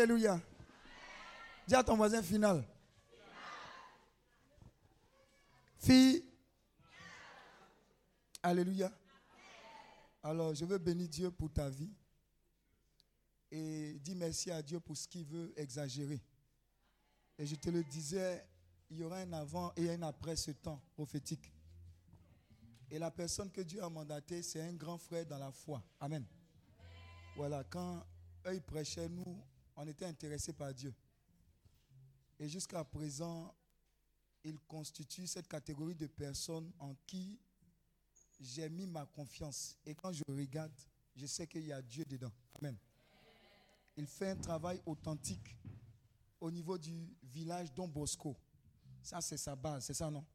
Alléluia. Dis à ton voisin final. Fille. Alléluia. Alors, je veux bénir Dieu pour ta vie. Et dis merci à Dieu pour ce qu'il veut exagérer. Et je te le disais, il y aura un avant et un après ce temps prophétique. Et la personne que Dieu a mandatée, c'est un grand frère dans la foi. Amen. Voilà, quand eux prêchaient, nous, on était intéressés par Dieu. Et jusqu'à présent, il constitue cette catégorie de personnes en qui j'ai mis ma confiance. Et quand je regarde, je sais qu'il y a Dieu dedans. Amen. Il fait un travail authentique au niveau du village Don Bosco. Ça, c'est sa base, c'est ça, non?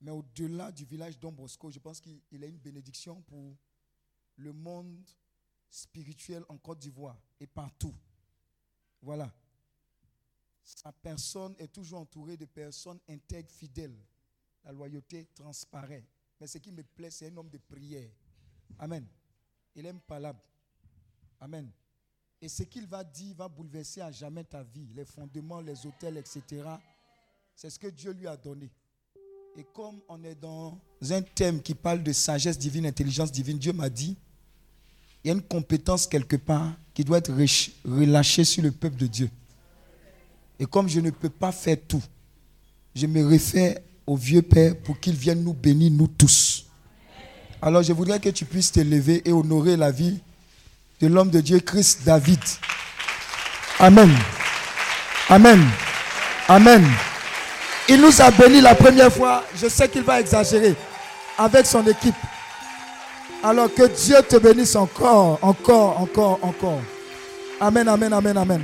Mais au-delà du village Don Bosco, je pense qu'il il a une bénédiction pour le monde spirituel en Côte d'Ivoire et partout. Voilà. Sa personne est toujours entourée de personnes intègres, fidèles. La loyauté transparaît. Mais ce qui me plaît, c'est un homme de prière. Amen. Il aime palabre. Amen. Et ce qu'il va dire va bouleverser à jamais ta vie. Les fondements, les hôtels, etc. C'est ce que Dieu lui a donné. Et comme on est dans un thème qui parle de sagesse divine, intelligence divine, Dieu m'a dit, il y a une compétence quelque part qui doit être relâchée sur le peuple de Dieu. Et comme je ne peux pas faire tout, je me réfère au vieux Père pour qu'il vienne nous bénir, nous tous. Alors je voudrais que tu puisses te lever et honorer la vie de l'homme de Dieu, Christ David. Amen. Amen. Amen. Il nous a bénis la première fois. Je sais qu'il va exagérer avec son équipe. Alors que Dieu te bénisse encore, encore, encore, encore. Amen, amen, amen, amen.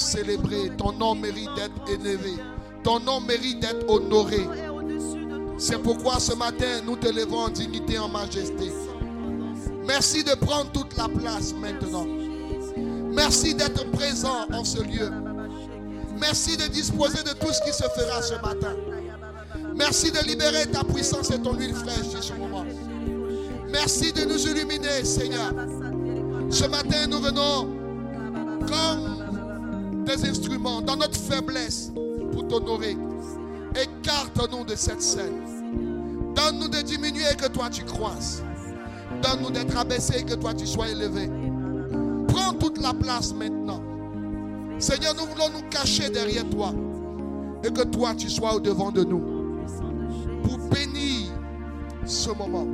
Célébré, ton nom mérite d'être élevé, ton nom mérite d'être honoré. C'est pourquoi ce matin, nous te levons en dignité, en majesté. Merci de prendre toute la place maintenant. Merci d'être présent en ce lieu. Merci de disposer de tout ce qui se fera ce matin. Merci de libérer ta puissance et ton huile fraîche ce moment. Merci de nous illuminer, Seigneur. Ce matin, nous venons comme instruments dans notre faiblesse pour t'honorer. Écarte-nous de cette scène. Donne-nous de diminuer que toi tu croisses. Donne-nous d'être abaissé et que toi tu sois élevé. Prends toute la place maintenant. Seigneur, nous voulons nous cacher derrière toi et que toi tu sois au devant de nous pour bénir ce moment.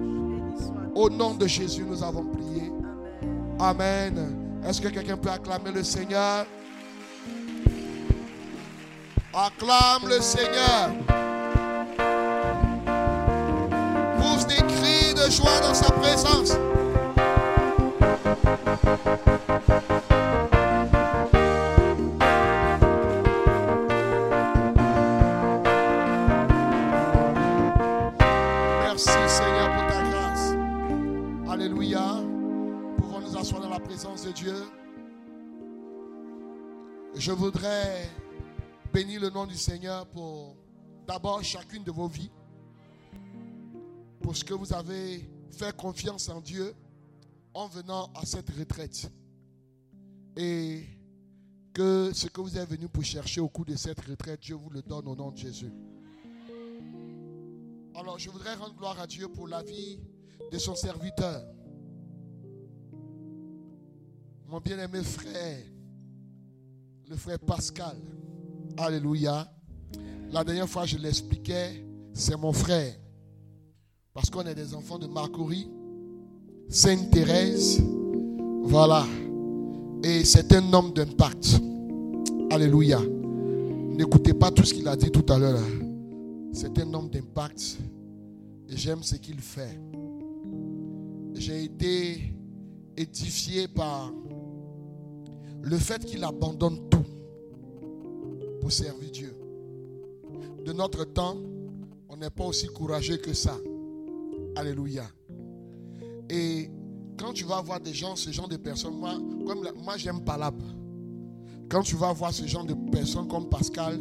Au nom de Jésus, nous avons prié. Amen. Est-ce que quelqu'un peut acclamer le Seigneur? Acclame le Seigneur. Pousse des cris de joie dans sa présence. Merci Seigneur pour ta grâce. Alléluia. Pouvons nous asseoir dans la présence de Dieu? Je voudrais bénir le nom du Seigneur pour d'abord chacune de vos vies. Pour ce que vous avez fait confiance en Dieu en venant à cette retraite. Et que ce que vous êtes venu pour chercher au cours de cette retraite, Dieu vous le donne au nom de Jésus. Alors, je voudrais rendre gloire à Dieu pour la vie de son serviteur. Mon bien-aimé frère, le frère Pascal. Alléluia. La dernière fois, je l'expliquais, c'est mon frère. Parce qu'on est des enfants de Marcory, Sainte Thérèse. Voilà. Et c'est un homme d'impact. Alléluia. N'écoutez pas tout ce qu'il a dit tout à l'heure. C'est un homme d'impact. Et j'aime ce qu'il fait. J'ai été édifié par le fait qu'il abandonne tout servir Dieu. De notre temps, on n'est pas aussi courageux que ça. Alléluia. Et quand tu vas voir des gens, ce genre de personnes, moi, comme moi j'aime Palab. Quand tu vas voir ce genre de personnes comme Pascal,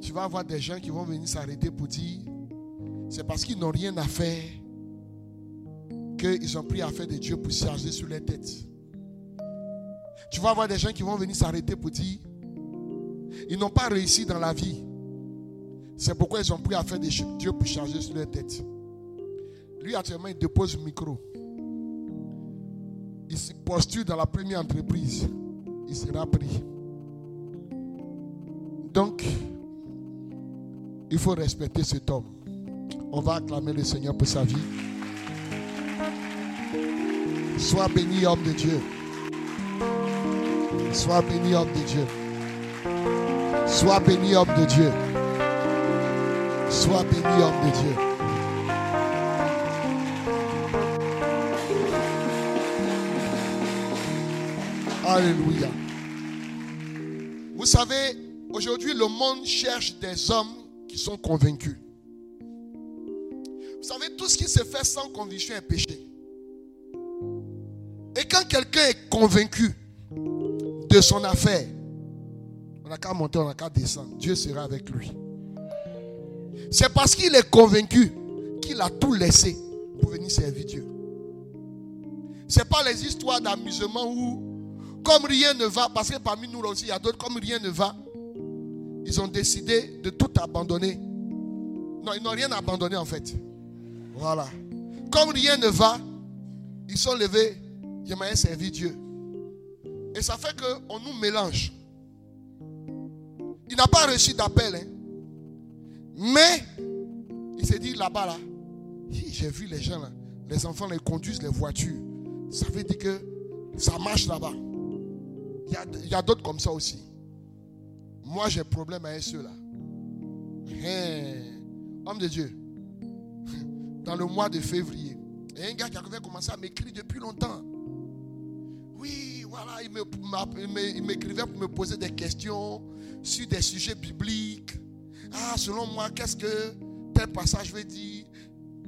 tu vas voir des gens qui vont venir s'arrêter pour dire, c'est parce qu'ils n'ont rien à faire qu'ils ont pris à faire de Dieu pour charger sur les têtes. Tu vas voir des gens qui vont venir s'arrêter pour dire, ils n'ont pas réussi dans la vie. C'est pourquoi ils ont pris à faire de Dieu pour charger sur les têtes. Lui, actuellement, il dépose le micro. Il se postule dans la première entreprise. Il sera pris. Donc, il faut respecter cet homme. On va acclamer le Seigneur pour sa vie. Sois béni, homme de Dieu. Sois béni, homme de Dieu. Sois béni, homme de Dieu. Sois béni, homme de Dieu. Alléluia. Vous savez, aujourd'hui, le monde cherche des hommes qui sont convaincus. Vous savez, tout ce qui se fait sans conviction est péché. Et quand quelqu'un est convaincu de son affaire, on n'a qu'à monter, on n'a qu'à descendre. Dieu sera avec lui. C'est parce qu'il est convaincu qu'il a tout laissé pour venir servir Dieu. Ce n'est pas les histoires d'amusement où, comme rien ne va, parce que parmi nous aussi, il y a d'autres, comme rien ne va, ils ont décidé de tout abandonner. Non, ils n'ont rien abandonné en fait. Voilà. Comme rien ne va, ils sont levés, j'aimerais servir Dieu. Et ça fait qu'on nous mélange. Il n'a pas reçu d'appel. hein. Mais il s'est dit là-bas, là, j'ai vu les gens là, les enfants les conduisent les voitures. Ça veut dire que ça marche là-bas. Il y a, il y a d'autres comme ça aussi. Moi, j'ai problème avec ceux-là. Hein. homme de Dieu, dans le mois de février, il y a un gars qui avait commencé à m'écrire depuis longtemps. Oui, voilà, il m'écrivait pour me poser des questions sur des sujets bibliques. Ah, selon moi, qu'est-ce que tel passage veut dire?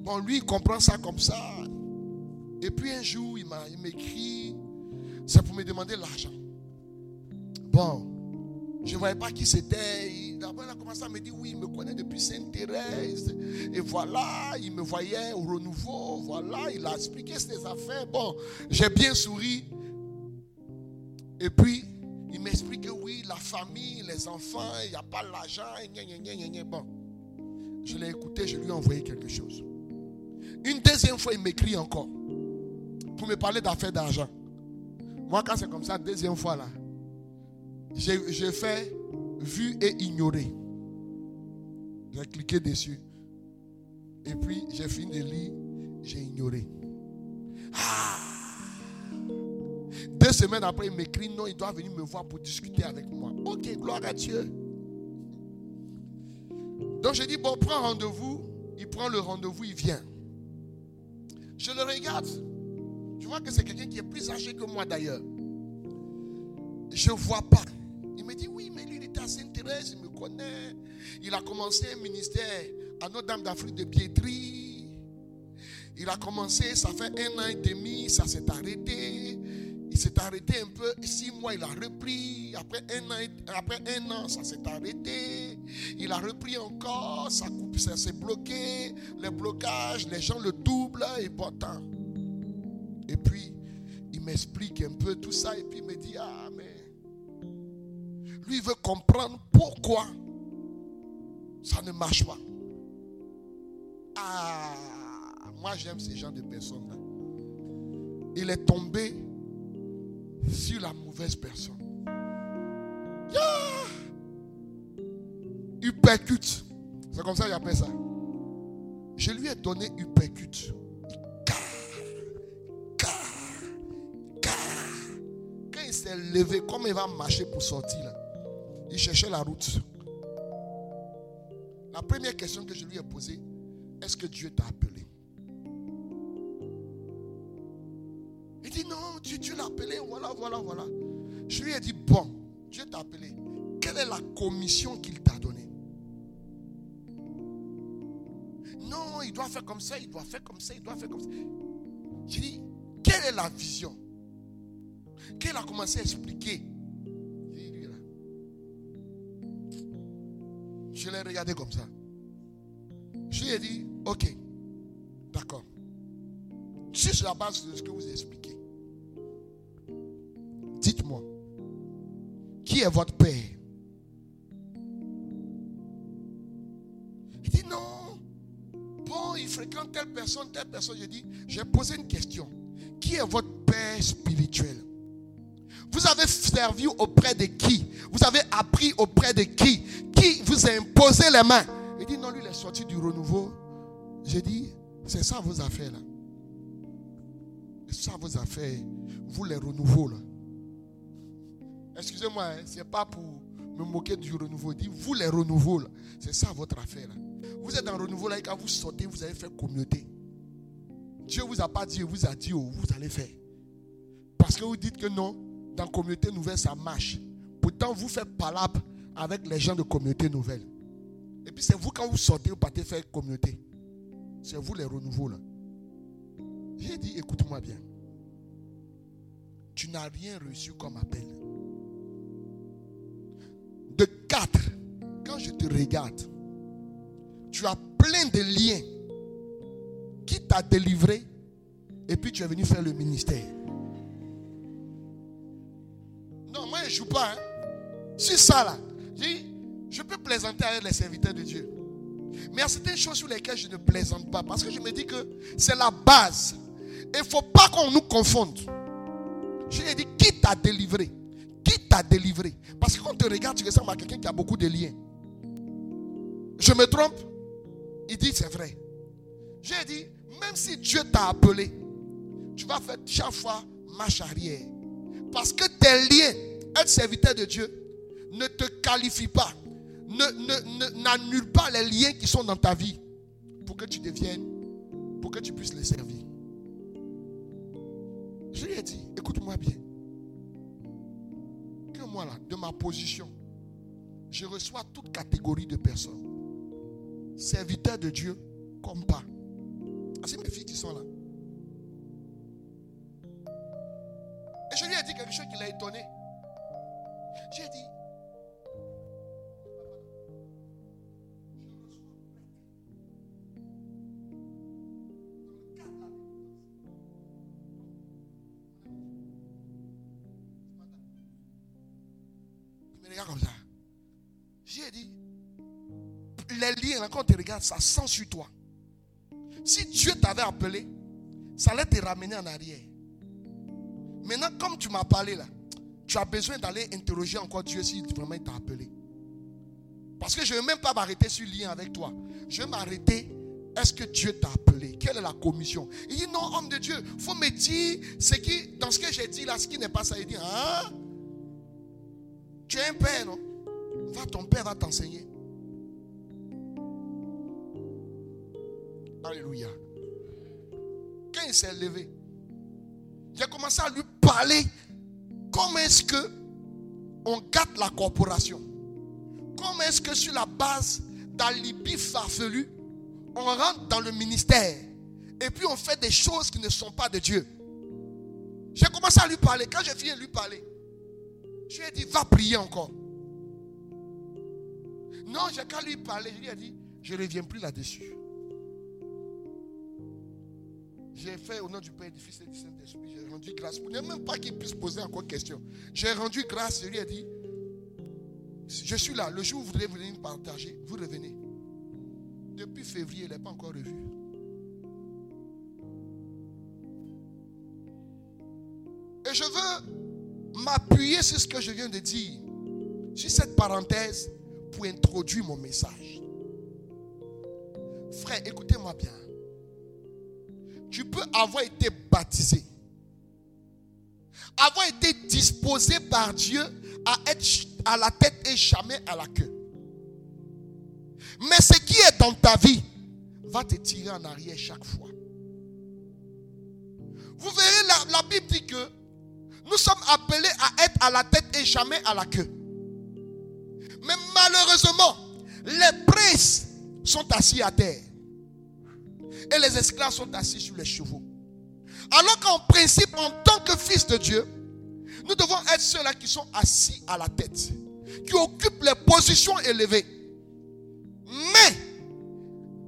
Bon, lui, il comprend ça comme ça. Et puis un jour, il m'écrit, c'est pour me demander l'argent. Bon, je ne voyais pas qui c'était. D'abord, il a commencé à me dire, oui, il me connaît depuis Sainte-Thérèse. Et voilà, il me voyait au renouveau. Voilà, il a expliqué ses affaires. Bon, j'ai bien souri. Et puis, il m'explique que oui, la famille, les enfants, il n'y a pas l'argent. Bon, je l'ai écouté, je lui ai envoyé quelque chose. Une deuxième fois, il m'écrit encore pour me parler d'affaires d'argent. Moi, quand c'est comme ça, deuxième fois là, j'ai fait vu et ignoré. J'ai cliqué dessus. Et puis, j'ai fini de lire, j'ai ignoré. Ah! Deux semaines après, il m'écrit, non, il doit venir me voir pour discuter avec moi. Ok, gloire à Dieu. Donc, j'ai dit, bon, prends rendez-vous. Il prend le rendez-vous, il vient. Je le regarde. Je vois que c'est quelqu'un qui est plus âgé que moi d'ailleurs. Je ne vois pas. Il me dit, oui, mais lui, il était à Sainte-Thérèse, il me connaît. Il a commencé un ministère à Notre-Dame d'Afrique de Piétrie. Il a commencé, ça fait un an et demi, ça s'est arrêté. S'est arrêté un peu, six mois, il a repris. Après un an, après un an ça s'est arrêté. Il a repris encore, ça, ça s'est bloqué. Les blocages, les gens le doublent et pourtant. Et puis, il m'explique un peu tout ça et puis il me dit, ah, mais lui, veut comprendre pourquoi ça ne marche pas. Ah, moi j'aime ces gens de personnes-là. Il est tombé sur la mauvaise personne. Yeah! Uppercut. C'est comme ça qu'il appelle ça. Je lui ai donné uppercut. Quand il s'est levé, comme il va marcher pour sortir, il cherchait la route. La première question que je lui ai posée, est-ce que Dieu t'a appelé? Dit non, Dieu, Dieu l'a appelé, voilà, voilà, voilà. Je lui ai dit, bon, Dieu t'a appelé. Quelle est la commission qu'il t'a donnée? Non, il doit faire comme ça, il doit faire comme ça, il doit faire comme ça. J'ai dit, quelle est la vision? Qu'elle a commencé à expliquer. Je l'ai regardé comme ça. Je lui ai dit, ok, d'accord. Si sur la base de ce que vous expliquez, est votre père? Il dit non. Bon, il fréquente telle personne, telle personne. Je dis, j'ai posé une question. Qui est votre père spirituel? Vous avez servi auprès de qui? Vous avez appris auprès de qui? Qui vous a imposé les mains? Il dit non, lui, il est sorti du renouveau. J'ai dit, c'est ça vos affaires là. C'est ça vos affaires. Vous les renouveaux là. Excusez-moi, hein, ce n'est pas pour me moquer du renouveau. Dit, vous les renouveaux. C'est ça votre affaire là. Vous êtes dans le renouveau là et quand vous sortez, vous allez faire communauté. Dieu vous a pas dit, vous a dit, oh, vous allez faire. Parce que vous dites que non, dans communauté nouvelle, ça marche. Pourtant, vous faites palabre avec les gens de communauté nouvelle. Et puis c'est vous quand vous sortez, vous partez faire communauté. C'est vous les renouveaux là. J'ai dit, écoute-moi bien. Tu n'as rien reçu comme appel. De quatre, quand je te regarde, tu as plein de liens qui t'a délivré et puis tu es venu faire le ministère. Non, moi je ne joue pas. Hein. Sur ça là, je peux plaisanter avec les serviteurs de Dieu. Mais il y a certaines choses sur lesquelles je ne plaisante pas parce que je me dis que c'est la base. Il ne faut pas qu'on nous confonde. Je lui ai dit, qui t'a délivré? Délivré Parce que quand te regarde, tu ressembles à quelqu'un qui a beaucoup de liens. Je me trompe? Il dit, c'est vrai. J'ai dit, même si Dieu t'a appelé, tu vas faire chaque fois marche arrière. Parce que tes liens, être serviteur de Dieu, ne te qualifie pas. N'annule ne, pas les liens qui sont dans ta vie. pour que tu deviennes, pour que tu puisses les servir. Je lui ai dit, écoute-moi bien. De ma position, je reçois toute catégorie de personnes. Serviteurs de Dieu comme pas. Ah, c'est mes filles qui sont là. Et je lui ai dit quelque chose qui l'a étonné. J'ai dit, regarde comme ça. J'ai dit, les liens, là, quand tu regardes, ça sent sur toi. Si Dieu t'avait appelé, ça allait te ramener en arrière. Maintenant, comme tu m'as parlé là, tu as besoin d'aller interroger encore Dieu si vraiment il t'a appelé. Parce que je ne vais même pas m'arrêter sur le lien avec toi. Je vais m'arrêter. Est-ce que Dieu t'a appelé? Quelle est la commission? Il dit non, homme de Dieu, il faut me dire ce qui, dans ce que j'ai dit là, ce qui n'est pas ça. Il dit, hein? Tu es un père, non? Va, ton père va t'enseigner. Alléluia. Quand il s'est levé, j'ai commencé à lui parler comment est-ce que on gâte la corporation? Comment est-ce que sur la base d'alibi farfelu, on rentre dans le ministère et puis on fait des choses qui ne sont pas de Dieu? J'ai commencé à lui parler. Quand j'ai fini de lui parler, je lui ai dit, va prier encore. Non, j'ai qu'à lui parler. Je lui ai dit, je ne reviens plus là-dessus. J'ai fait au nom du Père, du Fils et du Saint-Esprit. J'ai rendu grâce. Pour ne même pas qu'il puisse poser encore question. J'ai rendu grâce. Je lui ai dit Je suis là. Le jour où vous voudrez venir partager, vous revenez. Depuis février, il n'est pas encore revu. Et je veux m'appuyer sur ce que je viens de dire, sur cette parenthèse, pour introduire mon message. Frère, écoutez-moi bien. Tu peux avoir été baptisé, avoir été disposé par Dieu à être à la tête et jamais à la queue. Mais ce qui est dans ta vie va te tirer en arrière chaque fois. Vous verrez, la, Bible dit que nous sommes appelés à être à la tête et jamais à la queue. Mais malheureusement, les princes sont assis à terre. Et les esclaves sont assis sur les chevaux. Alors qu'en principe, en tant que fils de Dieu, nous devons être ceux-là qui sont assis à la tête, qui occupent les positions élevées. Mais,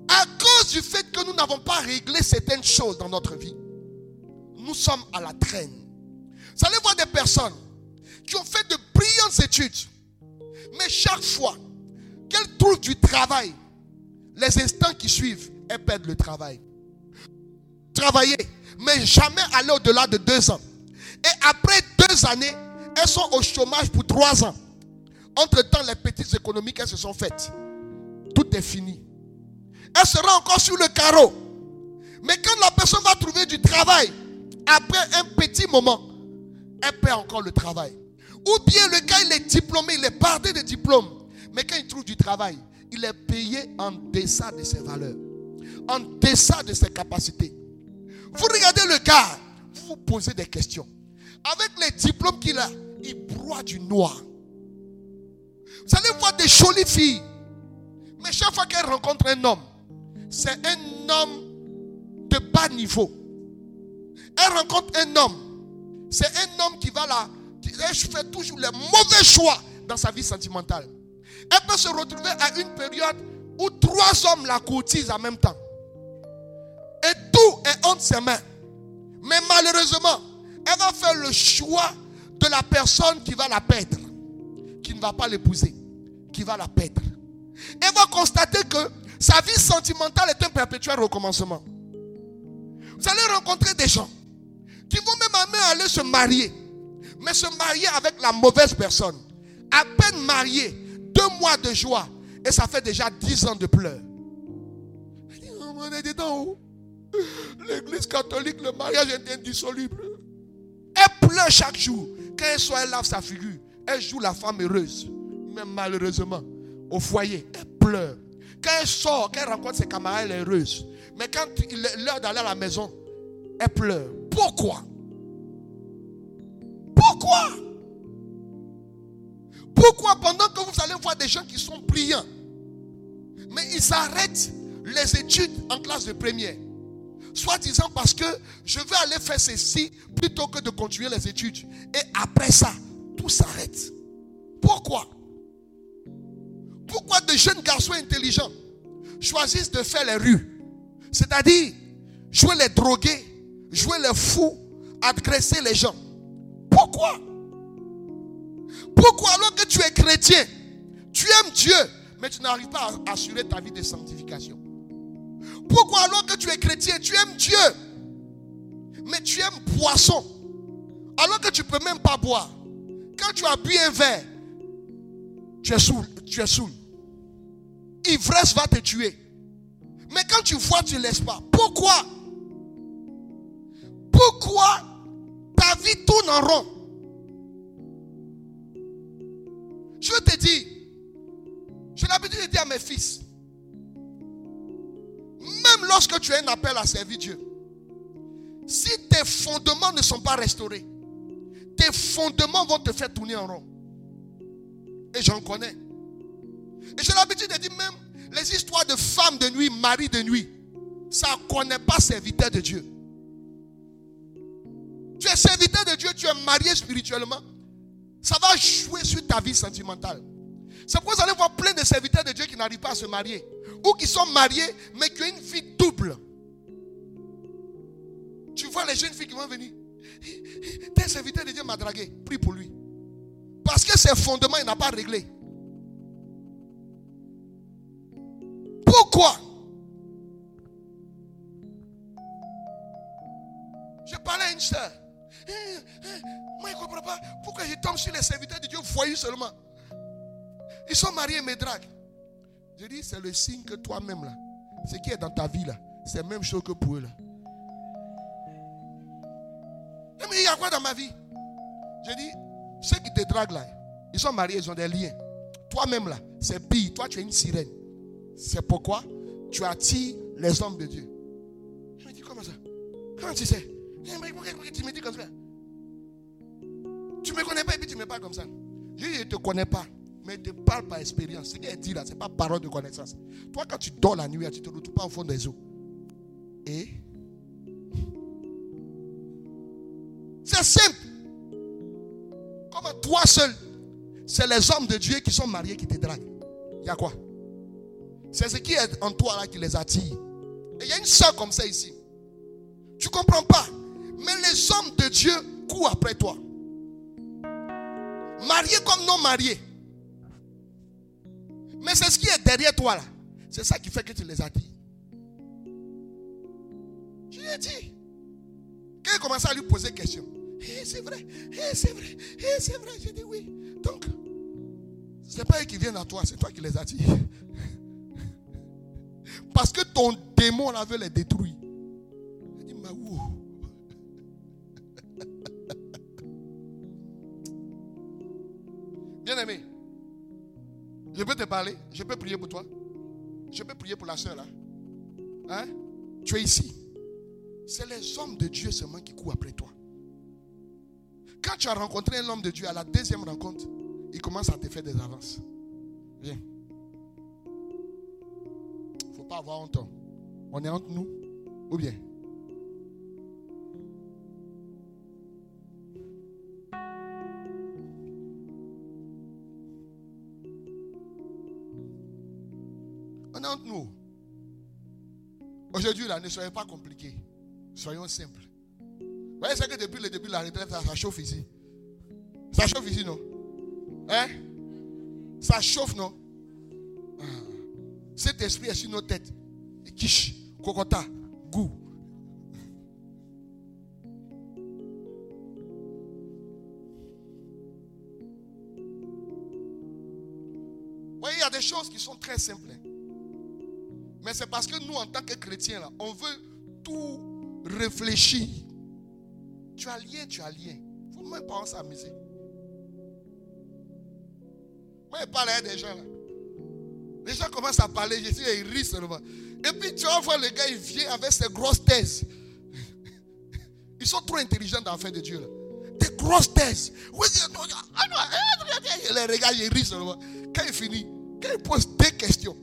à cause du fait que nous n'avons pas réglé certaines choses dans notre vie, nous sommes à la traîne. Vous allez voir des personnes qui ont fait de brillantes études, mais chaque fois qu'elles trouvent du travail, les instants qui suivent, elles perdent le travail. Travailler, mais jamais aller au-delà de deux ans. Et après deux années, elles sont au chômage pour trois ans. Entre-temps, les petites économies qu'elles se sont faites, tout est fini. Elle sera encore sur le carreau. Mais quand la personne va trouver du travail, après un petit moment, elle perd encore le travail. Ou bien le gars, il est diplômé, il est bardé de diplôme. Mais quand il trouve du travail, il est payé en deçà de ses valeurs, en deçà de ses capacités. Vous regardez le gars, vous vous posez des questions. Avec les diplômes qu'il a, il broie du noir. Vous allez voir des jolies filles. Mais chaque fois qu'elle rencontre un homme, c'est un homme de bas niveau. Elle rencontre un homme. C'est un homme qui va là. Qui fait toujours les mauvais choix dans sa vie sentimentale. Elle peut se retrouver à une période où trois hommes la courtisent en même temps. Et tout est entre ses mains. Mais malheureusement, elle va faire le choix de la personne qui va la perdre, qui ne va pas l'épouser, qui va la perdre. Elle va constater que sa vie sentimentale est un perpétuel recommencement. Vous allez rencontrer des gens qui vont même amener à aller se marier, mais se marier avec la mauvaise personne. À peine marié, deux mois de joie, et ça fait déjà dix ans de pleurs. On est dedans où L'église catholique, le mariage est indissoluble. Elle pleure chaque jour. Quand elle soit, elle lave sa figure. Elle joue la femme heureuse. Mais malheureusement, au foyer, elle pleure. Quand elle sort, quand elle rencontre ses camarades, elle est heureuse. Mais quand il est l'heure d'aller à la maison, elle pleure. Pourquoi? Pourquoi? Pourquoi pendant que vous allez voir des gens qui sont brillants, mais ils s'arrêtent les études en classe de première? Soit disant parce que je vais aller faire ceci plutôt que de continuer les études. Et après ça, tout s'arrête. Pourquoi? Pourquoi de jeunes garçons intelligents choisissent de faire les rues? C'est-à-dire jouer les drogués, jouer les fous, agresser les gens. Pourquoi? Pourquoi alors que tu es chrétien, tu aimes Dieu, mais tu n'arrives pas à assurer ta vie de sanctification? Pourquoi alors que tu es chrétien, tu aimes Dieu, mais tu aimes poisson, alors que tu ne peux même pas boire? Quand tu as bu un verre, tu es saoul, tu es saoul. Ivresse va te tuer. Mais quand tu vois, tu ne laisses pas. Pourquoi? Pourquoi ta vie tourne en rond? Je te dis, j'ai l'habitude de dire à mes fils, même lorsque tu as un appel à servir Dieu, si tes fondements ne sont pas restaurés, tes fondements vont te faire tourner en rond. Et j'en connais. Et j'ai l'habitude de dire même les histoires de femmes de nuit, mari de nuit, ça ne connaît pas serviteur de Dieu. Tu es serviteur de Dieu, tu es marié spirituellement. Ça va jouer sur ta vie sentimentale. C'est pourquoi vous allez voir plein de serviteurs de Dieu qui n'arrivent pas à se marier. Ou qui sont mariés, mais qui ont une vie double. Tu vois les jeunes filles qui vont venir. Tes serviteur de Dieu m'a dragué. Prie pour lui. Parce que ses fondements, il n'a pas réglé. Pourquoi? Je parlais à une soeur. Eh, eh, moi, je ne comprends pas pourquoi je tombe sur les serviteurs de Dieu voyous seulement. Ils sont mariés et me draguent. Je dis, c'est le signe que toi-même, là, ce qui est dans ta vie, là, c'est la même chose que pour eux, là. Mais il y a quoi dans ma vie? Je dis, ceux qui te draguent, là, ils sont mariés, ils ont des liens. Toi-même, là, c'est pire. Toi, tu es une sirène. C'est pourquoi tu attires les hommes de Dieu. Je me dis, comment ça? Comment tu sais? Pourquoi tu me dis comme ça? Tu ne me connais pas et puis tu me parles comme ça. Je ne te connais pas. Mais ne parle par expérience. Ce qu'elle dit là, ce n'est pas parole de connaissance. Toi, quand tu dors la nuit, tu ne te retrouves pas au fond des eaux. Et? C'est simple. Comme toi seul, c'est les hommes de Dieu qui sont mariés qui te draguent. Il y a quoi? C'est ce qui est en toi là qui les attire. Et il y a une soeur comme ça ici. Tu ne comprends pas? Mais les hommes de Dieu courent après toi. Mariés comme non mariés. Mais c'est ce qui est derrière toi là. C'est ça qui fait que tu les attires. Je lui ai dit. Quand il commençait à lui poser question, eh, c'est vrai, eh, c'est vrai, eh, c'est vrai. J'ai dit oui. Donc, ce n'est pas eux qui viennent à toi, c'est toi qui les attires. Parce que ton démon là veut les détruire. Je peux te parler. Je peux prier pour toi. Je peux prier pour la soeur là. Hein? Tu es ici. C'est les hommes de Dieu seulement qui courent après toi. Quand tu as rencontré un homme de Dieu à la deuxième rencontre, il commence à te faire des avances. Viens. Il ne faut pas avoir honte. On est entre nous. Ou bien? Nous. Aujourd'hui, là, ne soyez pas compliqués. Soyons simples. Vous voyez, c'est que depuis le début de la retraite, ça, chauffe ici. Ça chauffe ici, non? Hein? Ça chauffe, non? Ah. Cet esprit est sur nos têtes. Quiche, cocota, goût. Vous voyez, il y a des choses qui sont très simples. Mais c'est parce que nous, en tant que chrétiens, là, on veut tout réfléchir. Tu as lien, tu as lien. Il ne faut même pas s'amuser. Moi, je parle à des gens là. Les gens commencent à parler, Jésus il rit seulement. Et puis tu vas voir le gars, il vient avec ses grosses thèses. Ils sont trop intelligents dans l'affaire de Dieu. Là. Des grosses thèses. Il les regarde, il rit seulement. Quand il finit, quand il pose des questions.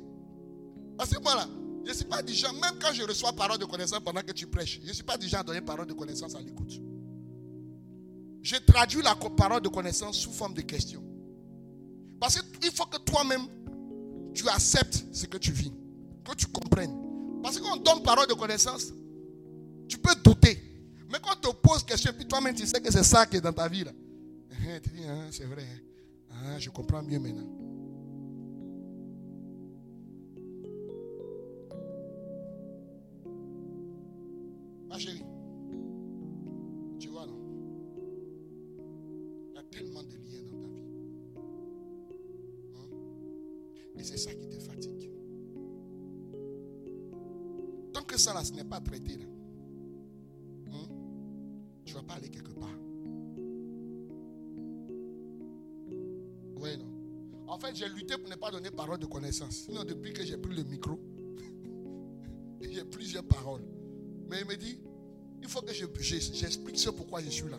Parce que moi là, je ne suis pas du genre, même quand je reçois parole de connaissance pendant que tu prêches, je ne suis pas du genre à donner parole de connaissance à l'écoute. Je traduis la parole de connaissance sous forme de questions. Parce qu'il faut que toi-même, tu acceptes ce que tu vis. Que tu comprennes. Parce qu'on donne parole de connaissance, tu peux douter. Mais quand on te pose question, puis toi-même tu sais que c'est ça qui est dans ta vie. Là. Tu dis, ah, c'est vrai. Hein. Ah, je comprends mieux maintenant. Tant que ça, là, ce n'est pas traité, là, hein? tu vas pas aller quelque part. Oui, non. En fait, j'ai lutté pour ne pas donner parole de connaissance. Sinon, depuis que j'ai pris le micro, j'ai plusieurs paroles. Mais il me dit, il faut que j'explique ce pourquoi je suis là.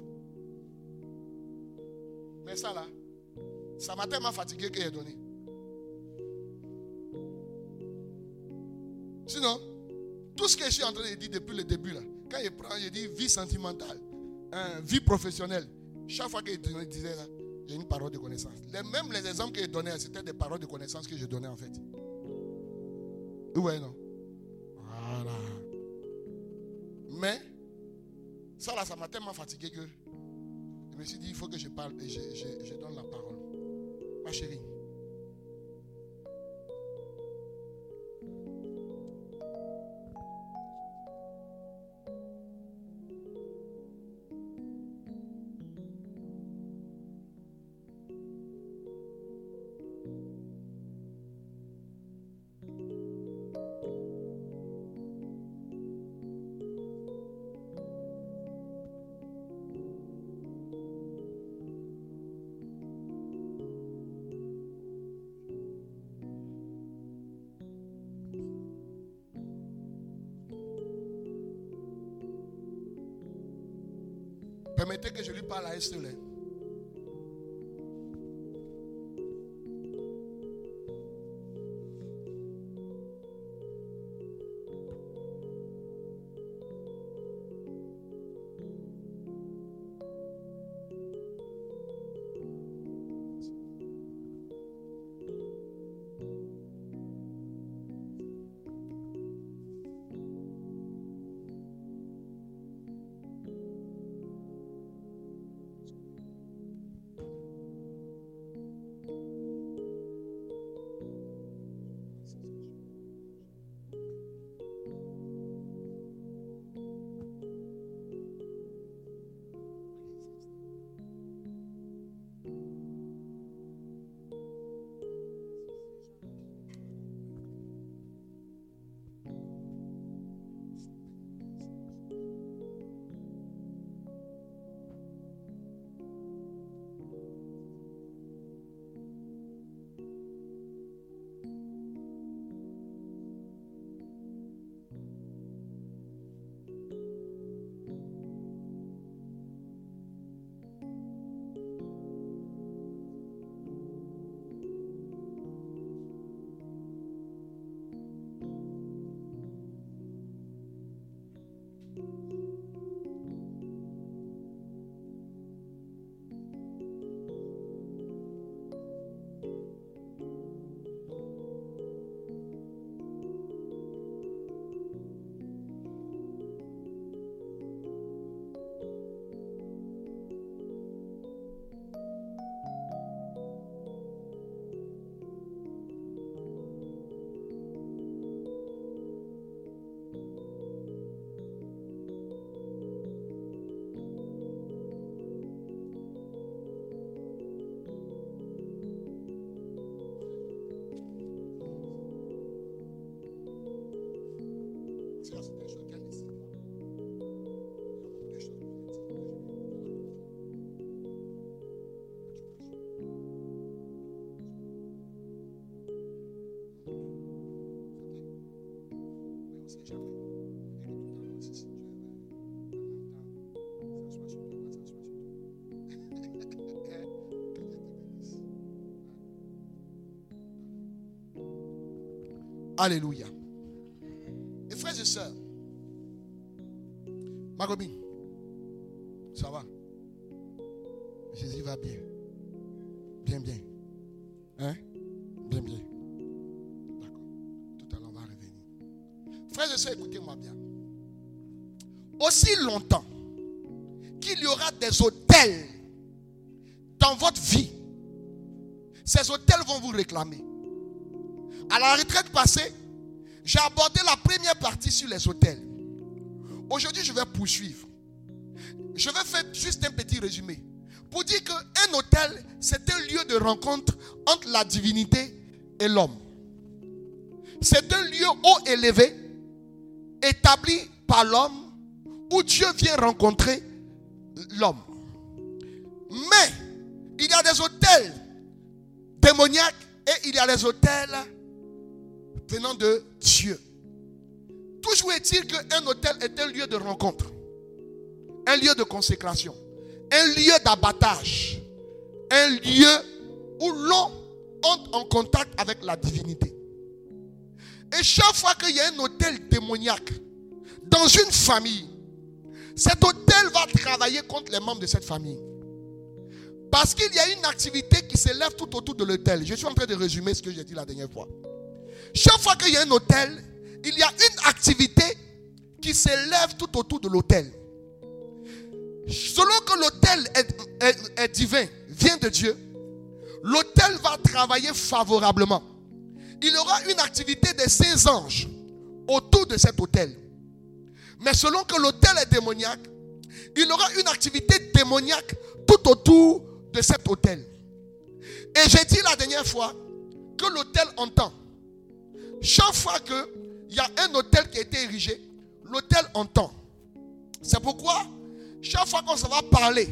Mais ça là, ça m'a tellement fatigué que j'ai donné. Sinon, ce que je suis en train de dire depuis le début là, quand il prend, il dit vie sentimentale, hein, vie professionnelle. Chaque fois qu'il disait là, j'ai une parole de connaissance. Les, même les exemples qu'il donnait, c'était des paroles de connaissance que je donnais en fait. Ouais, non? Voilà. Mais, ça là, ça m'a tellement fatigué que je me suis dit, il faut que je parle et je, je donne la parole. Ma chérie. Permettez que je Alléluia. Et frères et sœurs, ma réclamer. À la retraite passée, j'ai abordé la première partie sur les hôtels. Aujourd'hui, je vais poursuivre. Je vais faire juste un petit résumé. Pour dire qu'un hôtel, c'est un lieu de rencontre entre la divinité et l'homme. C'est un lieu haut élevé, établi par l'homme, où Dieu vient rencontrer l'homme. Mais il y a des hôtels démoniaques et il y a des hôtels venant de Dieu. Toujours est-il qu'un hôtel est un lieu de rencontre, un lieu de consécration, un lieu d'abattage, un lieu où l'on entre en contact avec la divinité. Et chaque fois qu'il y a un hôtel démoniaque dans une famille, cet hôtel va travailler contre les membres de cette famille. Parce qu'il y a une activité qui s'élève tout autour de l'hôtel. Je suis en train de résumer ce que j'ai dit la dernière fois. Chaque fois qu'il y a un hôtel, il y a une activité qui s'élève tout autour de l'hôtel. Selon que l'hôtel est, divin, vient de Dieu, l'hôtel va travailler favorablement. Il aura une activité des saints anges autour de cet hôtel. Mais selon que l'hôtel est démoniaque, il aura une activité démoniaque tout autour de cet hôtel. Et j'ai dit la dernière fois que l'hôtel entend. Chaque fois qu'il y a un hôtel qui a été érigé, l'hôtel entend. C'est pourquoi, chaque fois qu'on va parler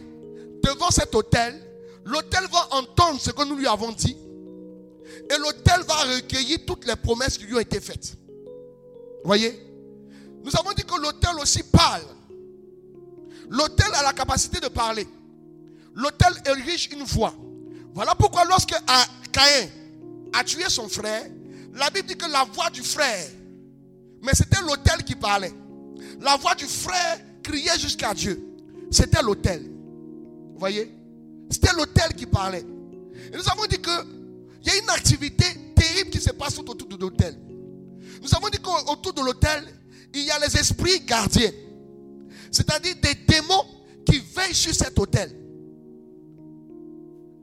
devant cet hôtel, l'hôtel va entendre ce que nous lui avons dit. Et l'hôtel va recueillir toutes les promesses qui lui ont été faites. Voyez? Nous avons dit que l'hôtel aussi parle. L'hôtel a la capacité de parler. L'hôtel érige une voix. Voilà pourquoi lorsque Caïn a tué son frère, la Bible dit que la voix du frère, mais c'était l'autel qui parlait. La voix du frère criait jusqu'à Dieu. C'était l'autel. Vous voyez? C'était l'autel qui parlait. Et nous avons dit qu'il y a une activité terrible qui se passe autour de l'autel. Nous avons dit qu'autour de l'autel, il y a les esprits gardiens. C'est-à-dire des démons qui veillent sur cet hôtel.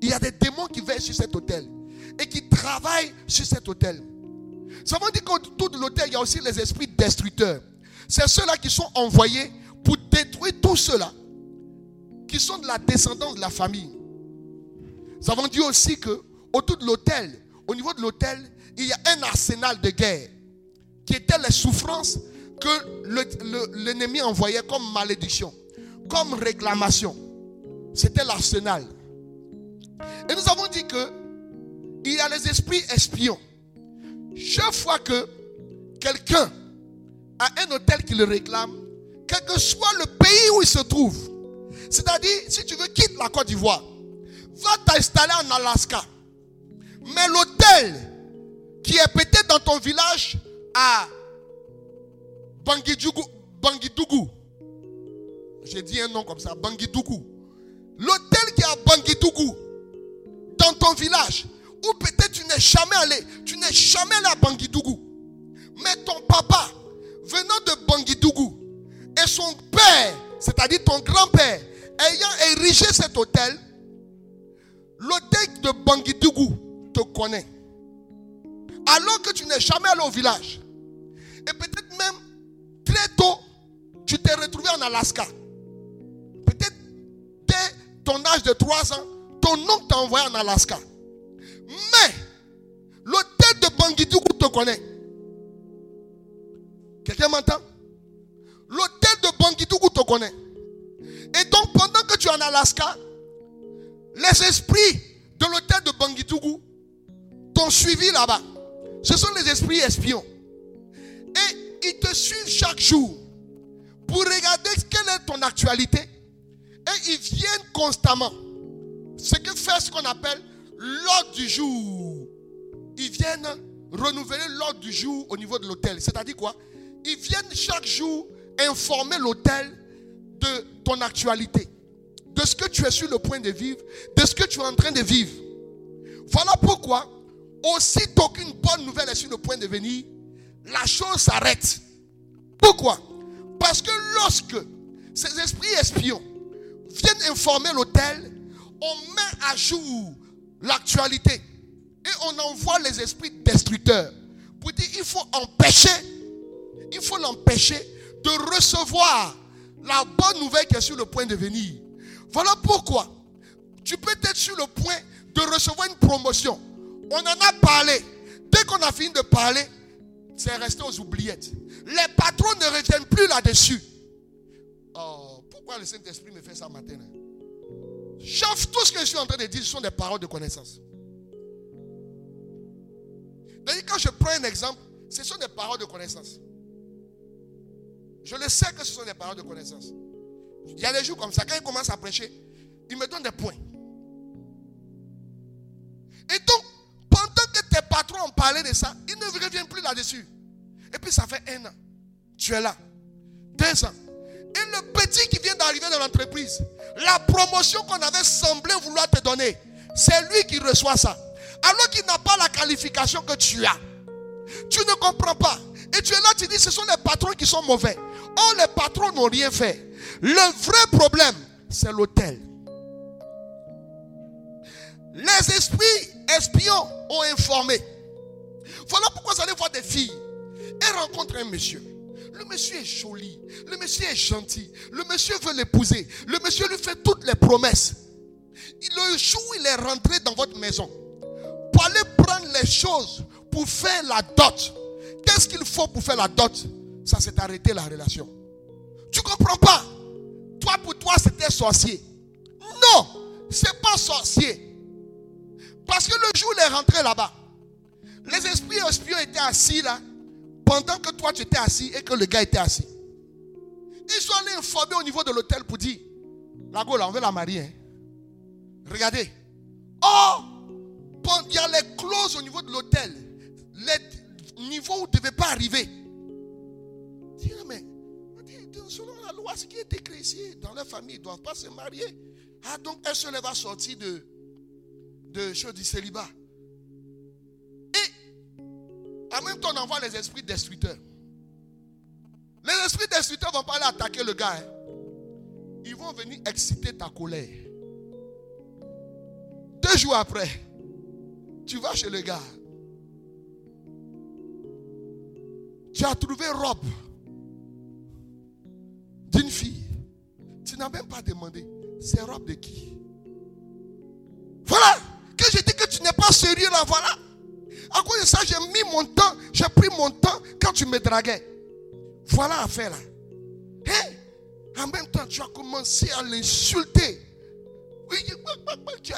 Il y a des démons qui veillent sur cet hôtel et qui travaillent sur cet hôtel. Ça veut dire qu'autour de l'autel, il y a aussi les esprits destructeurs. C'est ceux-là qui sont envoyés pour détruire tous ceux-là qui sont de la descendance de la famille. Nous avons dit aussi que autour de l'autel, au niveau de l'autel, il y a un arsenal de guerre qui était les souffrances que l'ennemi envoyait comme malédiction, comme réclamation. C'était l'arsenal. Et nous avons dit que il y a les esprits espions. Chaque fois que quelqu'un a un hôtel qui le réclame, quel que soit le pays où il se trouve, c'est-à-dire si tu veux quitter la Côte d'Ivoire, va t'installer en Alaska. Mais l'hôtel qui est peut-être dans ton village à Bangidougou, j'ai dit un nom comme ça, Bangidougou. L'hôtel qui est à Bangidougou, dans ton village, ou peut-être tu n'es jamais allé, tu n'es jamais allé à Bangidougou. Mais ton papa, venant de Bangidougou, et son père, c'est-à-dire ton grand-père, ayant érigé cet hôtel, l'hôtel de Bangidougou te connaît. Alors que tu n'es jamais allé au village. Et peut-être même très tôt, tu t'es retrouvé en Alaska. Peut-être dès ton âge de 3 ans, ton oncle t'a envoyé en Alaska. Mais l'hôtel de Bangidougou te connaît. Quelqu'un m'entend? L'hôtel de Bangidougou te connaît. Et donc pendant que tu es en Alaska, les esprits de l'hôtel de Bangidougou t'ont suivi là-bas. Ce sont les esprits espions. Et ils te suivent chaque jour pour regarder quelle est ton actualité et ils viennent constamment. Ce que fait ce qu'on appelle l'ordre du jour. Ils viennent renouveler l'ordre du jour au niveau de l'hôtel. C'est-à-dire quoi? Ils viennent chaque jour informer l'hôtel de ton actualité, de ce que tu es sur le point de vivre, de ce que tu es en train de vivre. Voilà pourquoi, aussitôt qu'une bonne nouvelle est sur le point de venir, la chose s'arrête. Pourquoi? Parce que lorsque ces esprits espions viennent informer l'hôtel, on met à jour l'actualité et on envoie les esprits destructeurs pour dire il faut empêcher, il faut l'empêcher de recevoir la bonne nouvelle qui est sur le point de venir. Voilà pourquoi tu peux être sur le point de recevoir une promotion. On en a parlé. Dès qu'on a fini de parler, c'est resté aux oubliettes. Les patrons ne reviennent plus là-dessus. Oh, pourquoi le Saint-Esprit me fait ça matin Chauffe tout ce que je suis en train de dire, ce sont des paroles de connaissance. quand je prends un exemple, ce sont des paroles de connaissance. Je le sais que ce sont des paroles de connaissance. Il y a des jours comme ça, quand il commence à prêcher, il me donne des points. Et donc, pendant que tes patrons ont parlé de ça, ils ne reviennent plus là-dessus. Et puis ça fait un an. Tu es là. Deux ans. Et le petit qui vient d'arriver dans l'entreprise, la promotion qu'on avait semblé vouloir te donner, c'est lui qui reçoit ça. Alors qu'il n'a pas la qualification que tu as. Tu ne comprends pas. Et tu es là, tu dis, ce sont les patrons qui sont mauvais. Oh, les patrons n'ont rien fait. Le vrai problème, c'est l'hôtel. Les esprits espions ont informé. Voilà pourquoi vous allez voir des filles. Elles rencontrent un monsieur. Le monsieur est joli. Le monsieur est gentil. Le monsieur veut l'épouser. Le monsieur lui fait toutes les promesses. Le jour où il est rentré dans votre maison, pour aller prendre les choses pour faire la dot. Qu'est-ce qu'il faut pour faire la dot? Ça s'est arrêté la relation. Tu comprends pas? Toi, pour toi, c'était sorcier. Non, c'est pas sorcier. Parce que le jour où il est rentré là-bas, les esprits espions étaient assis là, pendant que toi tu étais assis et que le gars était assis. Ils sont allés informer au niveau de l'hôtel pour dire, la go là, on veut la marier. Hein. Regardez. Oh, il y a les clauses au niveau de l'hôtel. Les niveaux où vous ne devez pas arriver. Dis, ah, mais selon la loi, ce qui est écrit ici, dans la famille, ils ne doivent pas se marier. Ah, donc elle se va sortir de, de choses du célibat. Et en même temps, on envoie les esprits destructeurs. Les esprits destructeurs ne vont pas aller attaquer le gars. Hein. Ils vont venir exciter ta colère. Deux jours après, tu vas chez le gars. Tu as trouvé robe d'une fille. Tu n'as même pas demandé. C'est robe de qui? Voilà. Que je dis que tu n'es pas sérieux là, voilà. À cause de ça, j'ai mis mon temps, j'ai pris mon temps quand tu me draguais. Voilà l'affaire là. Hein? En même temps, tu as commencé à l'insulter. Tu as,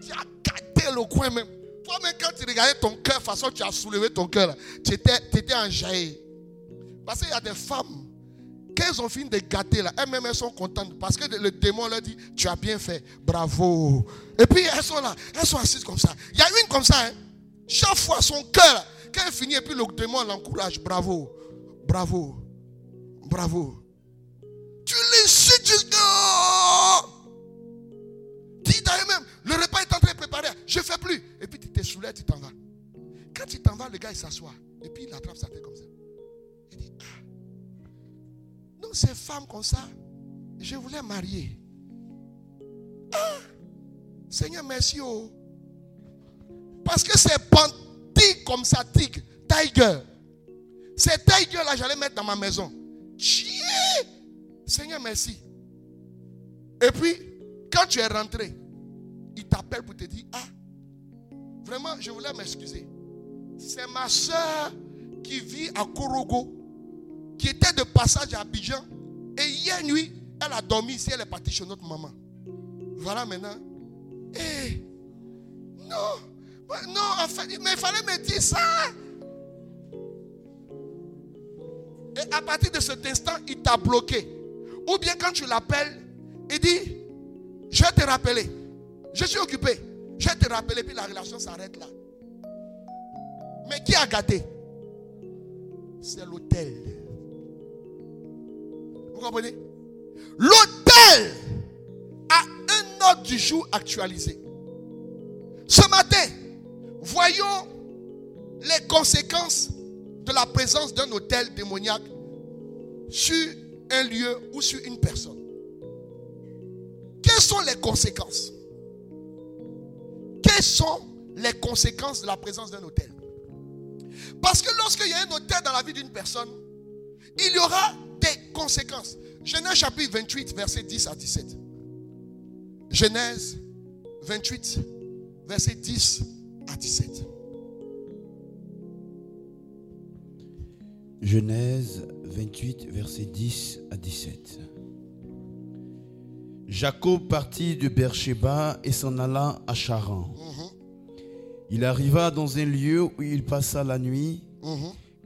tu as gâté le coin même. Toi-même, quand tu regardais ton cœur, façon tu as soulevé ton cœur, tu étais, étais enjaillé. Parce qu'il y a des femmes, qu'elles ont fini de gâter là, elles-mêmes elles sont contentes parce que le démon leur dit Tu as bien fait, bravo. Et puis elles sont là, elles sont assises comme ça. Il y a une comme ça, hein. Chaque fois son cœur, quand elle finit, et puis le démon l'encourage, bravo, bravo, bravo. Tu l'insultes jusqu'à. Dis d'ailleurs même, le repas est en train de préparer, je ne fais plus. Et puis tu te soulèves, tu t'en vas. Quand tu t'en vas, le gars il s'assoit. Et puis il attrape sa tête comme ça. Il dit, ah. Donc ces femmes comme ça, je voulais marier. Ah. Seigneur, merci. Oh. Parce que c'est bandit comme ça, tigre, tiger. Ces tiger là, j'allais mettre dans ma maison. Chier. Seigneur, merci. Et puis, quand tu es rentré, il t'appelle pour te dire, ah, vraiment, je voulais m'excuser. C'est ma soeur qui vit à Korogo, qui était de passage à Abidjan. Et hier nuit, elle a dormi ici, elle est partie chez notre maman. Voilà maintenant. Eh, non, non, en fait, mais il fallait me dire ça. c'est à partir de cet instant, il t'a bloqué. Ou bien quand tu l'appelles, il dit, je vais te rappeler. Je suis occupé. Je vais te rappeler, puis la relation s'arrête là. Mais qui a gâté? C'est l'hôtel. Vous comprenez? L'hôtel a un ordre du jour actualisé. Ce matin, voyons les conséquences de la présence d'un hôtel démoniaque sur un lieu ou sur une personne. Quelles sont les conséquences? Quelles sont les conséquences de la présence d'un hôtel? Parce que lorsqu'il y a un hôtel dans la vie d'une personne, il y aura des conséquences. Genèse chapitre 28, verset 10 à 17. Genèse 28, verset 10 à 17. Genèse 28, verset 10 à 17. Jacob partit de Beersheba et s'en alla à Charan. Il arriva dans un lieu où il passa la nuit,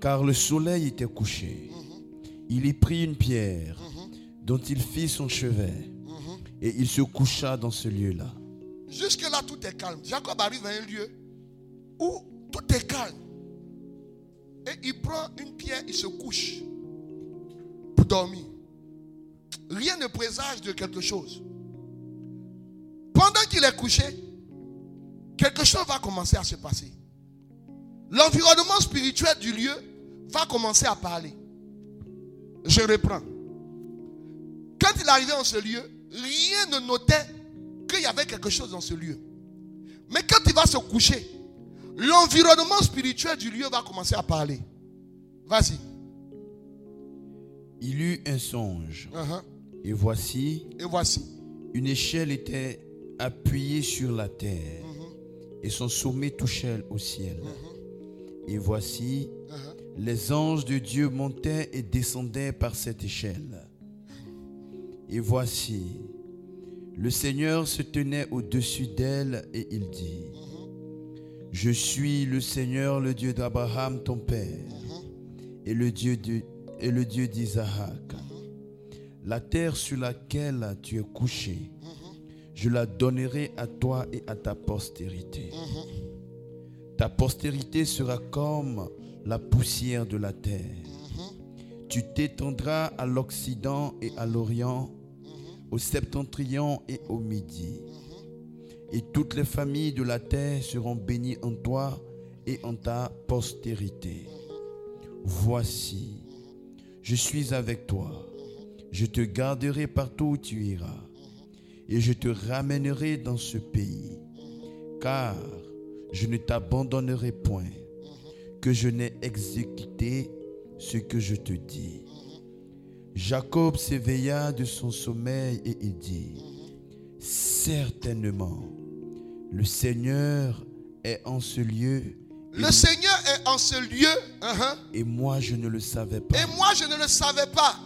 car le soleil était couché. Il y prit une pierre, dont il fit son chevet, et il se coucha dans ce lieu-là. Jusque-là, tout est calme. Jacob arrive à un lieu où tout est calme. Et il prend une pierre, il se couche pour dormir. Rien ne présage de quelque chose. Pendant qu'il est couché, quelque chose va commencer à se passer. L'environnement spirituel du lieu va commencer à parler. Je reprends. Quand il arrivait dans ce lieu, rien ne notait qu'il y avait quelque chose dans ce lieu. Mais quand il va se coucher, l'environnement spirituel du lieu va commencer à parler. Vas-y. Il eut un songe, Uh-huh. et voici, Et voici. une échelle était appuyée sur la terre, et son sommet touchait au ciel. Et voici, Uh-huh. les anges de Dieu montaient et descendaient par cette échelle. Et voici, le Seigneur se tenait au-dessus d'elle et il dit, Je suis le Seigneur, le Dieu d'Abraham, ton père, et le Dieu de- et le Dieu d'Isaac. La terre sur laquelle tu es couché, je la donnerai à toi et à ta postérité. Ta postérité sera comme la poussière de la terre. Tu t'étendras à l'Occident et à l'Orient, au septentrion et au Midi. Et toutes les familles de la terre seront bénies en toi et en ta postérité. Voici, je suis avec toi. Je te garderai partout où tu iras. Et je te ramènerai dans ce pays. Car je ne t'abandonnerai point. Que je n'ai exécuté ce que je te dis. Jacob s'éveilla de son sommeil et il dit, Certainement, le Seigneur est en ce lieu Le Seigneur est en ce lieu. Uh-huh. et moi je ne le savais pas. Et moi, je ne le savais pas.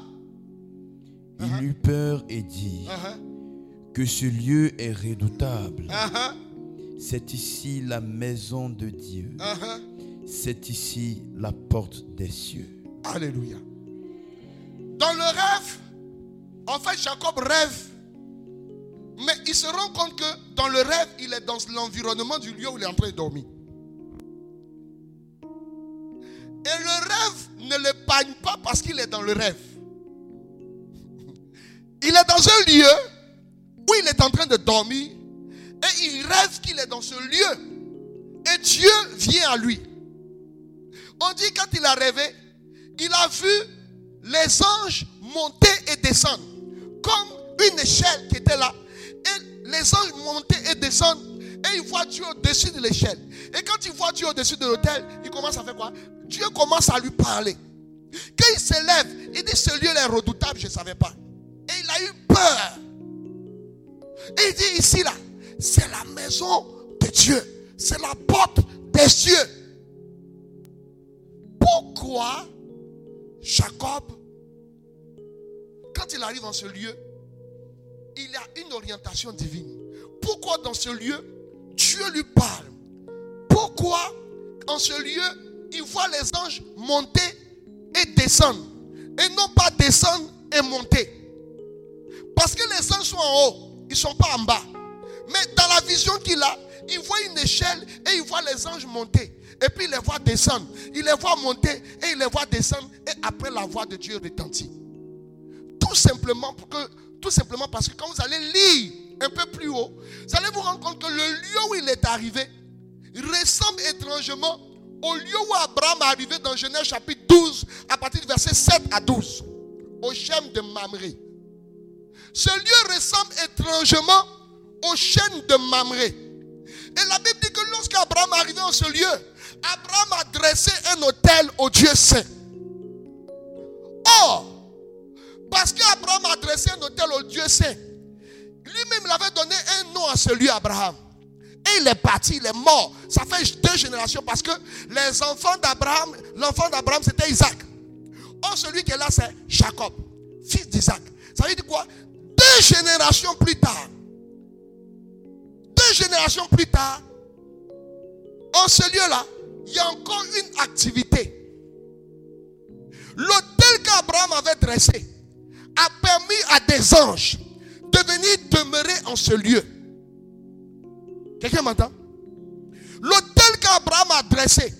Il eut peur et dit Uh-huh. que ce lieu est redoutable. Uh-huh. C'est ici la maison de Dieu. Uh-huh. C'est ici la porte des cieux. Alléluia. Dans le rêve, en fait, Jacob rêve. Mais il se rend compte que dans le rêve, il est dans l'environnement du lieu où il est en train de dormir. Et le rêve ne l'épargne pas parce qu'il est dans le rêve. Il est dans un lieu où il est en train de dormir et il rêve qu'il est dans ce lieu. Et Dieu vient à lui. On dit quand il a rêvé, il a vu les anges monter et descendre comme une échelle qui était là. Et les anges montaient et descendent et il voit Dieu au-dessus de l'échelle. Et quand il voit Dieu au-dessus de l'autel, il commence à faire quoi? Dieu commence à lui parler. Quand il se lève, il dit ce lieu est redoutable, je ne savais pas. Et il a eu peur. Et il dit ici là, c'est la maison de Dieu. C'est la porte des cieux. Pourquoi Jacob, quand il arrive dans ce lieu, il a une orientation divine. Pourquoi dans ce lieu, Dieu lui parle? Pourquoi en ce lieu, il voit les anges monter et descendre et non pas descendre et monter? Parce que les anges sont en haut, ils ne sont pas en bas. Mais dans la vision qu'il a, il voit une échelle et il voit les anges monter. Et puis il les voit descendre. Il les voit monter et il les voit descendre. Et après la voix de Dieu retentit. Tout simplement, pour que, tout simplement parce que quand vous allez lire un peu plus haut, vous allez vous rendre compte que le lieu où il est arrivé ressemble étrangement au lieu où Abraham est arrivé dans Genèse chapitre 12, à partir du verset 7 à 12, au chêne de Mamré. Ce lieu ressemble étrangement au chêne de Mamré. Et la Bible dit que lorsqu'Abraham est arrivé en ce lieu, Abraham a dressé un hôtel au Dieu saint. Or, parce qu'Abraham a dressé un hôtel au Dieu saint, lui-même il avait donné un nom à ce lieu, Abraham. Et il est parti, il est mort. Ça fait deux générations parce que les enfants d'Abraham, l'enfant d'Abraham c'était Isaac. Or, celui qui est là, c'est Jacob, fils d'Isaac. Ça veut dire quoi? Deux générations plus tard, deux générations plus tard, en ce lieu-là, il y a encore une activité. L'hôtel qu'Abraham avait dressé a permis à des anges de venir demeurer en ce lieu. Quelqu'un m'entend? L'hôtel qu'Abraham a dressé,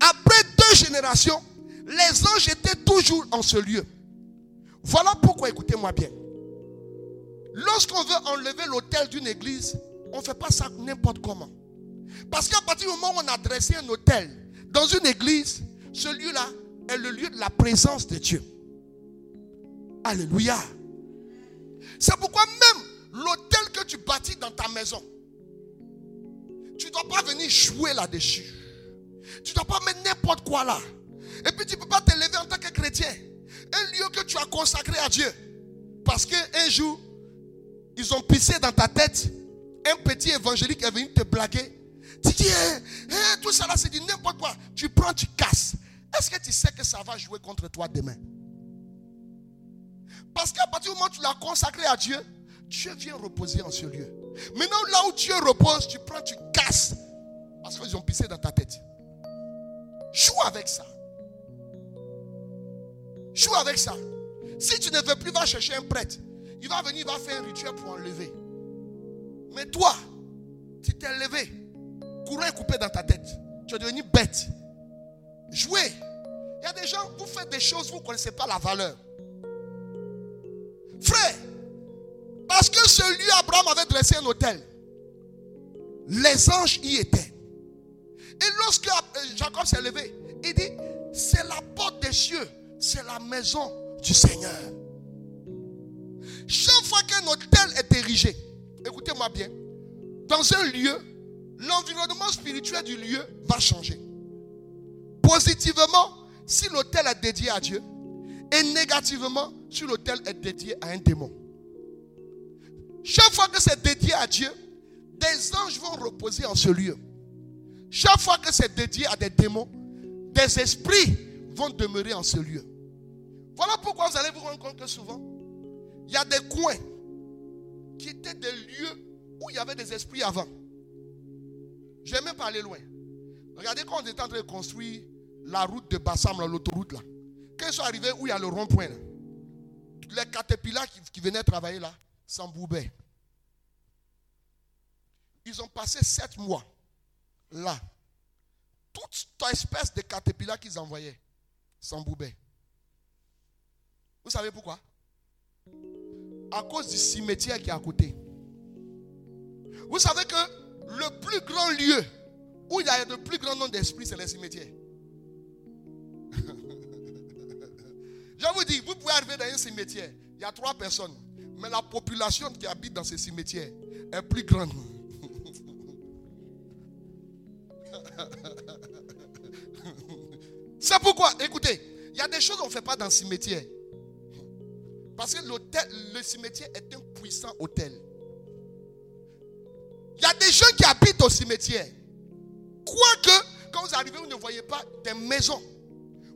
après deux générations, les anges étaient toujours en ce lieu. Voilà pourquoi, écoutez-moi bien. Lorsqu'on veut enlever l'hôtel d'une église, on ne fait pas ça n'importe comment. Parce qu'à partir du moment où on a dressé un hôtel dans une église, ce lieu-là est le lieu de la présence de Dieu. Alléluia. C'est pourquoi même l'hôtel que tu bâtis dans ta maison, tu ne dois pas venir jouer là-dessus. Tu ne dois pas mettre n'importe quoi là. Et puis tu ne peux pas t'élever en tant que chrétien. Un lieu que tu as consacré à Dieu. Parce qu'un jour, ils ont pissé dans ta tête. Un petit évangélique est venu te blaguer. Tu dis, eh, eh, tout ça là, c'est du n'importe quoi. Tu prends, tu casses. Est-ce que tu sais que ça va jouer contre toi demain? Parce qu'à partir du moment où tu l'as consacré à Dieu, Dieu vient reposer en ce lieu. Maintenant, là où Dieu repose, tu prends, tu casses. Parce qu'ils ont pissé dans ta tête. Joue avec ça. Joue avec ça. Si tu ne veux plus, va chercher un prêtre. Il va venir, il va faire un rituel pour enlever. Mais toi, tu t'es levé. Courant est coupé dans ta tête. Tu es devenu bête. Jouez. Il y a des gens, vous faites des choses, vous ne connaissez pas la valeur. Frère, parce que ce lieu, Abraham avait dressé un hôtel. Les anges y étaient. Et lorsque Jacob s'est levé, il dit, c'est la porte des cieux, c'est la maison du Seigneur. Chaque fois qu'un hôtel est érigé, écoutez-moi bien, dans un lieu, l'environnement spirituel du lieu va changer. Positivement, si l'hôtel est dédié à Dieu, et négativement, si l'hôtel est dédié à un démon. Chaque fois que c'est dédié à Dieu, des anges vont reposer en ce lieu. Chaque fois que c'est dédié à des démons, des esprits vont demeurer en ce lieu. Voilà pourquoi vous allez vous rendre compte que souvent, il y a des coins qui étaient des lieux où il y avait des esprits avant. Je vais même pas aller loin. Regardez quand on était en train de construire la route de Bassam, l'autoroute là. Quand ils sont arrivés où il y a le rond-point, les caterpillars qui, venaient travailler là s'emboubaient. Ils ont passé sept mois là. Toute espèce de caterpillars qu'ils envoyaient s'emboubaient. Vous savez pourquoi? À cause du cimetière qui est à côté. Vous savez que le plus grand lieu où il y a le plus grand nombre d'esprits, c'est les cimetières. Je vous dis, vous pouvez arriver dans un cimetière, il y a trois personnes, mais la population qui habite dans ces cimetières est plus grande. C'est pourquoi, écoutez, il y a des choses qu'on ne fait pas dans le cimetière. Parce que le cimetière est un puissant hôtel. Il y a des gens qui habitent au cimetière. Quoique, quand vous arrivez, vous ne voyez pas des maisons.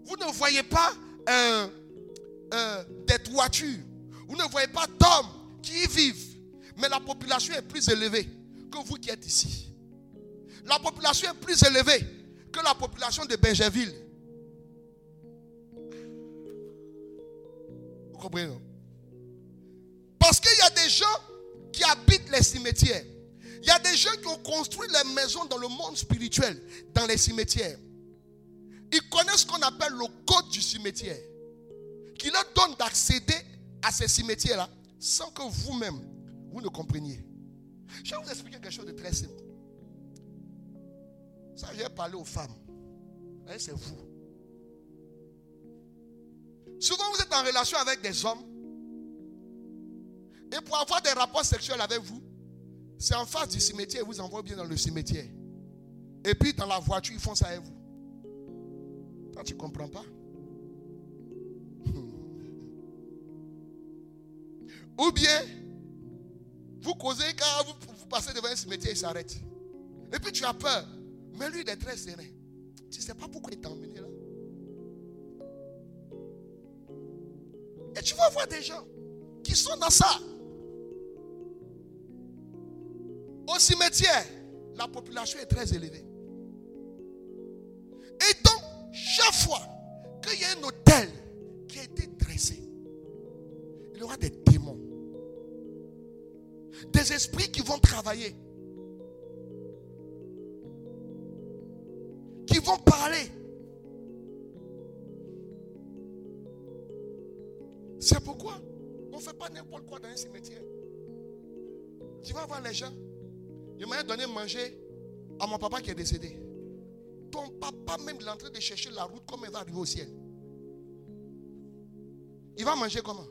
Vous ne voyez pas euh, euh, des toitures. Vous ne voyez pas d'hommes qui y vivent. Mais la population est plus élevée que vous qui êtes ici. La population est plus élevée que la population de Benjerville. comprenez non? Parce qu'il y a des gens qui habitent les cimetières. Il y a des gens qui ont construit les maisons dans le monde spirituel, dans les cimetières. Ils connaissent ce qu'on appelle le code du cimetière, qui leur donne d'accéder à ces cimetières-là sans que vous-même, vous ne compreniez. Je vais vous expliquer quelque chose de très simple. Ça, j'ai parlé aux femmes. Hein, c'est vous. Souvent, vous êtes en relation avec des hommes. Et pour avoir des rapports sexuels avec vous, c'est en face du cimetière, ils vous envoient bien dans le cimetière. Et puis dans la voiture, ils font ça avec vous. Toi, tu ne comprends pas? Ou bien, vous causez quand vous, vous passez devant un cimetière, il s'arrête. Et puis tu as peur. Mais lui, il est très serein. Tu ne sais pas pourquoi il t'a emmené là. Et tu vas voir des gens qui sont dans ça. Au cimetière, la population est très élevée. Et donc, chaque fois qu'il y a un hôtel qui a été dressé, il y aura des. Des esprits qui vont travailler. Qui vont parler. C'est pourquoi on ne fait pas n'importe quoi dans un cimetière. Tu vas voir les gens. Il m'a donné manger à mon papa qui est décédé. Ton papa même il est en train de chercher la route comment il va arriver au ciel. Il va manger comment?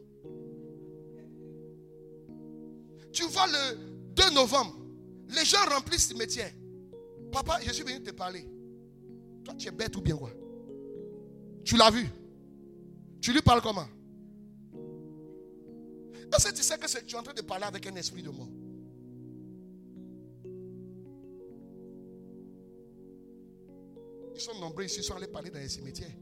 Tu vois le 2 novembre, les gens remplissent le cimetière. Papa, je suis venu te parler. Toi, tu es bête ou bien quoi? Tu l'as vu? Tu lui parles comment? Est-ce que tu sais que tu es en train de parler avec un esprit de mort? Ils sont nombreux ici, ils sont allés parler dans les cimetières.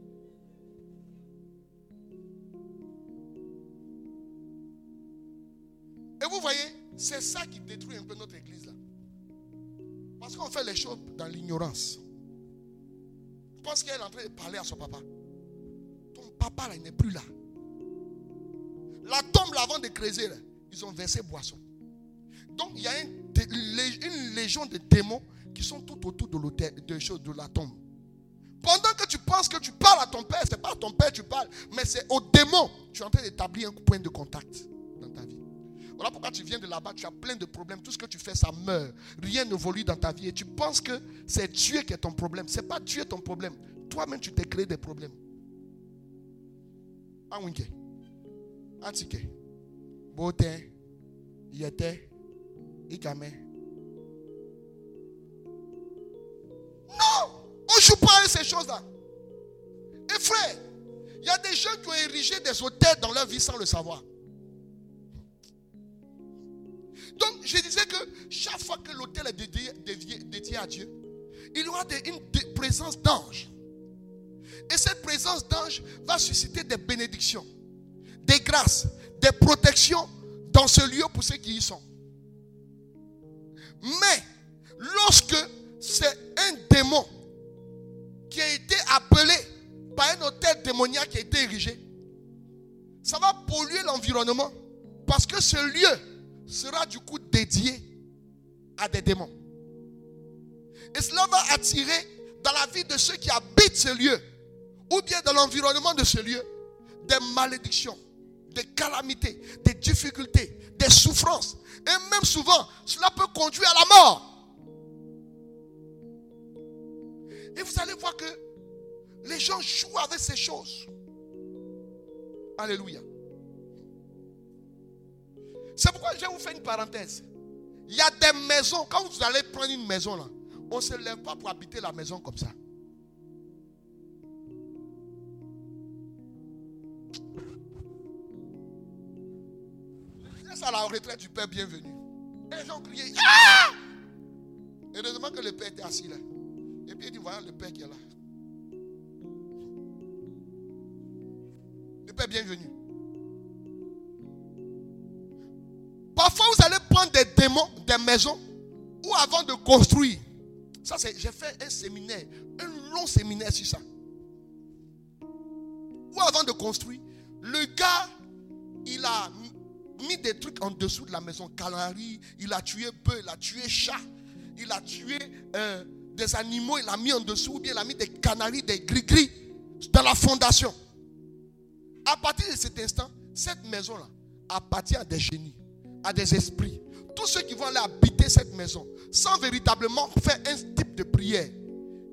C'est ça qui détruit un peu notre église là. Parce qu'on fait les choses dans l'ignorance. Je pense qu'elle est en train de parler à son papa. Ton papa là, il n'est plus là. La tombe là, avant de creuser, là, ils ont versé boisson. Donc il y a une, légion de démons qui sont tout autour de de, de la tombe. Pendant que tu penses que tu parles à ton père, ce n'est pas à ton père que tu parles, mais c'est au démon. Tu es en train d'établir un point de contact. Voilà pourquoi tu viens de là-bas, tu as plein de problèmes. Tout ce que tu fais, ça meurt. Rien ne volue dans ta vie. Et tu penses que c'est Dieu qui est ton problème. Ce n'est pas Dieu ton problème. Toi-même, tu t'es créé des problèmes. Anwinke. Antike. Botin. Yete. Ikame. Non! On ne joue pas avec ces choses-là. Et frère, il y a des gens qui ont érigé des hôtels dans leur vie sans le savoir. Donc, je disais que chaque fois que l'hôtel est dédié, à Dieu, il y aura une présence d'ange. Et cette présence d'ange va susciter des bénédictions, des grâces, des protections dans ce lieu pour ceux qui y sont. Mais, lorsque c'est un démon qui a été appelé par un hôtel démoniaque qui a été érigé, ça va polluer l'environnement parce que ce lieu sera du coup dédié à des démons. Et cela va attirer dans la vie de ceux qui habitent ce lieu, ou bien dans l'environnement de ce lieu, des malédictions, des calamités, des difficultés, des souffrances. Et même souvent, cela peut conduire à la mort. Et vous allez voir que les gens jouent avec ces choses. Alléluia. C'est pourquoi je vais vous faire une parenthèse. Il y a des maisons, quand vous allez prendre une maison là, on ne se lève pas pour habiter la maison comme ça. C'est à la retraite du Père bienvenu. Et les gens criaient. Ah Heureusement que le Père était assis là. Et puis il dit voilà le Père qui est là. Le Père bienvenu. Des démons, des maisons, ou avant de construire. Ça, c'est, j'ai fait un séminaire, un long séminaire sur ça. Ou avant de construire, le gars il a mis des trucs en dessous de la maison. Canaries, il a tué peu, il a tué chat, il a tué euh, des animaux, il a mis en dessous, ou bien il a mis des canaries, des gris-gris dans la fondation. À partir de cet instant, cette maison-là appartient à des génies, à des esprits. Tous ceux qui vont aller habiter cette maison, sans véritablement faire un type de prière,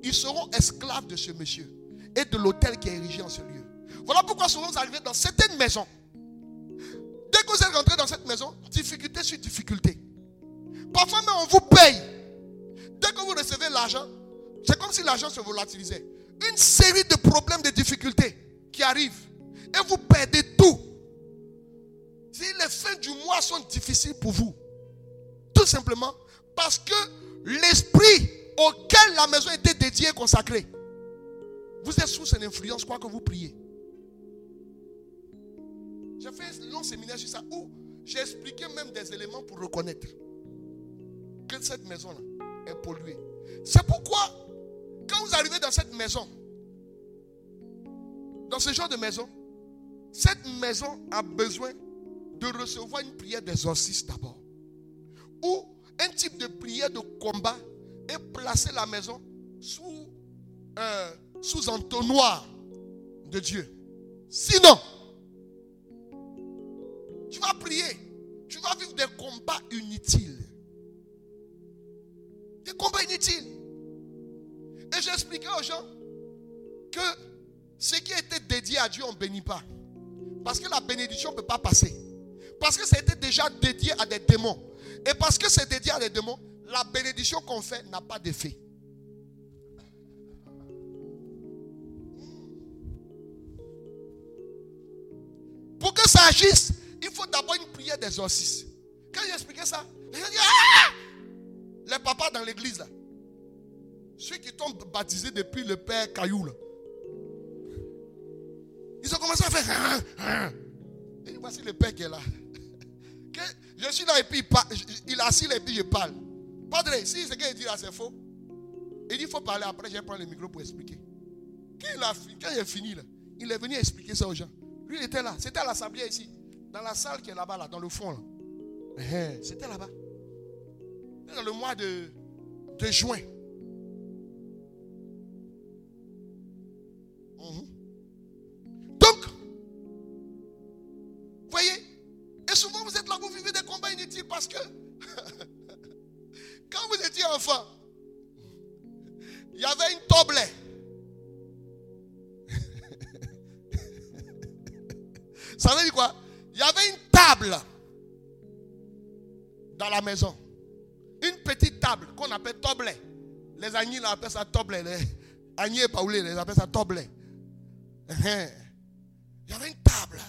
ils seront esclaves de ce monsieur et de l'hôtel qui est érigé en ce lieu. Voilà pourquoi souvent vous arrivez dans certaines maisons. Dès que vous êtes rentré dans cette maison, difficulté sur difficulté. Parfois même on vous paye. Dès que vous recevez l'argent, c'est comme si l'argent se volatilisait. Une série de problèmes, de difficultés qui arrivent. Et vous perdez tout. Si les fins du mois sont difficiles pour vous, simplement parce que l'esprit auquel la maison était dédiée et consacrée, vous êtes sous son influence, quoi que vous priez. J'ai fait un long séminaire sur ça où j'ai expliqué même des éléments pour reconnaître que cette maison-là est polluée. C'est pourquoi, quand vous arrivez dans cette maison, dans ce genre de maison, cette maison a besoin de recevoir une prière d'exorcisme d'abord. Ou un type de prière de combat et placer la maison sous, un sous entonnoir de Dieu. Sinon, tu vas prier, tu vas vivre des combats inutiles. Des combats inutiles. Et j'ai expliqué aux gens que ce qui était dédié à Dieu, on ne bénit pas. Parce que la bénédiction ne peut pas passer. Parce que c'était déjà dédié à des démons. Et parce que c'est dédié à des démons, la bénédiction qu'on fait n'a pas d'effet. Pour que ça agisse, il faut d'abord une prière d'exorcisme. Quand j'ai expliqué ça, les gens ah! Les papas dans l'église, là, ceux qui sont baptisés depuis le père Caillou, là, ils ont commencé à faire. Ah, ah. Et voici le père qui est là. Je suis là et puis il, assis et puis je parle. Padre, si ce qu'il dit là c'est faux, il dit il faut parler après, je vais prendre le micro pour expliquer. Quand il, a, quand il est fini, là, il est venu expliquer ça aux gens. Lui, il était là. C'était à l'assemblée ici. Dans la salle qui est là-bas, là, dans le fond. Là. Eh, C'était là-bas. Dans le mois de, de juin. Mhm. Parce que quand vous étiez enfant, il y avait une toblet. Ça veut dire quoi? Il y avait une table dans la maison. Une petite table qu'on appelle toblet. Les agnis appellent ça toblet. Les agnis et paoulés, les appellent ça toblet. Il y avait une table.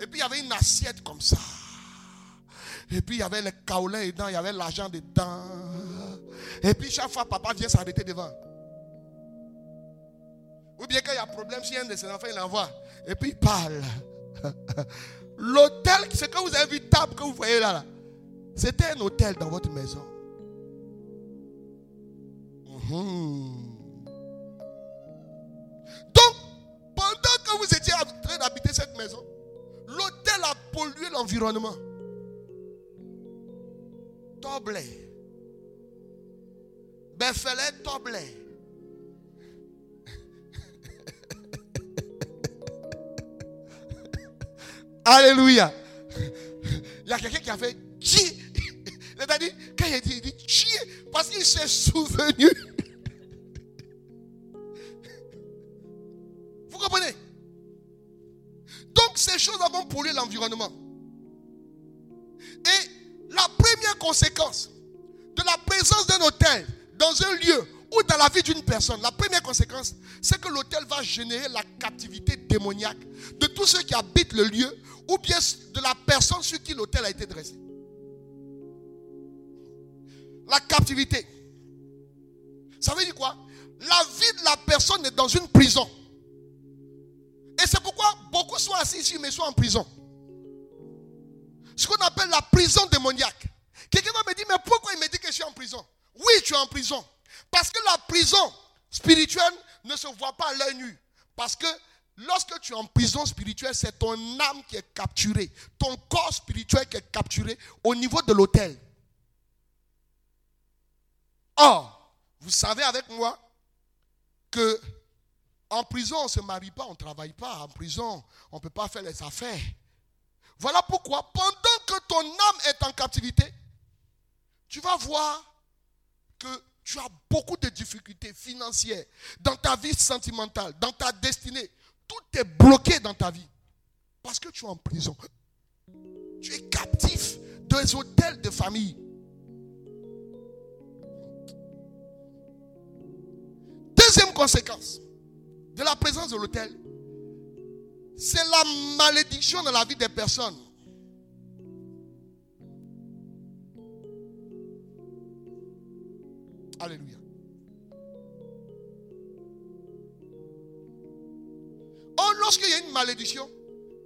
Et puis il y avait une assiette comme ça. Et puis il y avait les kaolins dedans, il y avait l'argent dedans. Et puis chaque fois, papa vient s'arrêter devant. Ou bien quand il y a problème, si un de ses enfants, il envoie. Et puis il parle. L'hôtel, c'est que vous avez vu table que vous voyez là, là c'était un hôtel dans votre maison. Mhm. Donc, pendant que vous étiez en train d'habiter cette maison, l'hôtel a pollué l'environnement. Toblet. Befelet Toblet. Alléluia. Il y a quelqu'un qui a fait dit, quand il dit, il dit chier, parce qu'il s'est souvenu. Vous comprenez? Donc ces choses vont polluer l'environnement. Et première conséquence de la présence d'un hôtel dans un lieu ou dans la vie d'une personne, la première conséquence, c'est que l'hôtel va générer la captivité démoniaque de tous ceux qui habitent le lieu ou bien de la personne sur qui l'hôtel a été dressé. La captivité. Ça veut dire quoi? La vie de la personne est dans une prison. Et c'est pourquoi beaucoup sont assis ici, mais sont en prison. Ce qu'on appelle la prison démoniaque. Quelqu'un va me dire, mais pourquoi il me dit que je suis en prison? Oui, tu es en prison. Parce que la prison spirituelle ne se voit pas à l'œil nu. Parce que Lorsque tu es en prison spirituelle, c'est ton âme qui est capturée, ton corps spirituel qui est capturé au niveau de l'autel. Or, vous savez avec moi que en prison, on ne se marie pas, on ne travaille pas. En prison, on ne peut pas faire les affaires. Voilà pourquoi, pendant que ton âme est en captivité, tu vas voir que tu as beaucoup de difficultés financières dans ta vie sentimentale, dans ta destinée. Tout est bloqué dans ta vie. Parce que tu es en prison. Tu es captif des hôtels de famille. Deuxième conséquence de la présence de l'hôtel, c'est la malédiction dans la vie des personnes. Alléluia. Oh, lorsqu'il y a une malédiction,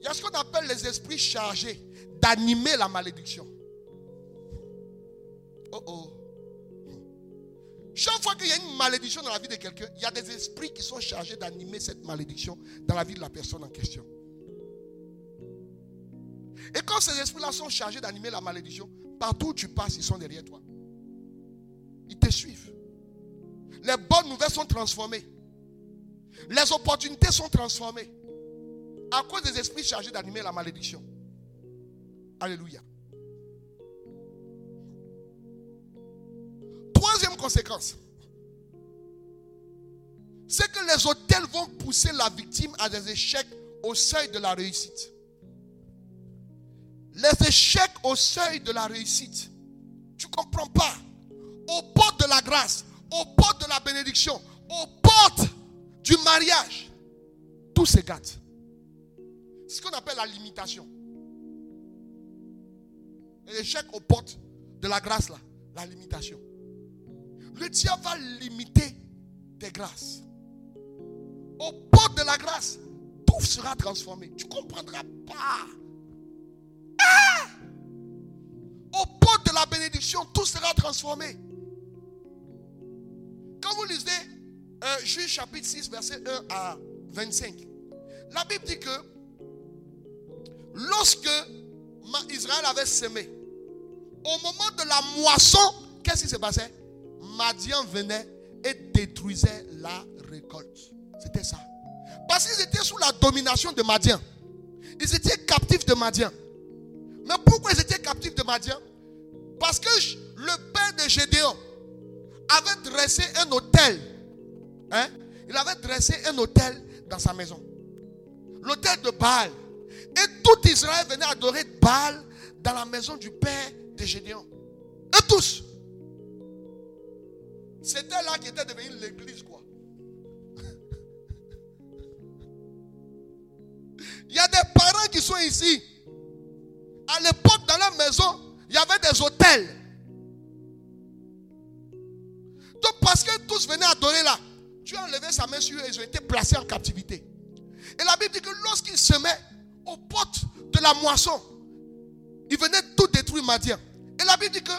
il y a ce qu'on appelle les esprits chargés d'animer la malédiction. Oh oh. Chaque fois qu'il y a une malédiction dans la vie de quelqu'un, il y a des esprits qui sont chargés d'animer cette malédiction dans la vie de la personne en question. Et quand ces esprits-là sont chargés d'animer la malédiction, partout où tu passes, ils sont derrière toi. Ils te suivent. Les bonnes nouvelles sont transformées. Les opportunités sont transformées. À cause des esprits chargés d'animer la malédiction. Alléluia. Troisième conséquence, c'est que les hôtels vont pousser la victime à des échecs au seuil de la réussite. Les échecs au seuil de la réussite. Tu ne comprends pas. Aux portes de la grâce, aux portes de la bénédiction, aux portes du mariage, tout se. C'est ce qu'on appelle la limitation. L'échec aux portes de la grâce, là, la limitation. Le diable va limiter tes grâces. Aux portes de la grâce, tout sera transformé. Tu ne comprendras pas. Ah! Aux portes de la bénédiction, tout sera transformé. Lisez euh, Juge chapitre 6, verset 1 à 25, la Bible dit que lorsque Israël avait semé, au moment de la moisson, qu'est-ce qui se passait? Madian venait et détruisait la récolte. C'était ça. Parce qu'ils étaient sous la domination de Madian. Ils étaient captifs de Madian. Mais pourquoi ils étaient captifs de Madian? Parce que le père de Gédéon avait dressé un hôtel. Hein? Il avait dressé un hôtel dans sa maison. L'hôtel de Baal. Et tout Israël venait adorer Baal dans la maison du père de Gédéon. Et tous. C'était là qui était devenu l'église, quoi. Il y a des parents qui sont ici. À l'époque, dans leur maison, il y avait des hôtels. Donc, parce que tous venaient adorer là, tu as enlevé sa main sur eux, ils ont été placés en captivité. Et la Bible dit que lorsqu'ils se met aux portes de la moisson, ils venaient tout détruire Madian. Et la Bible dit que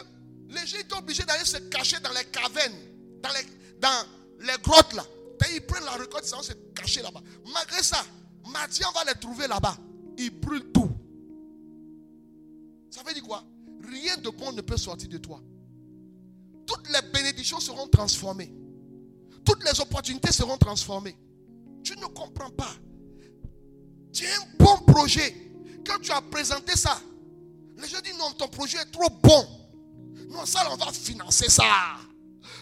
les gens étaient obligés d'aller se cacher dans les cavernes, dans les, dans les grottes là. Et ils prennent la récolte, ils vont se cacher là-bas. Malgré ça, Madian va les trouver là-bas. Ils brûlent tout. Ça veut dire quoi? Rien de bon ne peut sortir de toi. Toutes les bénédictions seront transformées. Toutes les opportunités seront transformées. Tu ne comprends pas. Tu as un bon projet. Quand tu as présenté ça, les gens disent non, ton projet est trop bon. Non, ça, on va financer ça.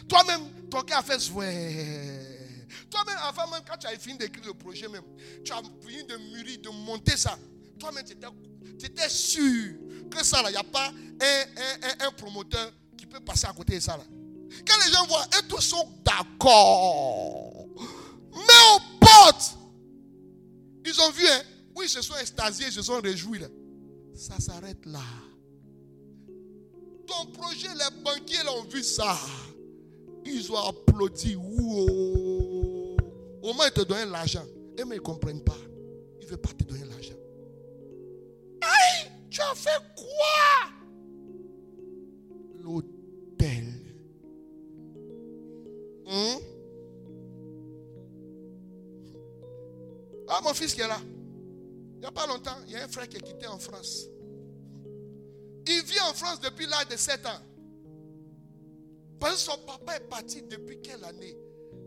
Toi-même, ton cœur a fait ouais. Toi-même, enfin, même quand tu as fini d'écrire le projet, même, tu as fini de mûrir, de monter ça. Toi-même, tu étais, sûr que ça, il n'y a pas un, un, promoteur peut passer à côté de ça. Là. Quand les gens voient, et tous sont d'accord. Mais aux portes, ils ont vu, hein, oui, ils se sont extasiés, ils se sont réjouis. Là. Ça s'arrête là. Ton projet, les banquiers ont vu ça. Ils ont applaudi. Au moins, ils te donnent l'argent. Et mais ils ne comprennent pas. Ils ne veulent pas te donner l'argent. Aïe, tu as fait quoi? L'hôtel. Hein? Ah, mon fils qui est là. Il n'y a pas longtemps, il y a un frère qui est quitté en France. Il vit en France depuis l'âge de 7 ans. Parce que son papa est parti depuis quelle année?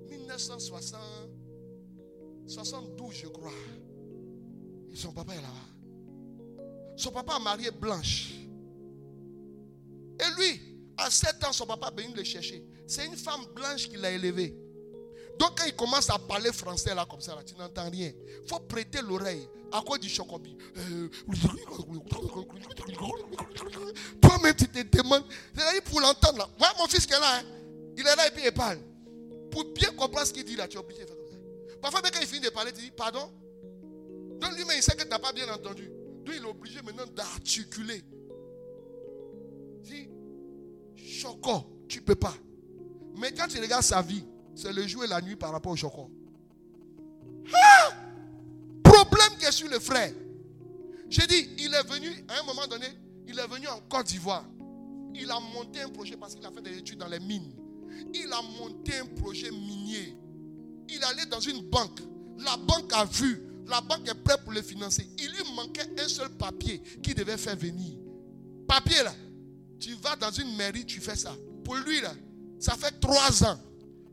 1972, je crois. Son papa est là-bas. Son papa a marié Blanche. Et lui, à 7 ans, son papa est venu le chercher. C'est une femme blanche qui l'a élevé. Donc quand il commence à parler français là comme ça, là, tu n'entends rien. Il faut prêter l'oreille à cause du chocobi. Euh, Toi-même, tu te demandes. Pour l'entendre là. Mon fils qui est là. Hein. Il est là et puis il parle. Pour bien comprendre ce qu'il dit là, tu es obligé de faire comme ça. Parfois, quand il finit de parler, tu dis pardon. Donc lui-même, il sait que tu n'as pas bien entendu. Donc il est obligé maintenant d'articuler. Dis, choco, tu ne peux pas. Mais quand tu regardes sa vie, c'est le jour et la nuit par rapport au choco. Ah! Problème qui est sur le frère. J'ai dit, il est venu, à un moment donné, il est venu en Côte d'Ivoire. Il a monté un projet parce qu'il a fait des études dans les mines. Il a monté un projet minier. Il allait dans une banque. La banque a vu. La banque est prête pour le financer. Il lui manquait un seul papier qui devait faire venir. Papier là. Tu vas dans une mairie, tu fais ça. Pour lui là, ça fait trois ans.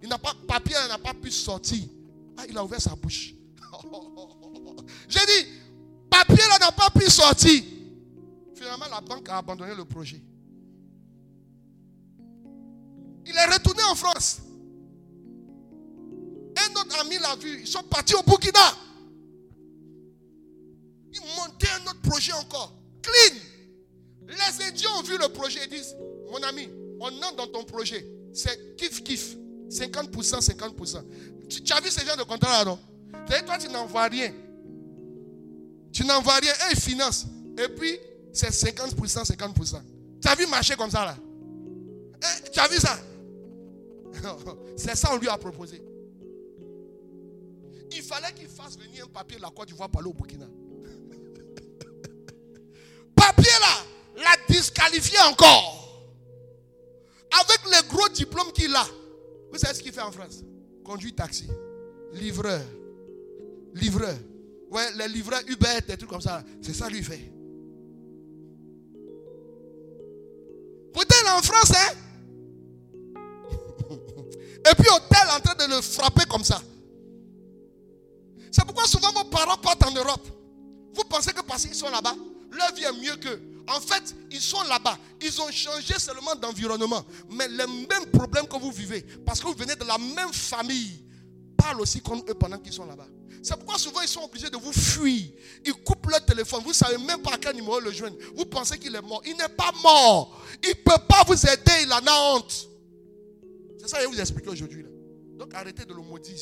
Il n'a pas, papier n'a pas pu sortir. Ah, il a ouvert sa bouche. J'ai dit, papier n'a pas pu sortir. Finalement, la banque a abandonné le projet. Il est retourné en France. Un autre ami l'a vu. Ils sont partis au Burkina. Ils montaient un autre projet encore. Clean. Les Indiens ont vu le projet et disent, mon ami, on entre dans ton projet. C'est kiff kiff. 50%, 50%. Tu, as vu ces gens de contrat là, non toi, tu n'envoies rien. Tu n'envoies rien. Et ils financent. Et puis, c'est 50%, 50%. Tu as vu marcher comme ça là? Eh, Tu as vu ça? C'est ça qu'on lui a proposé. Il fallait qu'il fasse venir un papier de la Côte d'Ivoire parler au Burkina. papier là, l'a disqualifié encore. Avec les gros diplômes qu'il a. Vous savez ce qu'il fait en France? Conduit taxi, livreur, livreur. Ouais, les livreurs Uber, des trucs comme ça. C'est ça lui fait. Peut-être en France, hein? Et puis hôtel en train de le frapper comme ça. C'est pourquoi souvent vos parents partent en Europe. Vous pensez que parce qu'ils sont là-bas, leur vie est mieux qu'eux. En fait, ils sont là-bas. Ils ont changé seulement d'environnement. Mais les mêmes problèmes que vous vivez, parce que vous venez de la même famille, parlent aussi comme eux pendant qu'ils sont là-bas. C'est pourquoi souvent ils sont obligés de vous fuir. Ils coupent leur téléphone. Vous ne savez même pas à quel numéro le joindre. Vous pensez qu'il est mort. Il n'est pas mort. Il ne peut pas vous aider. Il en a honte. C'est ça que je vais vous expliquer aujourd'hui. Donc arrêtez de le maudire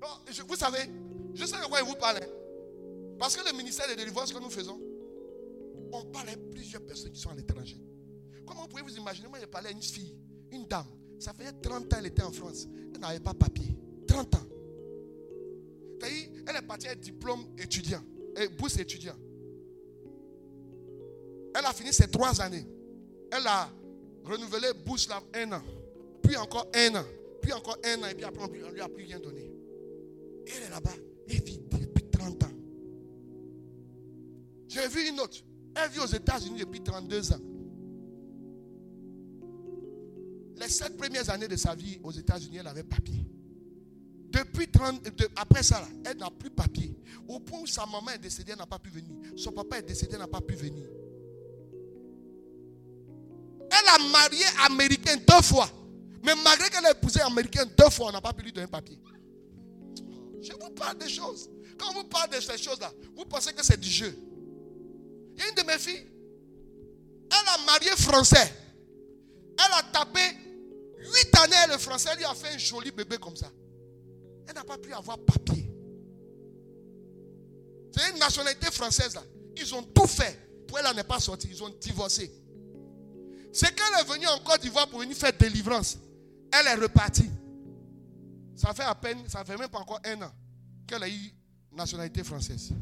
vous savez, je sais de quoi il vous parle. Parce que le ministère de délivrance que nous faisons, on parle à plusieurs personnes qui sont à l'étranger. Comment pouvez-vous imaginer? Moi, j'ai parlé à une fille, une dame. Ça faisait 30 ans qu'elle était en France. Elle n'avait pas papier. 30 ans. Elle est partie avec diplôme étudiant, et bourse étudiant. Elle a fini ses trois années. Elle a renouvelé bourse là un an. Puis encore un an. Puis encore un an. Et puis après, on ne lui a plus rien donné. Elle est là-bas. Elle J'ai vu une autre. Elle vit aux États-Unis depuis 32 ans. Les sept premières années de sa vie aux États-Unis, elle avait papier. Depuis 30, après ça, elle n'a plus papier. Au point où sa maman est décédée, elle n'a pas pu venir. Son papa est décédé, elle n'a pas pu venir. Elle a marié américain deux fois. Mais malgré qu'elle ait épousé américain deux fois, on n'a pas pu lui donner un papier. Je vous parle des choses. Quand vous parle de ces choses-là, vous pensez que c'est du jeu. Il y a une de mes filles, elle a marié français. Elle a tapé huit années le français, elle lui a fait un joli bébé comme ça. Elle n'a pas pu avoir papier. C'est une nationalité française là. Ils ont tout fait pour elle n'est pas sortie. Ils ont divorcé. C'est qu'elle est venue en Côte d'Ivoire pour venir faire délivrance. Elle est repartie. Ça fait à peine, ça fait même pas encore un an qu'elle a eu nationalité française.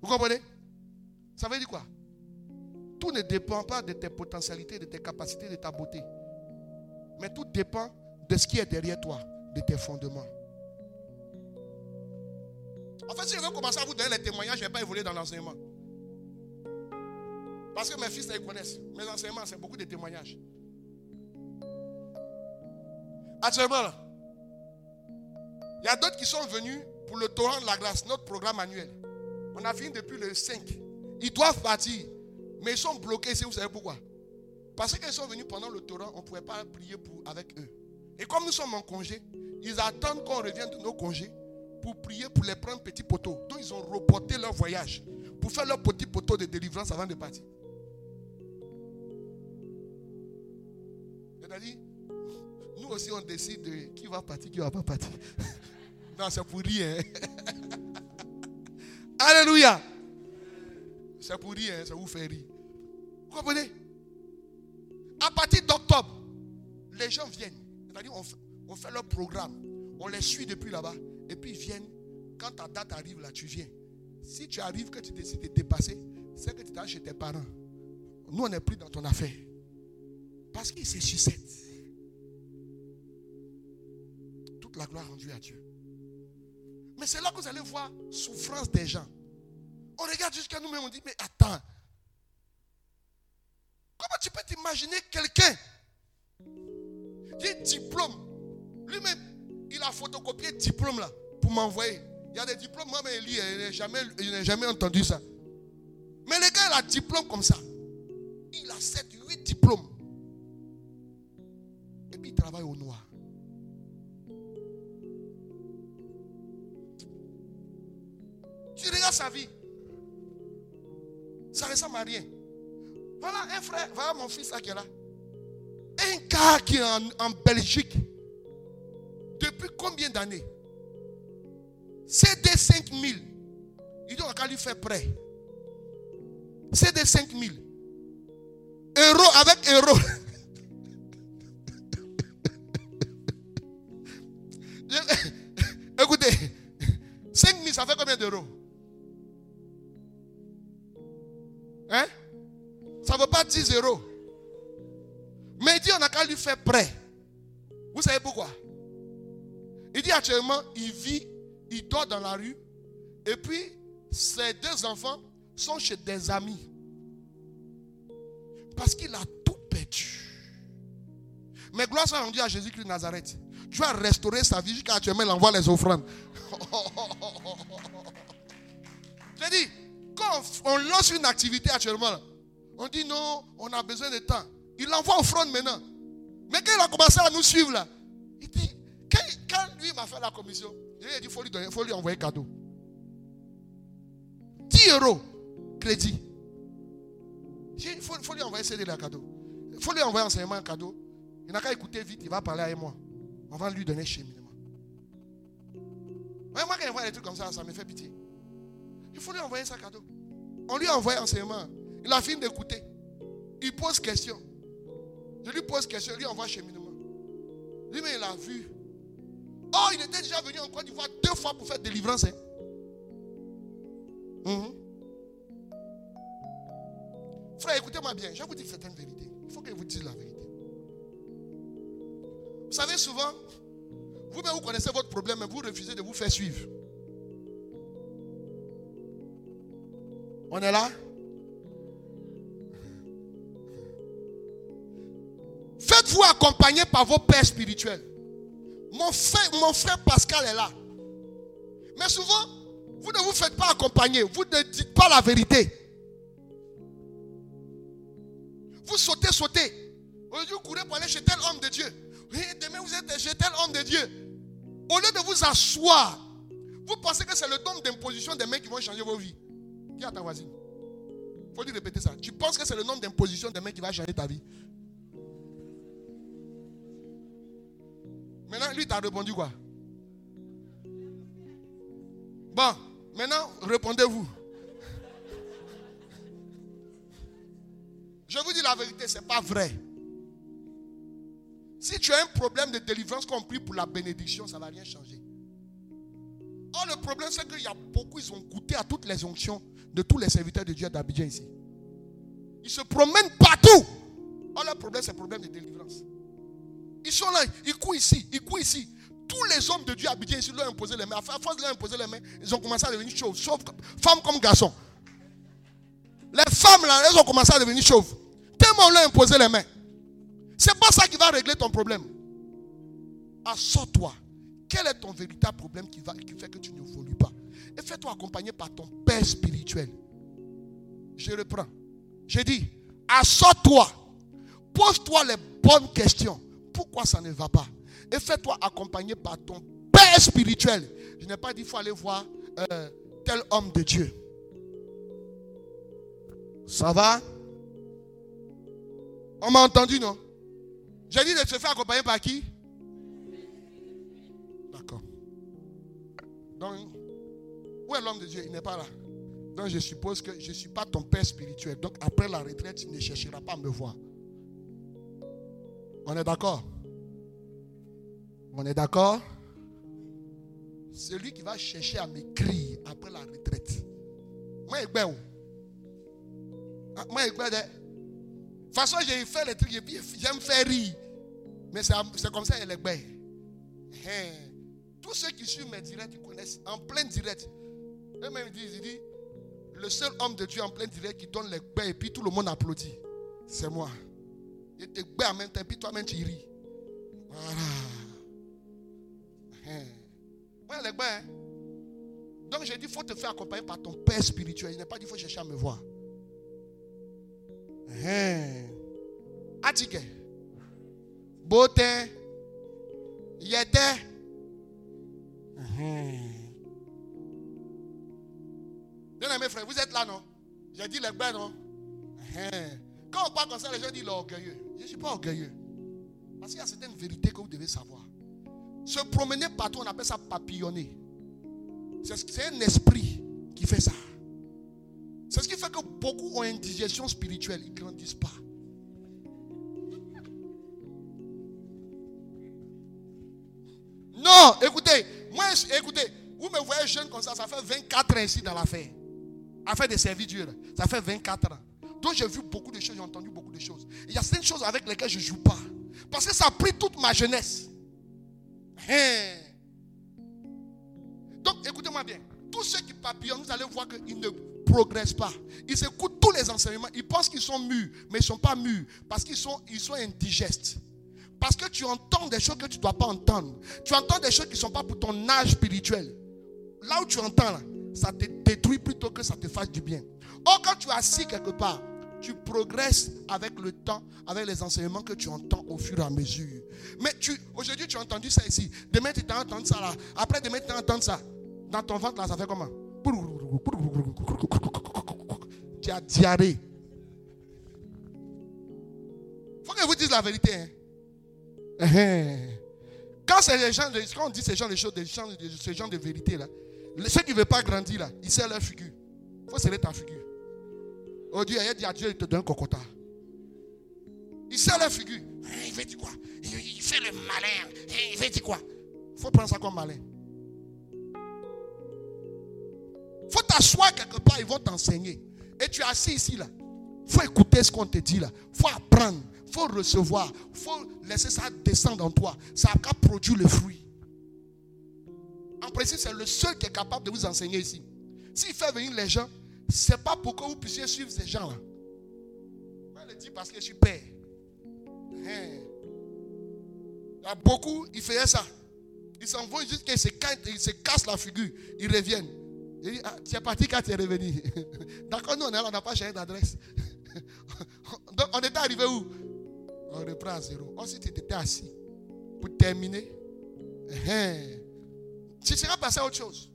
Vous comprenez? Ça veut dire quoi? Tout ne dépend pas de tes potentialités, de tes capacités, de ta beauté. Mais tout dépend de ce qui est derrière toi, de tes fondements. En fait, si je veux commencer à vous donner les témoignages, je ne vais pas évoluer dans l'enseignement. Parce que mes fils, ils connaissent. Mes enseignements, c'est beaucoup de témoignages. Actuellement, il y a d'autres qui sont venus pour le torrent de la grâce, notre programme annuel. On a fini depuis le 5. Ils doivent partir, mais ils sont bloqués vous savez pourquoi Parce qu'ils sont venus pendant le torrent, on ne pouvait pas prier pour, avec eux. Et comme nous sommes en congé, ils attendent qu'on revienne de nos congés pour prier pour les prendre petits poteaux. Donc ils ont reporté leur voyage pour faire leur petit poteau de délivrance avant de partir. C'est-à-dire, nous aussi on décide de qui va partir, qui ne va pas partir. non, c'est pour rien. Alléluia. C'est pour rien, ça vous fait rire. Vous comprenez? À partir d'octobre, les gens viennent. C'est-à-dire, on fait, leur programme. On les suit depuis là-bas. Et puis ils viennent. Quand ta date arrive là, tu viens. Si tu arrives que tu décides de dépasser, c'est que tu es chez tes parents. Nous, on n'est plus dans ton affaire. Parce qu'il se sucette. Toute la gloire rendue à Dieu. Mais c'est là que vous allez voir souffrance des gens. On regarde jusqu'à nous-mêmes, on dit, mais attends. Comment tu peux t'imaginer quelqu'un qui diplôme? Lui-même, il a photocopié diplôme là pour m'envoyer. Il y a des diplômes, moi, mais il n'a jamais, jamais entendu ça. Mais le gars, il a diplôme comme ça. Il a 7, 8 diplômes. Et puis il travaille au noir. Tu regardes sa vie. Ça ressemble à rien. Voilà un frère, voilà mon fils là qui est là. Un gars qui est en, Belgique. Depuis combien d'années? CD 5000. Il doit lui faire prêt. CD 5000. Euro avec euro. Écoutez, 5000 ça fait combien d'euros? Pas 10 euros. Mais il dit on n'a qu'à lui faire prêt. Vous savez pourquoi? Il dit actuellement, il vit, il dort dans la rue. Et puis, ses deux enfants sont chez des amis. Parce qu'il a tout perdu. Mais gloire soit rendue à Jésus-Christ de Nazareth. Dieu a restauré sa vie jusqu'à actuellement, il envoie les offrandes. Je dis, quand on lance une activité actuellement, on dit non, on a besoin de temps. Il envoie offrande maintenant. Mais quand il a commencé à nous suivre là, il dit, quand, lui m'a fait la commission, il a dit, il faut lui, donner, faut lui envoyer cadeau. 10 euros crédit. Il faut, lui envoyer CD un cadeau. Il faut lui envoyer enseignement cadeau. Il n'a qu'à écouter vite, il va parler avec moi. On va lui donner cheminement. moi, quand il voit des trucs comme ça, ça me fait pitié. Il faut lui envoyer ça cadeau. On lui a envoyé enseignement. Il a fini d'écouter. Il pose question. Je lui pose question, lui envoie cheminement. Lui, mais il a vu. Oh, il était déjà venu en Côte d'Ivoire deux fois pour faire délivrance. Hein. Mhm. Frère, écoutez-moi bien. Je vous dire certaines vérités. Il faut que je vous dise la vérité. Vous savez, souvent, vous-même, vous connaissez votre problème, mais vous refusez de vous faire suivre. On est là? Faites-vous accompagner par vos pères spirituels. Mon frère, mon frère Pascal est là. Mais souvent, vous ne vous faites pas accompagner. Vous ne dites pas la vérité. Vous sautez, sautez. Aujourd'hui, vous courez pour aller chez tel homme de Dieu. demain, vous êtes chez tel homme de Dieu. Au lieu de vous asseoir, vous pensez que c'est le don d'imposition des mains qui vont changer vos vies à ta voisine. Il faut lui répéter ça. Tu penses que c'est le nombre d'impositions des mains qui va changer ta vie. Maintenant, lui t'a répondu quoi? Bon, maintenant, répondez-vous. Je vous dis la vérité, ce n'est pas vrai. Si tu as un problème de délivrance compris pour la bénédiction, ça ne va rien changer. Or, le problème, c'est qu'il y a beaucoup, ils ont goûté à toutes les onctions de tous les serviteurs de Dieu d'Abidjan ici. Ils se promènent partout. Oh, le problème, c'est le problème de délivrance. Ils sont là, ils courent ici, ils courent ici. tous les hommes de Dieu habitaient ici leur imposé les mains. À force de leur imposer les mains, ils ont commencé à devenir chauves. chauves femmes comme garçons. Les femmes là, elles ont commencé à devenir chauves. Tellement on leur a imposé les mains. C'est pas ça qui va régler ton problème. Assors-toi. Quel est ton véritable problème qui, va, qui fait que tu n'évolues pas? Et fais-toi accompagner par ton père spirituel. Je reprends. J'ai dit, assors-toi. Pose-toi les bonnes questions. Pourquoi ça ne va pas? Et fais-toi accompagner par ton père spirituel. Je n'ai pas dit qu'il faut aller voir euh, tel homme de Dieu. Ça va? On m'a entendu, non? J'ai dit de se faire accompagner par qui? D'accord. Donc, où est l'homme de Dieu? Il n'est pas là. Donc, je suppose que je ne suis pas ton père spirituel. Donc, après la retraite, tu ne chercheras pas à me voir. On est d'accord? On est d'accord? Celui qui va chercher à m'écrire après la retraite. Moi, ah, Moi, De toute façon, j'ai fait les trucs et puis j'aime faire rire. Mais c'est comme ça, elle est belle. Hein. Tous ceux qui suivent mes directs, ils connaissent. En plein direct. Eux-mêmes disent, ils disent, le seul homme de Dieu en plein direct qui donne les bains et puis tout le monde applaudit. C'est moi. Et te en même temps, puis toi-même tu ris. Voilà. Hein. Moi, les bains. Hein. Donc j'ai dit, il faut te faire accompagner par ton père spirituel. Il n'est pas dit, il faut chercher à me voir. Hein. Atike. Beauté. Yété. Bien mes frères, vous êtes là, non? J'ai dit les bains, non? Quand on parle comme ça, les gens disent l'orgueilleux. Je ne suis pas orgueilleux. Parce qu'il y a certaines vérités que vous devez savoir. Se promener partout, on appelle ça papillonner. C'est un esprit qui fait ça. C'est ce qui fait que beaucoup ont une digestion spirituelle. Ils ne grandissent pas. Non, écoutez, moi, écoutez, vous me voyez jeune comme ça, ça fait 24 ans ici dans l'affaire. Affaire de serviture, ça fait 24 ans. Donc j'ai vu beaucoup de choses, j'ai entendu beaucoup de choses. Il y a certaines choses avec lesquelles je ne joue pas. Parce que ça a pris toute ma jeunesse. Hein? Donc écoutez-moi bien. Tous ceux qui papillonnent, vous allez voir qu'ils ne progressent pas. Ils écoutent tous les enseignements. Ils pensent qu'ils sont mûrs, mais ils ne sont pas mûrs. Parce qu'ils sont, ils sont indigestes. Parce que tu entends des choses que tu ne dois pas entendre. Tu entends des choses qui ne sont pas pour ton âge spirituel. Là où tu entends, ça te détruit plutôt que ça te fasse du bien. Or, quand tu es assis quelque part, tu progresses avec le temps, avec les enseignements que tu entends au fur et à mesure. Mais tu, aujourd'hui, tu as entendu ça ici. Demain, tu t'as entendu ça là. Après, demain, tu as entendu ça. Dans ton ventre, là, ça fait comment? Tu as diarrhée. Il faut que je vous dise la vérité. Hein. Quand, les gens, quand on dit ces gens de choses, ces gens de vérité là, ceux qui ne veulent pas grandir là, ils serrent leur figure. Il faut serrer ta figure. Oh Dieu, il dit à Dieu, il te donne un cocota. Il serre leur figure. Hein, il fait dire quoi? Il fait le malin. Hein, il fait dire quoi? Il faut prendre ça comme malin. Il faut t'asseoir quelque part, ils vont t'enseigner. Et tu es assis ici là. Il faut écouter ce qu'on te dit là. Il faut apprendre. Il faut recevoir. Il faut laisser ça descendre en toi. Ça a produire le fruit. En principe, c'est le seul qui est capable de vous enseigner ici. S'il fait venir les gens, ce n'est pas pour que vous puissiez suivre ces gens-là. Je le dis parce que je suis père. Hein. Il y a beaucoup, ils faisaient ça. Ils s'en vont jusqu'à se, ils se cassent la figure. Ils reviennent. Ah, tu es parti quand tu es revenu. D'accord, nous, on n'a pas changé d'adresse. Donc, on était arrivé où? On reprend à zéro. Ensuite, tu étais assis. Pour terminer, hein. tu seras passé à autre chose.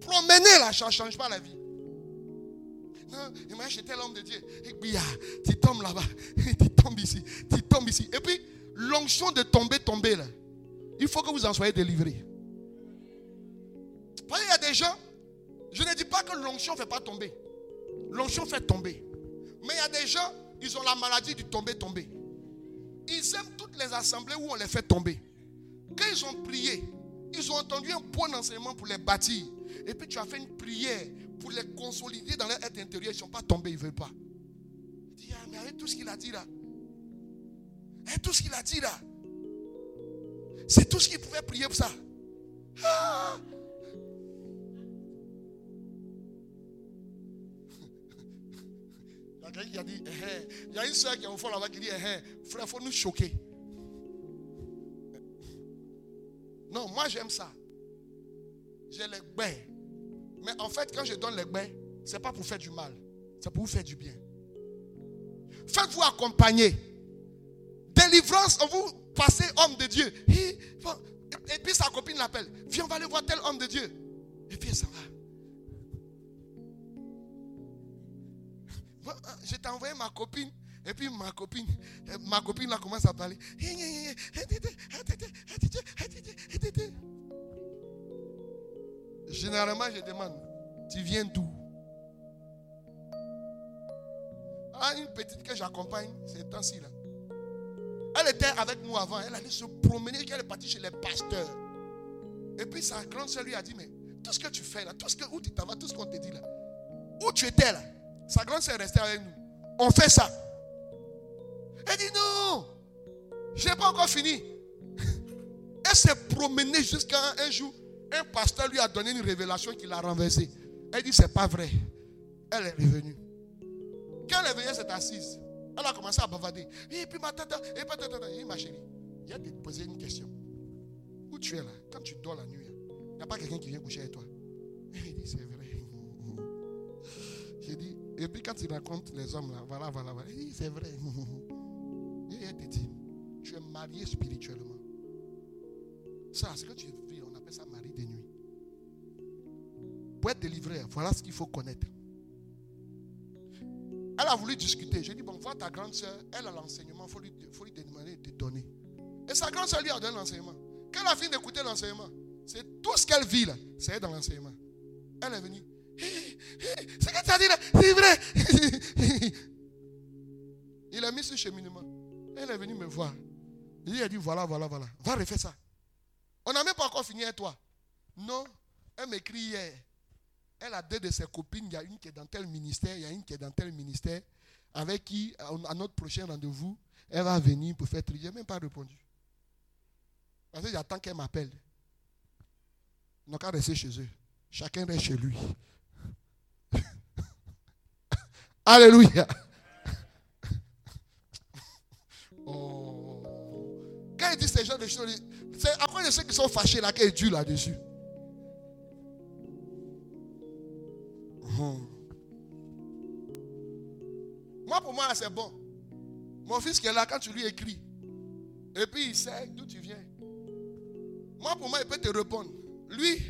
Promener là, ça ne change pas la vie. Imagine tel l'homme de Dieu. Et puis, tu tombes là-bas. Tu tombes ici. Tu tombes ici. Et puis, l'onction de tomber, tomber là. Il faut que vous en soyez délivrés. il y a des gens, je ne dis pas que l'onction ne fait pas tomber. L'onction fait tomber. Mais il y a des gens, ils ont la maladie du tomber, tomber. Ils aiment toutes les assemblées où on les fait tomber. Quand ils ont prié, ils ont entendu un bon enseignement pour les bâtir. Et puis tu as fait une prière pour les consolider dans leur être intérieur. Ils ne sont pas tombés, ils ne veulent pas. Il dit, ah, mais avec tout ce qu'il a dit là, avec tout ce qu'il a dit là, C'est tout ce qu'il pouvait prier pour ça. Ah. Il y a dit, eh, eh. il y a une soeur qui est au fond là-bas qui dit, eh, eh, frère, il faut nous choquer. Non, moi j'aime ça. J'ai les bains. Mais en fait, quand je donne les bains, ce n'est pas pour faire du mal. C'est pour vous faire du bien. Faites-vous accompagner. Délivrance, vous passez homme de Dieu. Et puis sa copine l'appelle. Viens, on va aller voir tel homme de Dieu. Et puis ça va. Je t'ai envoyé ma copine. Et puis ma copine, ma copine là commence à parler. Généralement, je demande, tu viens d'où? Ah, une petite que j'accompagne, c'est temps-ci là. Elle était avec nous avant, elle allait se promener, elle est partie chez les pasteurs. Et puis sa grande soeur lui a dit, mais tout ce que tu fais là, tout ce que, où tu t'en vas, tout ce qu'on te dit là, où tu étais là, sa grande soeur est restée avec nous. On fait ça. Elle dit non, je n'ai pas encore fini. Elle s'est promenée jusqu'à un jour. Un pasteur lui a donné une révélation qu'il a renversée. Elle dit, c'est pas vrai. Elle est revenue. Quand elle est venue, elle s'est assise. Elle a commencé à bavarder. Et puis ma tata, et puis tata, ma chérie, il a te poser une question. Où tu es là? Quand tu dors la nuit, il n'y a pas quelqu'un qui vient coucher avec toi. Il dit, c'est vrai. J'ai dit, et puis quand il raconte les hommes là, voilà, voilà, voilà. Il dit, c'est vrai. Elle te dit, tu es marié spirituellement. Ça, ce que tu appelle ça mari de nuit. Pour être délivré, voilà ce qu'il faut connaître. Elle a voulu discuter. J'ai dit, bon, vois ta grande soeur, elle a l'enseignement, il faut lui, faut lui demander de donner. Et sa grande soeur lui a donné l'enseignement. Quand elle a fini d'écouter l'enseignement, c'est tout ce qu'elle vit là, c'est dans l'enseignement. Elle est venue. C'est ce que tu as dit là, c'est vrai. Il a mis ce cheminement. Elle est venue me voir. Il a dit, voilà, voilà, voilà. Va refaire ça. On n'a même pas encore fini toi. Non, elle m'écrit hier. Elle a deux de ses copines. Il y a une qui est dans tel ministère, il y a une qui est dans tel ministère. Avec qui, à notre prochain rendez-vous, elle va venir pour faire trier. Je n'ai même pas répondu. Parce que j'attends qu'elle m'appelle. Ils n'ont qu'à rester chez eux. Chacun reste chez lui. Alléluia. Oh. Quand il dit ces gens de choses, c'est à cause de ceux qui sont fâchés là qu'il est dur là-dessus. Hmm. Moi, pour moi, c'est bon. Mon fils qui est là, quand tu lui écris, et puis il sait d'où tu viens. Moi, pour moi, il peut te répondre. Lui,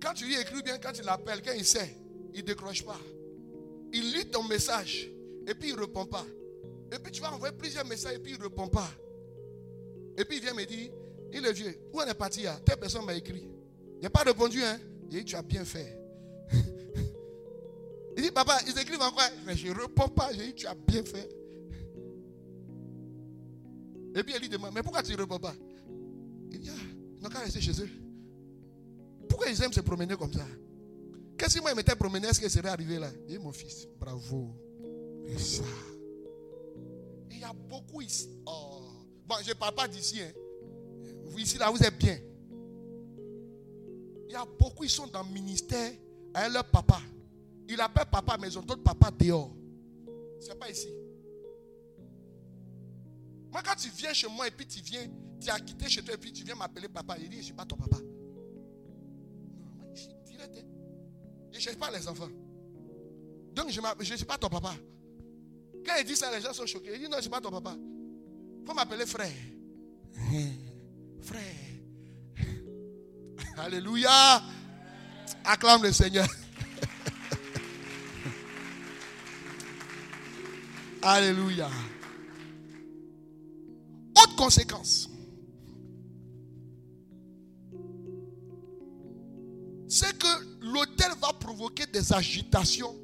quand tu lui écris bien, quand tu l'appelles, quand il sait, il ne décroche pas. Il lit ton message, et puis il ne répond pas. Et puis tu vas envoyer plusieurs messages, et puis il ne répond pas. Et puis il vient me dire, il est vieux, où on est parti là Telle personne m'a écrit. Il n'a pas répondu, hein Il dit, tu as bien fait. il dit, papa, ils écrivent encore. Mais je ne réponds pas. J'ai dit, tu as bien fait. Et puis elle lui demande, mais pourquoi tu ne réponds pas? Il dit, ah, ils n'ont qu'à rester chez eux. Pourquoi ils aiment se promener comme ça? Qu'est-ce que moi, il m'était promené Est-ce qu'il serait arrivé là? Il dit, mon fils, bravo. Et ça. Il y a beaucoup ici. Bon, je ne parle pas d'ici. Hein. Vous ici, là, vous êtes bien. Il y a beaucoup, ils sont dans le ministère avec leur papa. Il appelle papa, mais ils ont d'autres papas dehors. Ce n'est pas ici. Moi, quand tu viens chez moi et puis tu viens, tu as quitté chez toi et puis tu viens m'appeler papa, il dit, je ne suis pas ton papa. Non, moi, je suis direct. Hein. Je ne cherche pas les enfants. Donc, je ne suis pas ton papa. Quand il dit ça, les gens sont choqués. Il dit, non, je ne suis pas ton papa. Il faut m'appeler frère. Frère. Alléluia. Acclame le Seigneur. Alléluia. Autre conséquence. C'est que l'autel va provoquer des agitations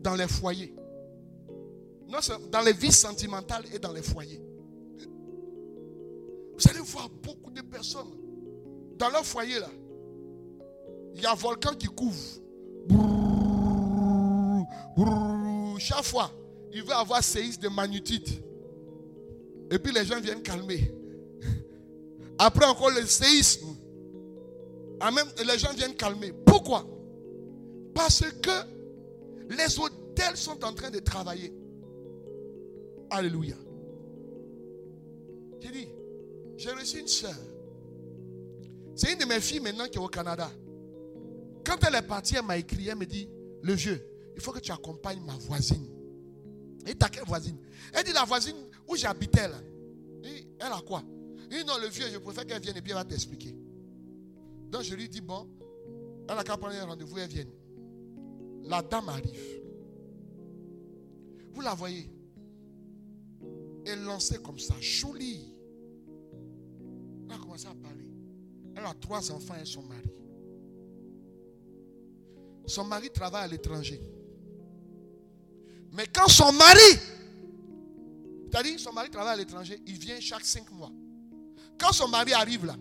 dans les foyers. Dans les vies sentimentales et dans les foyers. Vous allez voir beaucoup de personnes dans leur foyer là. Il y a un volcan qui couvre. Chaque fois, il veut avoir séisme de magnitude. Et puis les gens viennent calmer. Après encore le séisme. Les gens viennent calmer. Pourquoi? Parce que les hôtels sont en train de travailler. Alléluia. J'ai dit, j'ai reçu une soeur. C'est une de mes filles maintenant qui est au Canada. Quand elle est partie, elle m'a écrit, elle me dit, le vieux, il faut que tu accompagnes ma voisine. Et t'as quelle voisine? Elle dit, la voisine où j'habitais là. elle a quoi? Il dit, non, le vieux, je préfère qu'elle vienne et puis elle va t'expliquer. Donc je lui dis, bon, elle a qu'à prendre un rendez-vous, elle vient. La dame arrive. Vous la voyez? Elle lançait comme ça, jolie. Elle a commencé à parler. Elle a trois enfants et son mari. Son mari travaille à l'étranger. Mais quand son mari, c'est-à-dire son mari travaille à l'étranger, il vient chaque cinq mois. Quand son mari arrive là,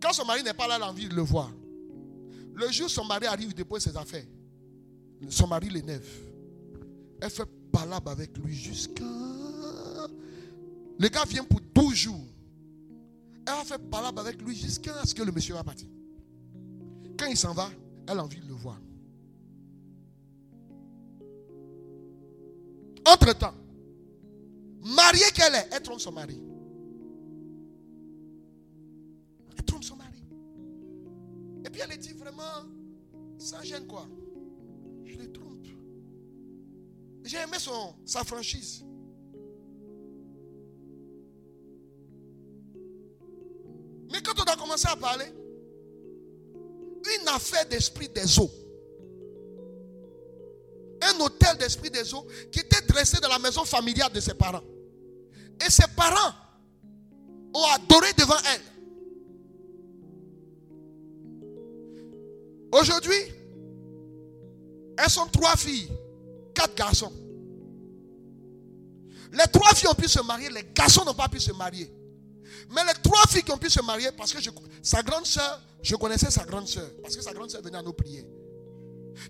quand son mari n'est pas là, elle a envie de le voir. Le jour où son mari arrive, il dépose ses affaires. Son mari l'énerve. Elle fait palabre avec lui jusqu'à. Le gars vient pour 12 jours. Elle a fait palabre avec lui jusqu'à ce que le monsieur va partir. Quand il s'en va, elle a envie de le voir. Entre-temps, mariée qu'elle est, elle trompe son mari. Elle trompe son mari. Et puis elle dit vraiment, ça gêne quoi? Je les trompe. J'ai aimé son, sa franchise. Commencé à parler, une affaire d'esprit des eaux. Un hôtel d'esprit des eaux qui était dressé dans la maison familiale de ses parents. Et ses parents ont adoré devant elle. Aujourd'hui, elles sont trois filles, quatre garçons. Les trois filles ont pu se marier, les garçons n'ont pas pu se marier. Mais les trois filles qui ont pu se marier, parce que sa grande soeur, je connaissais sa grande soeur, parce que sa grande soeur venait à nos prières.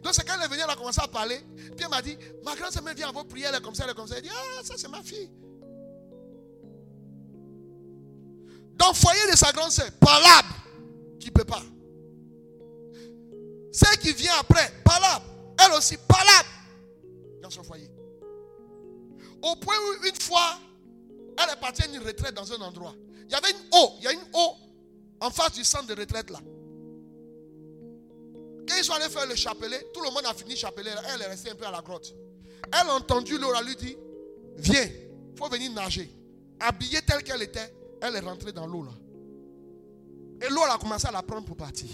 Donc c'est quand elle est venue, elle a commencé à parler. Puis m'a dit, ma grande soeur vient à vos prières, elle est comme ça, elle est comme ça. Elle dit, ah, ça c'est ma fille. Dans le foyer de sa grande soeur, palabre, qui ne peut pas. Celle qui vient après, palabre, elle aussi, palabre, dans son foyer. Au point où une fois, elle est partie à une retraite dans un endroit. Il y avait une eau, il y a une eau en face du centre de retraite là. Quand ils sont allés faire le chapelet, tout le monde a fini le chapelet. Elle est restée un peu à la grotte. Elle a entendu l'eau, elle lui dit Viens, il faut venir nager. Habillée telle qu'elle était, elle est rentrée dans l'eau là. Et l'eau a commencé à la prendre pour partir.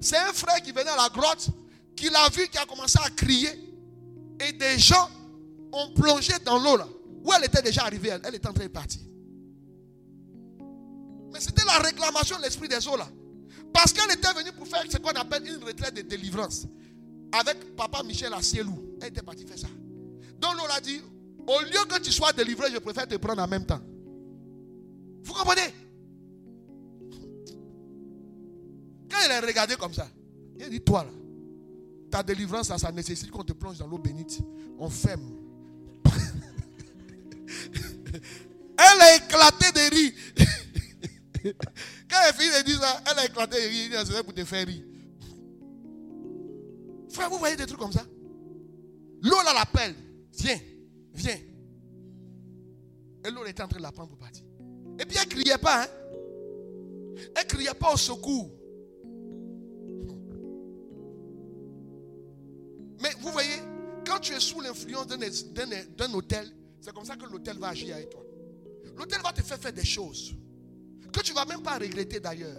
C'est un frère qui venait à la grotte, qui l'a vu, qui a commencé à crier. Et des gens ont plongé dans l'eau là. Où elle était déjà arrivée, elle, elle était en train de partir. Mais c'était la réclamation de l'esprit des eaux là. Parce qu'elle était venue pour faire ce qu'on appelle une retraite de délivrance. Avec papa Michel à Cielou. Elle était partie faire ça. Donc l'on a dit, au lieu que tu sois délivré, je préfère te prendre en même temps. Vous comprenez? Quand elle a regardé comme ça, il a dit, toi là, ta délivrance, ça, ça nécessite qu'on te plonge dans l'eau bénite. On ferme. elle a éclaté de rire. Quand finit de dire ça, elle a éclaté. Elle serait pour te faire rire. Frère, vous voyez des trucs comme ça? L'eau là l'appelle. Viens, viens. Et l'eau était en train de la prendre pour partir. Et puis elle ne criait pas. Hein? Elle ne criait pas au secours. Mais vous voyez, quand tu es sous l'influence d'un hôtel, c'est comme ça que l'hôtel va agir avec toi. L'hôtel va te faire faire des choses que tu ne vas même pas regretter d'ailleurs.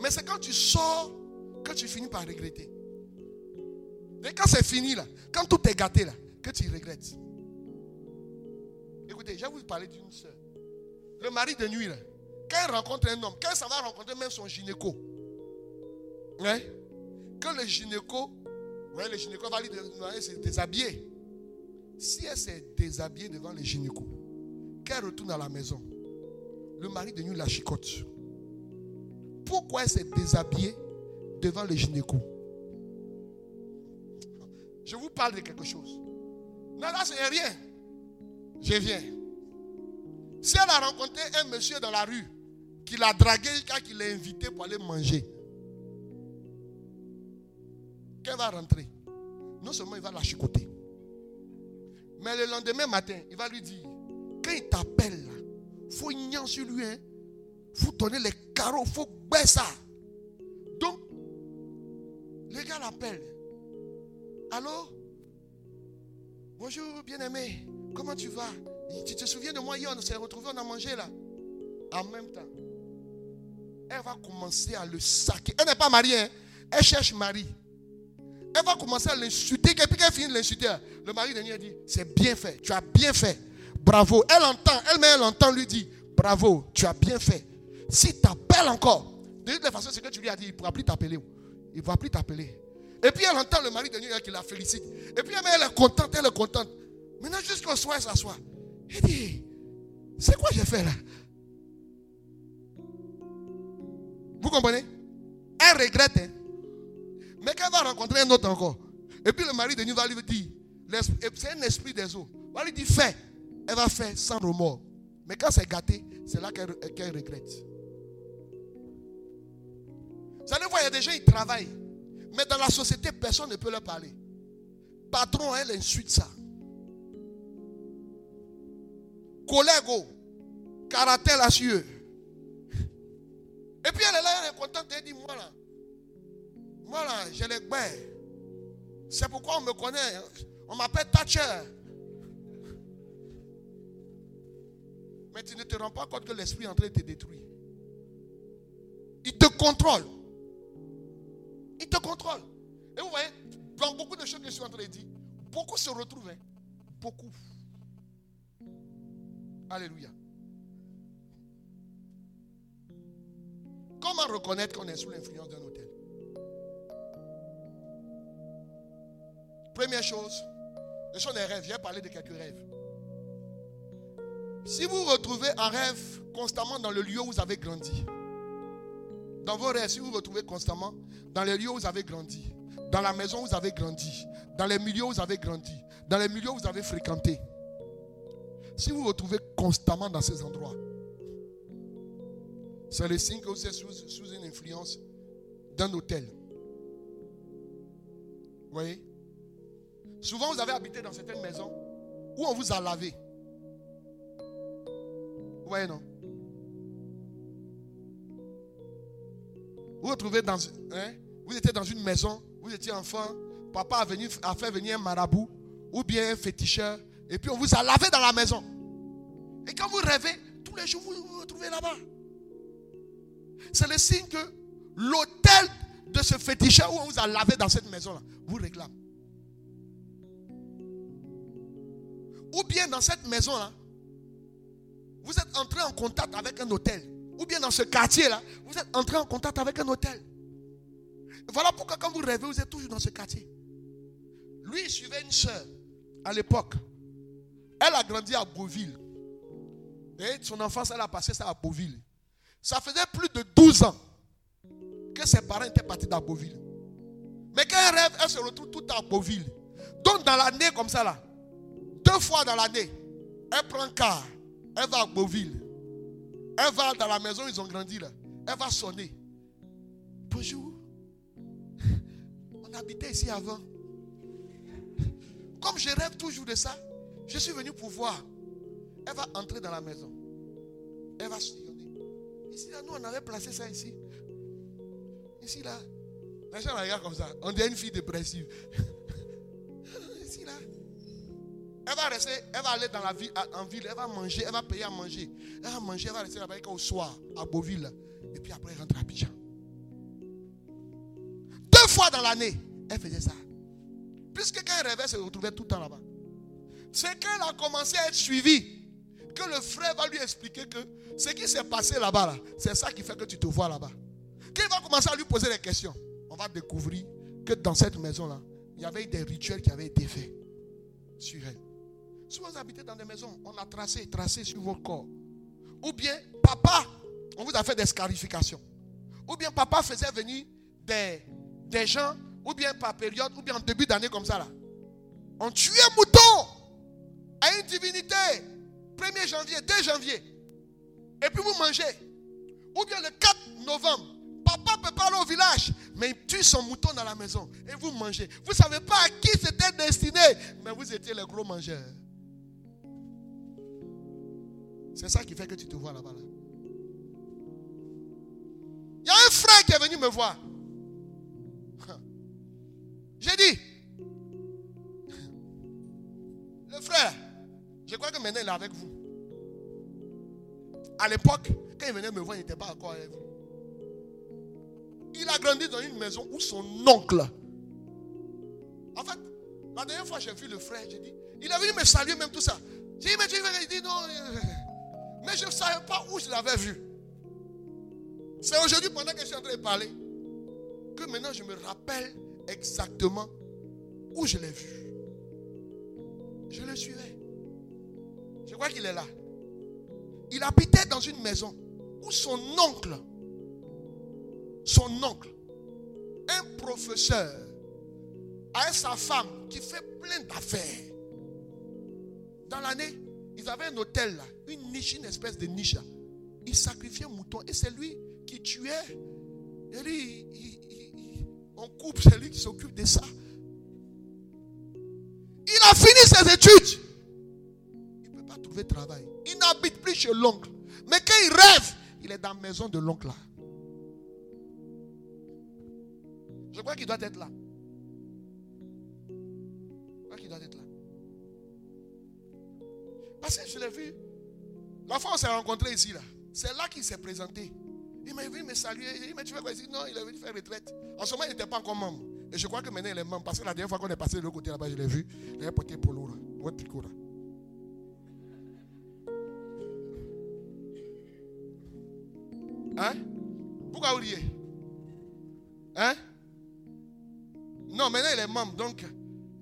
Mais c'est quand tu sors que tu finis par regretter. Et quand c'est fini là, quand tout est gâté là, que tu regrettes. Écoutez, je vais vous parler d'une soeur. Le mari de nuit là, quand il rencontre un homme, quand ça va rencontrer même son gynéco, hein, quand le gynéco, ouais, le gynéco va lui se déshabiller. Si elle s'est déshabillée devant le gynéco, qu'elle retourne à la maison, le mari de nuit la chicote. Pourquoi elle s'est déshabillée devant le gynéco Je vous parle de quelque chose. Non, là, ce n'est rien. Je viens. Si elle a rencontré un monsieur dans la rue qu'il a dragué, qu'il a invité pour aller manger. Quand va rentrer, non seulement il va la chicoter, mais le lendemain matin, il va lui dire, quand il t'appelle, il faut ignorer sur lui. Hein? faut donner les carreaux, faut baisser ça. Donc, le gars l'appelle. Allô Bonjour, bien-aimé. Comment tu vas? Tu te souviens de moi hier, on s'est retrouvés, on a mangé là. En même temps, elle va commencer à le saquer. Elle n'est pas mariée, hein. elle cherche mari. Elle va commencer à l'insulter. Et puis qu'elle finit de l'insulter, le mari de lui dit C'est bien fait, tu as bien fait. Bravo. Elle entend, elle-même, elle entend, lui dit Bravo, tu as bien fait. Si t'appelles encore, de toute façon, ce que tu lui as dit, il ne pourra plus t'appeler. Il ne pourra plus t'appeler. Et puis elle entend le mari de New qui la félicite. Et puis elle est contente, elle est contente. Maintenant, jusqu'au soir, elle s'assoit. Elle dit, c'est quoi j'ai fait là? Vous comprenez? Elle regrette. Hein? Mais qu'elle va rencontrer un autre encore. Et puis le mari de New va lui dire, c'est un esprit des eaux. Va lui dire, fais. Elle va faire sans remords. Mais quand c'est gâté, c'est là qu'elle regrette. Vous allez voir, il y a des gens qui travaillent. Mais dans la société, personne ne peut leur parler. Patron, elle insulte ça. Collègue, oh, caractère cieux. Et puis elle est là, elle est contente, elle dit, moi là, moi là, j'ai les gbères. C'est pourquoi on me connaît. On m'appelle Thatcher. Mais tu ne te rends pas compte que l'esprit est en train de te détruire. Il te contrôle. Il te contrôle. Et vous voyez, dans beaucoup de choses que je suis en train de dire, beaucoup se retrouvent. Hein. Beaucoup. Alléluia. Comment reconnaître qu'on est sous l'influence d'un hôtel Première chose, ce sont des rêves. J'ai parlé de quelques rêves. Si vous retrouvez en rêve constamment dans le lieu où vous avez grandi, dans vos rêves, si vous vous retrouvez constamment dans les lieux où vous avez grandi, dans la maison où vous avez grandi, dans les milieux où vous avez grandi, dans les milieux où vous avez fréquenté, si vous vous retrouvez constamment dans ces endroits, c'est le signe que vous êtes sous, sous une influence d'un hôtel. Vous voyez? Souvent, vous avez habité dans certaines maisons où on vous a lavé. Vous voyez, non Vous vous dans, hein, vous étiez dans une maison, vous étiez enfant, papa a, venu, a fait venir un marabout ou bien un féticheur, et puis on vous a lavé dans la maison. Et quand vous rêvez, tous les jours vous vous retrouvez là-bas. C'est le signe que l'hôtel de ce féticheur où on vous a lavé dans cette maison-là vous réclame. Ou bien dans cette maison-là, vous êtes entré en contact avec un hôtel ou bien dans ce quartier-là, vous êtes entré en contact avec un hôtel. Voilà pourquoi quand vous rêvez, vous êtes toujours dans ce quartier. Lui, il suivait une soeur à l'époque. Elle a grandi à Beauville. Et son enfance, elle a passé ça à Beauville. Ça faisait plus de 12 ans que ses parents étaient partis dans Beauville. Mais quand elle rêve, elle se retrouve tout à Beauville. Donc dans l'année comme ça là, deux fois dans l'année, elle prend car, elle va à Beauville. Elle va dans la maison, ils ont grandi là. Elle va sonner. Bonjour. On habitait ici avant. Comme je rêve toujours de ça, je suis venu pour voir. Elle va entrer dans la maison. Elle va sillonner. Ici, là, nous, on avait placé ça ici. Ici, là. Les gens regardent comme ça. On dirait une fille dépressive. Elle va rester, elle va aller dans la ville, en ville, elle va manger, elle va payer à manger. Elle va manger, elle va rester là-bas au soir, à Beauville. Et puis après, elle rentre à Abidjan. Deux fois dans l'année, elle faisait ça. Puisque quand elle rêvait, elle se retrouvait tout le temps là-bas. C'est quand elle a commencé à être suivie que le frère va lui expliquer que ce qui s'est passé là-bas, là, c'est ça qui fait que tu te vois là-bas. Quand il va commencer à lui poser des questions, on va découvrir que dans cette maison-là, il y avait des rituels qui avaient été faits sur elle. Si vous habitez dans des maisons, on a tracé, tracé sur vos corps. Ou bien, papa, on vous a fait des scarifications. Ou bien, papa faisait venir des, des gens, ou bien par période, ou bien en début d'année comme ça là. On tuait un mouton à une divinité. 1er janvier, 2 janvier. Et puis vous mangez. Ou bien le 4 novembre, papa peut pas aller au village, mais il tue son mouton dans la maison et vous mangez. Vous ne savez pas à qui c'était destiné, mais vous étiez les gros mangeurs. C'est ça qui fait que tu te vois là-bas. Là. Il y a un frère qui est venu me voir. J'ai dit, le frère, je crois que maintenant il est avec vous. À l'époque, quand il venait me voir, il n'était pas encore avec vous. Il a grandi dans une maison où son oncle. En fait, la dernière fois j'ai vu le frère, j'ai dit, il est venu me saluer même tout ça. J'ai dit, mais tu veux Il dit non? Mais je ne savais pas où je l'avais vu. C'est aujourd'hui, pendant que je suis en train de parler, que maintenant je me rappelle exactement où je l'ai vu. Je le suivais. Je crois qu'il est là. Il habitait dans une maison où son oncle, son oncle, un professeur, a sa femme qui fait plein d'affaires. Dans l'année, ils avaient un hôtel là, une niche, une espèce de niche. Il sacrifiait un mouton et c'est lui qui tuait. Et lui, on coupe, c'est lui qui s'occupe de ça. Il a fini ses études. Il ne peut pas trouver travail. Il n'habite plus chez l'oncle. Mais quand il rêve, il est dans la maison de l'oncle là. Je crois qu'il doit être là. Je crois qu'il doit être là. Parce que je l'ai vu. La fois on s'est rencontrés ici là. C'est là qu'il s'est présenté. Il m'a vu me saluer. Il dit, mais tu fais quoi ici? Non, il est venu faire retraite. En ce moment, il n'était pas encore membre. Et je crois que maintenant, il est membre. Parce que la dernière fois qu'on est passé de l'autre côté là-bas, je l'ai vu. Il a porté polo là. Votre tricot. Hein? Pourquoi vous Hein? Non, maintenant il est membre, donc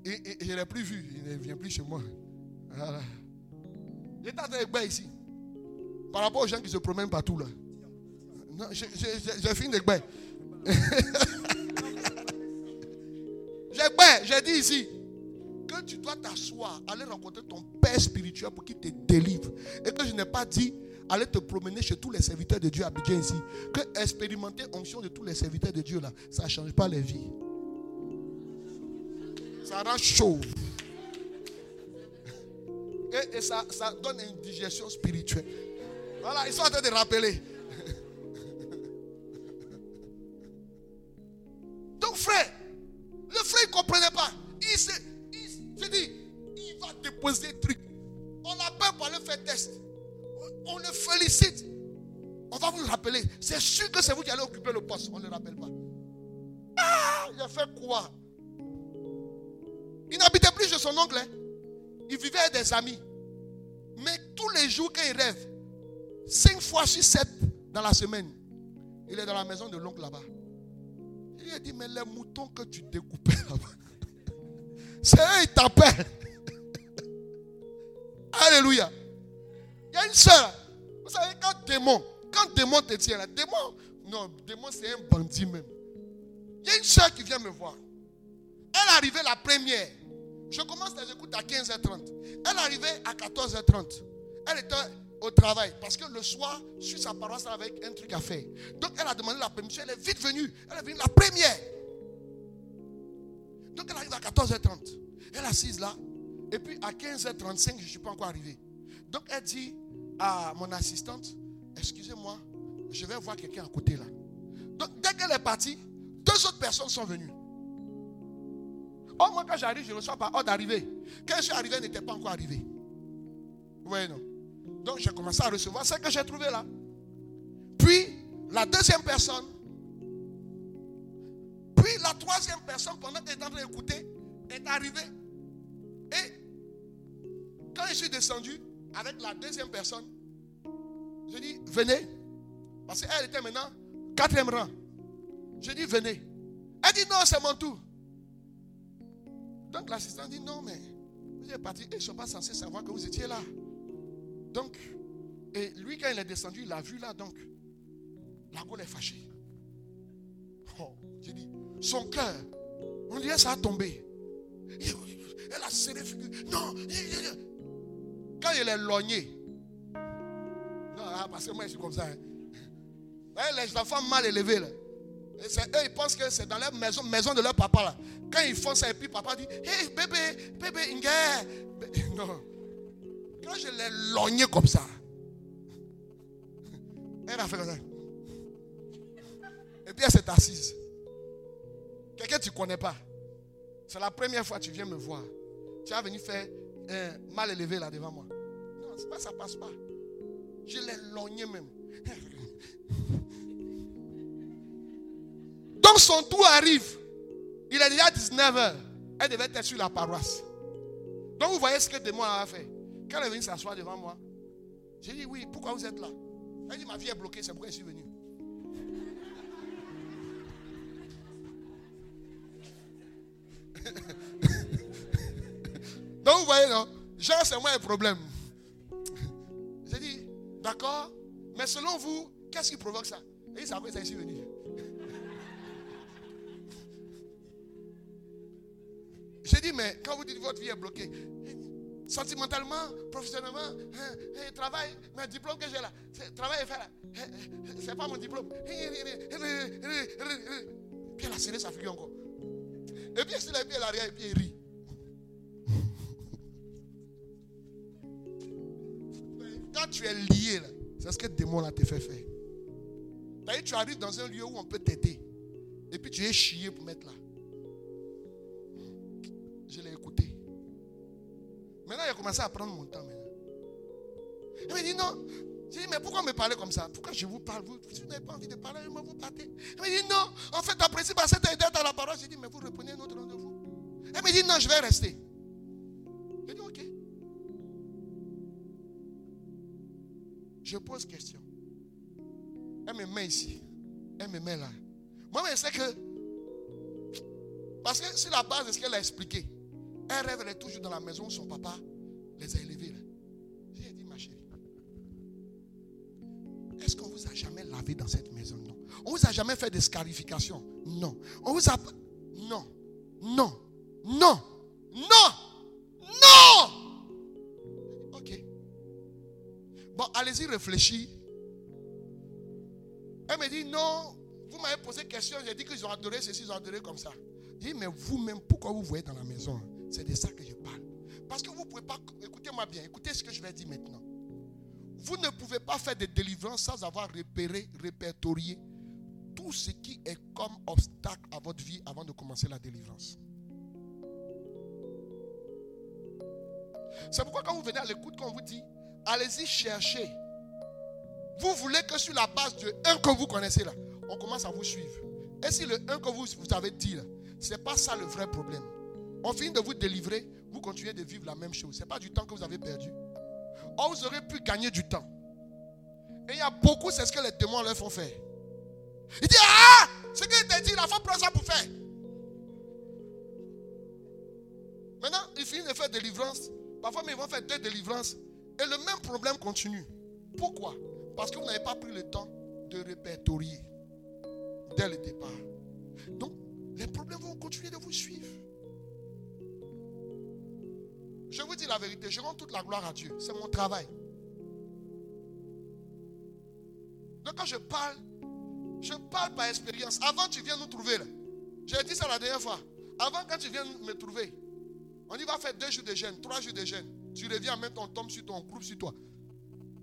je ne l'ai plus vu. Il ne vient plus chez moi. Voilà. Ici. Par rapport aux gens qui se promènent partout là. Non, j'ai fini j'ai dit ici que tu dois t'asseoir, aller rencontrer ton père spirituel pour qu'il te délivre. Et que je n'ai pas dit aller te promener chez tous les serviteurs de Dieu à Abidjan ici. Que expérimenter onction de tous les serviteurs de Dieu là, ça ne change pas les vies. Ça rend chaud. Et, ça, ça donne une digestion spirituelle. Voilà, ils sont en train de rappeler. Donc frère, le frère ne comprenait pas. Il s'est dit, il va déposer des trucs. On l'appelle pour aller faire test. On, le félicite. On va vous le rappeler. C'est sûr que c'est vous qui allez occuper le poste. On ne le rappelle pas. Ah, il a fait quoi? Il n'habitait plus chez son oncle. Hein. Il vivait avec des amis. Mais tous les jours qu'il rêve, cinq fois sur sept dans la semaine, il est dans la maison de l'oncle là-bas. Il a dit, mais les moutons que tu découpais là-bas, c'est eux, ils t'appellent. Alléluia. Il y a une soeur. Vous savez, quand démon, quand démon te tient là, démon, non, démon c'est un bandit même. Il y a une soeur qui vient me voir. Elle arrivait la première. Je commence les écoutes à 15h30. Elle arrivait à 14h30. Elle était au travail. Parce que le soir, sur sa paroisse, avec un truc à faire. Donc elle a demandé la permission. Elle est vite venue. Elle est venue la première. Donc elle arrive à 14h30. Elle est assise là. Et puis à 15h35, je ne suis pas encore arrivé. Donc elle dit à mon assistante, excusez-moi, je vais voir quelqu'un à côté là. Donc dès qu'elle est partie, deux autres personnes sont venues. Oh, moi quand j'arrive, je ne reçois pas ordre d'arriver. Quand je suis arrivé, n'était pas encore arrivé. Oui, non. Donc j'ai commencé à recevoir ce que j'ai trouvé là. Puis la deuxième personne. Puis la troisième personne, pendant qu'elle est en train d'écouter, est arrivée. Et quand je suis descendu avec la deuxième personne, je dis, venez. Parce qu'elle était maintenant quatrième rang. Je dis, venez. Elle dit, non, c'est mon tour. Donc l'assistant dit, non, mais vous êtes parti et je ne suis pas censé savoir que vous étiez là. Donc, et lui, quand il est descendu, il a vu là, donc, la gueule est fâchée. Oh, j'ai dit, son cœur, on dirait ça a tombé. Elle a serré. Non, quand il est logné, non, parce que moi je suis comme ça. Hein. Les enfants mal élevés, là. Eux, ils pensent que c'est dans leur maison, maison de leur papa, là. Quand ils font ça, et puis papa dit Hé, bébé, bébé, Inge. Non. Quand je l'ai logné comme ça, elle a fait comme ça. Et puis elle s'est assise. Quelqu'un que tu ne connais pas. C'est la première fois que tu viens me voir. Tu as venu faire un mal élevé là devant moi. Non, ça passe pas. Je l'ai logné même. Donc son tour arrive. Il est déjà 19h. Elle devait être sur la paroisse. Donc vous voyez ce que le démon a fait. Quand elle est venue s'asseoir devant moi, j'ai dit oui, pourquoi vous êtes là? Elle dit ma vie est bloquée, c'est pourquoi je suis venu. Donc vous voyez, non? Genre, c'est moi le problème. J'ai dit, d'accord, mais selon vous, qu'est-ce qui provoque ça? Et il je suis venu. Mais quand vous dites votre vie est bloquée, sentimentalement, professionnellement, hein, hein, travail, mais diplôme que j'ai là, travail et faire là, hein, c'est pas mon diplôme. Puis elle a serré sa figure encore. Et puis il a pieds l'arrière et puis il rit. Quand tu es lié, c'est ce que le démon là te fait faire. Tu arrives dans un lieu où on peut t'aider. Et puis tu es chié pour mettre là. Il a commencé à prendre mon temps. Maintenant. Il me dit non. J'ai dit, mais pourquoi me parler comme ça? Pourquoi je vous parle? Vous, vous n'avez pas envie de parler, vous partez. Il me dit non. En fait, après principe, à cette à la parole, j'ai dit, mais vous reprenez notre rendez-vous. Il me dit non, je vais rester. J'ai dit ok. Je pose question. Elle me met ici. Elle me met là. Moi, je sais que. Parce que c'est la base de ce qu'elle a expliqué. Elle rêve, elle toujours dans la maison son papa les a élevés. J'ai dit, ma chérie, est-ce qu'on vous a jamais lavé dans cette maison? Non. On vous a jamais fait des scarifications Non. On vous a. Non. Non. Non. Non. Non. Ok. Bon, allez-y, réfléchis. Elle me dit, non, vous m'avez posé question, j'ai dit qu'ils ont adoré ceci, ils ont adoré comme ça. Je dis, mais vous-même, pourquoi vous voyez dans la maison? C'est de ça que je parle. Parce que vous ne pouvez pas, écoutez-moi bien, écoutez ce que je vais dire maintenant. Vous ne pouvez pas faire des délivrances sans avoir repéré, répertorié tout ce qui est comme obstacle à votre vie avant de commencer la délivrance. C'est pourquoi quand vous venez à l'écoute, quand on vous dit, allez-y chercher. Vous voulez que sur la base de un que vous connaissez là, on commence à vous suivre. Et si le un que vous, vous avez dit là, ce n'est pas ça le vrai problème. On finit de vous délivrer, vous continuez de vivre la même chose. Ce n'est pas du temps que vous avez perdu. Or, vous aurez pu gagner du temps. Et il y a beaucoup, c'est ce que les démons leur font faire. Il dit, ah, ce qu'il t'a dit, il faut prendre ça pour faire. Maintenant, il finit de faire délivrance. Parfois, ils vont faire deux délivrances. Et le même problème continue. Pourquoi? Parce que vous n'avez pas pris le temps de répertorier dès le départ. Donc, les problèmes vont continuer de vous suivre. Je vous dis la vérité, je rends toute la gloire à Dieu. C'est mon travail. Donc quand je parle, je parle par expérience. Avant, tu viens nous trouver. J'ai dit ça la dernière fois. Avant, quand tu viens me trouver, on y va faire deux jours de jeûne, trois jours de jeûne. Tu reviens, maintenant on tombe sur toi, on groupe sur toi.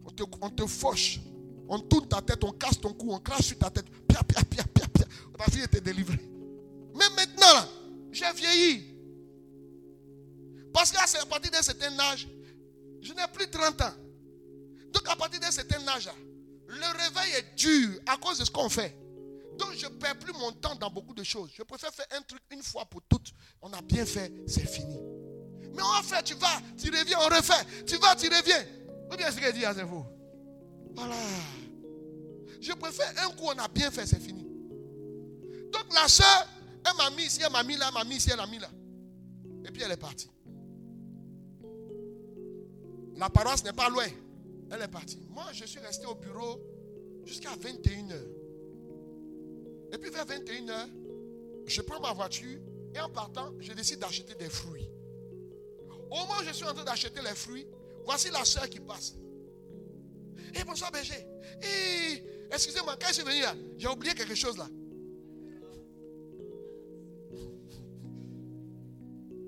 On te, on te fauche. On tourne ta tête, on casse ton cou, on crache sur ta tête. Pia, pia, pia, pia, pia. Ta fille était délivrée. Mais maintenant, j'ai vieilli. Parce qu'à partir d'un certain âge, je n'ai plus 30 ans. Donc à partir d'un certain âge, le réveil est dur à cause de ce qu'on fait. Donc je ne perds plus mon temps dans beaucoup de choses. Je préfère faire un truc une fois pour toutes. On a bien fait, c'est fini. Mais on fait, tu vas, tu reviens, on refait. Tu vas, tu reviens. Ou bien ce qu'il dit à vous. Voilà. Je préfère un coup, on a bien fait, c'est fini. Donc la soeur, elle m'a mis ici, elle m'a mis là, elle m'a mis ici, elle m'a mis là. Et puis elle est partie. La paroisse n'est pas loin. Elle est partie. Moi, je suis resté au bureau jusqu'à 21h. Et puis vers 21h, je prends ma voiture et en partant, je décide d'acheter des fruits. Au moment où je suis en train d'acheter les fruits, voici la soeur qui passe. Et bonsoir berger. Et Excusez-moi, quand je suis venu là, j'ai oublié quelque chose là.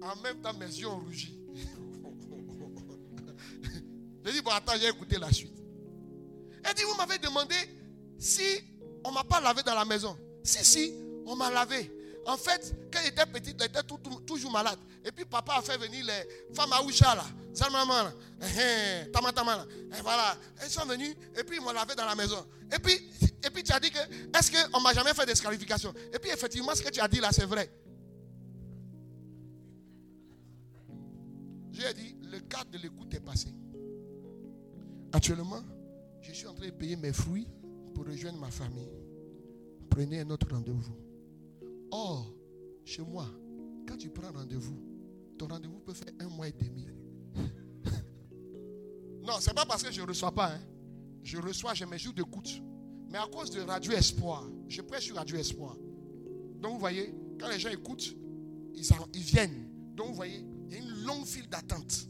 En même temps, mes yeux ont rougi. J'ai dit, bon, attends, j'ai écouté la suite. Elle dit, vous m'avez demandé si on ne m'a pas lavé dans la maison. Si, si, on m'a lavé. En fait, quand était petite, elle était toujours malade. Et puis papa a fait venir les femmes à Oucha là. Salmama eh, eh, Tamatama là. Et voilà. Elles sont venues et puis ils m'ont lavé dans la maison. Et puis, et puis tu as dit que, est-ce qu'on ne m'a jamais fait d'escarification Et puis effectivement, ce que tu as dit là, c'est vrai. J'ai dit, le cadre de l'écoute est passé. Actuellement, je suis en train de payer mes fruits pour rejoindre ma famille. Prenez un autre rendez-vous. Or, chez moi, quand tu prends rendez-vous, ton rendez-vous peut faire un mois et demi. non, ce n'est pas parce que je ne reçois pas. Hein. Je reçois, j'ai mes jours d'écoute. Mais à cause de Radio Espoir, je prêche sur Radio Espoir. Donc vous voyez, quand les gens écoutent, ils, ils viennent. Donc vous voyez, il y a une longue file d'attente.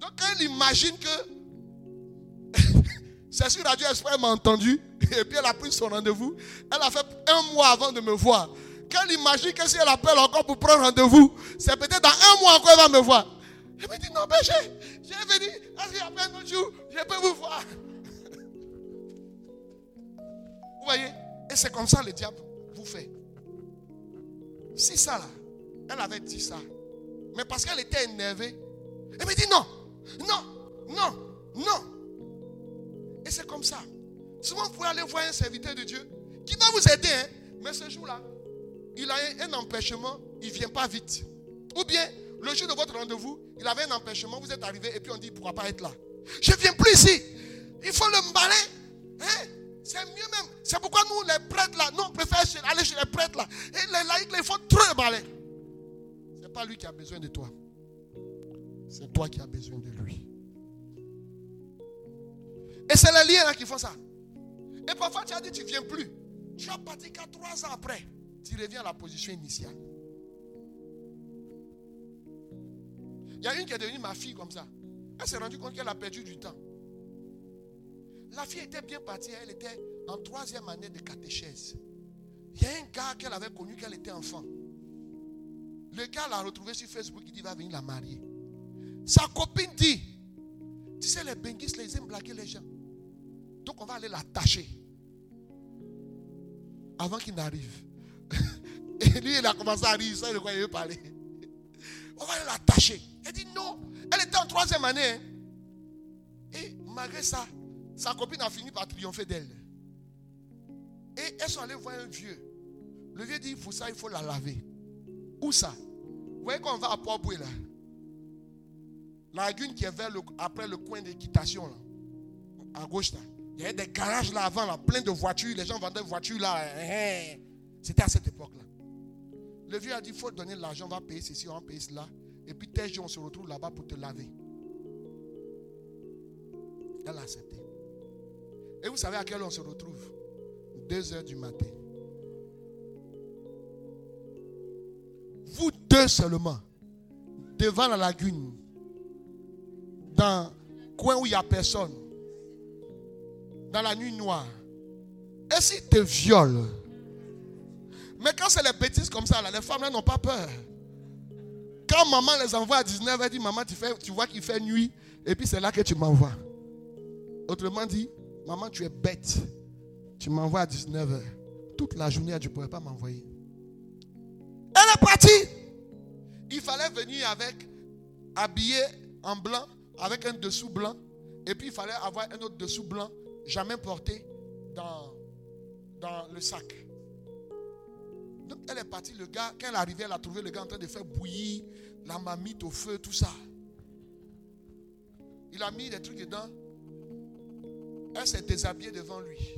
Donc quand elle imagine que c'est sur Radio Espoir, elle m'a entendu, et puis elle a pris son rendez-vous, elle a fait un mois avant de me voir. Quand elle imagine que si elle appelle encore pour prendre rendez-vous, c'est peut-être dans un mois encore elle va me voir. Elle me dit, non, mais j'ai venu, est-ce qu'il y a un autre jour, je peux vous voir. Vous voyez? Et c'est comme ça le diable vous fait. Si ça là, elle avait dit ça, mais parce qu'elle était énervée, elle me dit non, non, non, non. Et c'est comme ça. Souvent, vous pouvez aller voir un serviteur de Dieu qui va vous aider, hein, mais ce jour-là, il a un empêchement, il ne vient pas vite. Ou bien, le jour de votre rendez-vous, il avait un empêchement, vous êtes arrivé et puis on dit, il pourra pas être là? Je ne viens plus ici. Il faut le malin. Hein? C'est mieux même. C'est pourquoi nous, les prêtres là, nous, on préfère aller chez les prêtres là. Et les laïcs, là, il faut trop le. Ce n'est pas lui qui a besoin de toi. C'est toi qui as besoin de lui. Et c'est les liens là qui font ça. Et parfois, tu as dit, tu ne viens plus. Tu as parti qu'à trois ans après tu reviens à la position initiale. Il y a une qui est devenue ma fille comme ça. Elle s'est rendue compte qu'elle a perdu du temps. La fille était bien partie, elle était en troisième année de catéchèse. Il y a un gars qu'elle avait connu qu'elle était enfant. Le gars l'a retrouvé sur Facebook, il dit va venir la marier. Sa copine dit, tu sais les benguistes, les aiment blaguer les gens. Donc on va aller l'attacher. Avant qu'il n'arrive. Et lui, il a commencé à rire, ça, il croyait parler. On va l'attacher. Elle dit non. Elle était en troisième année. Hein. Et malgré ça, sa copine a fini par triompher d'elle. Et elles sont allées voir un vieux. Le vieux dit, faut ça, il faut la laver. Où ça? Vous voyez qu'on va à Port-Boué là? La lagune qui est vers après le coin d'équitation là. À gauche là. Il y avait des garages là avant là, plein de voitures. Les gens vendaient des voitures là. Hein, hein. C'était à cette époque-là. Le vieux a dit, il faut donner l'argent, on va payer ceci, on va payer cela. Et puis tes jours, on se retrouve là-bas pour te laver. Elle a accepté. Et vous savez à quelle heure on se retrouve? 2 heures du matin. Vous deux seulement, devant la lagune, dans un coin où il n'y a personne, dans la nuit noire. Et si te viole, mais quand c'est les bêtises comme ça, les femmes n'ont pas peur. Quand maman les envoie à 19, elle dit Maman, tu, fais, tu vois qu'il fait nuit, et puis c'est là que tu m'envoies. Autrement dit, Maman, tu es bête. Tu m'envoies à 19h. Toute la journée, tu ne pourrais pas m'envoyer. Elle est partie. Il fallait venir avec, habillé en blanc, avec un dessous blanc. Et puis il fallait avoir un autre dessous blanc, jamais porté dans, dans le sac. Donc elle est partie, le gars, quand elle arrivée, elle a trouvé le gars en train de faire bouillir la mamite au feu, tout ça. Il a mis des trucs dedans. Elle s'est déshabillée devant lui.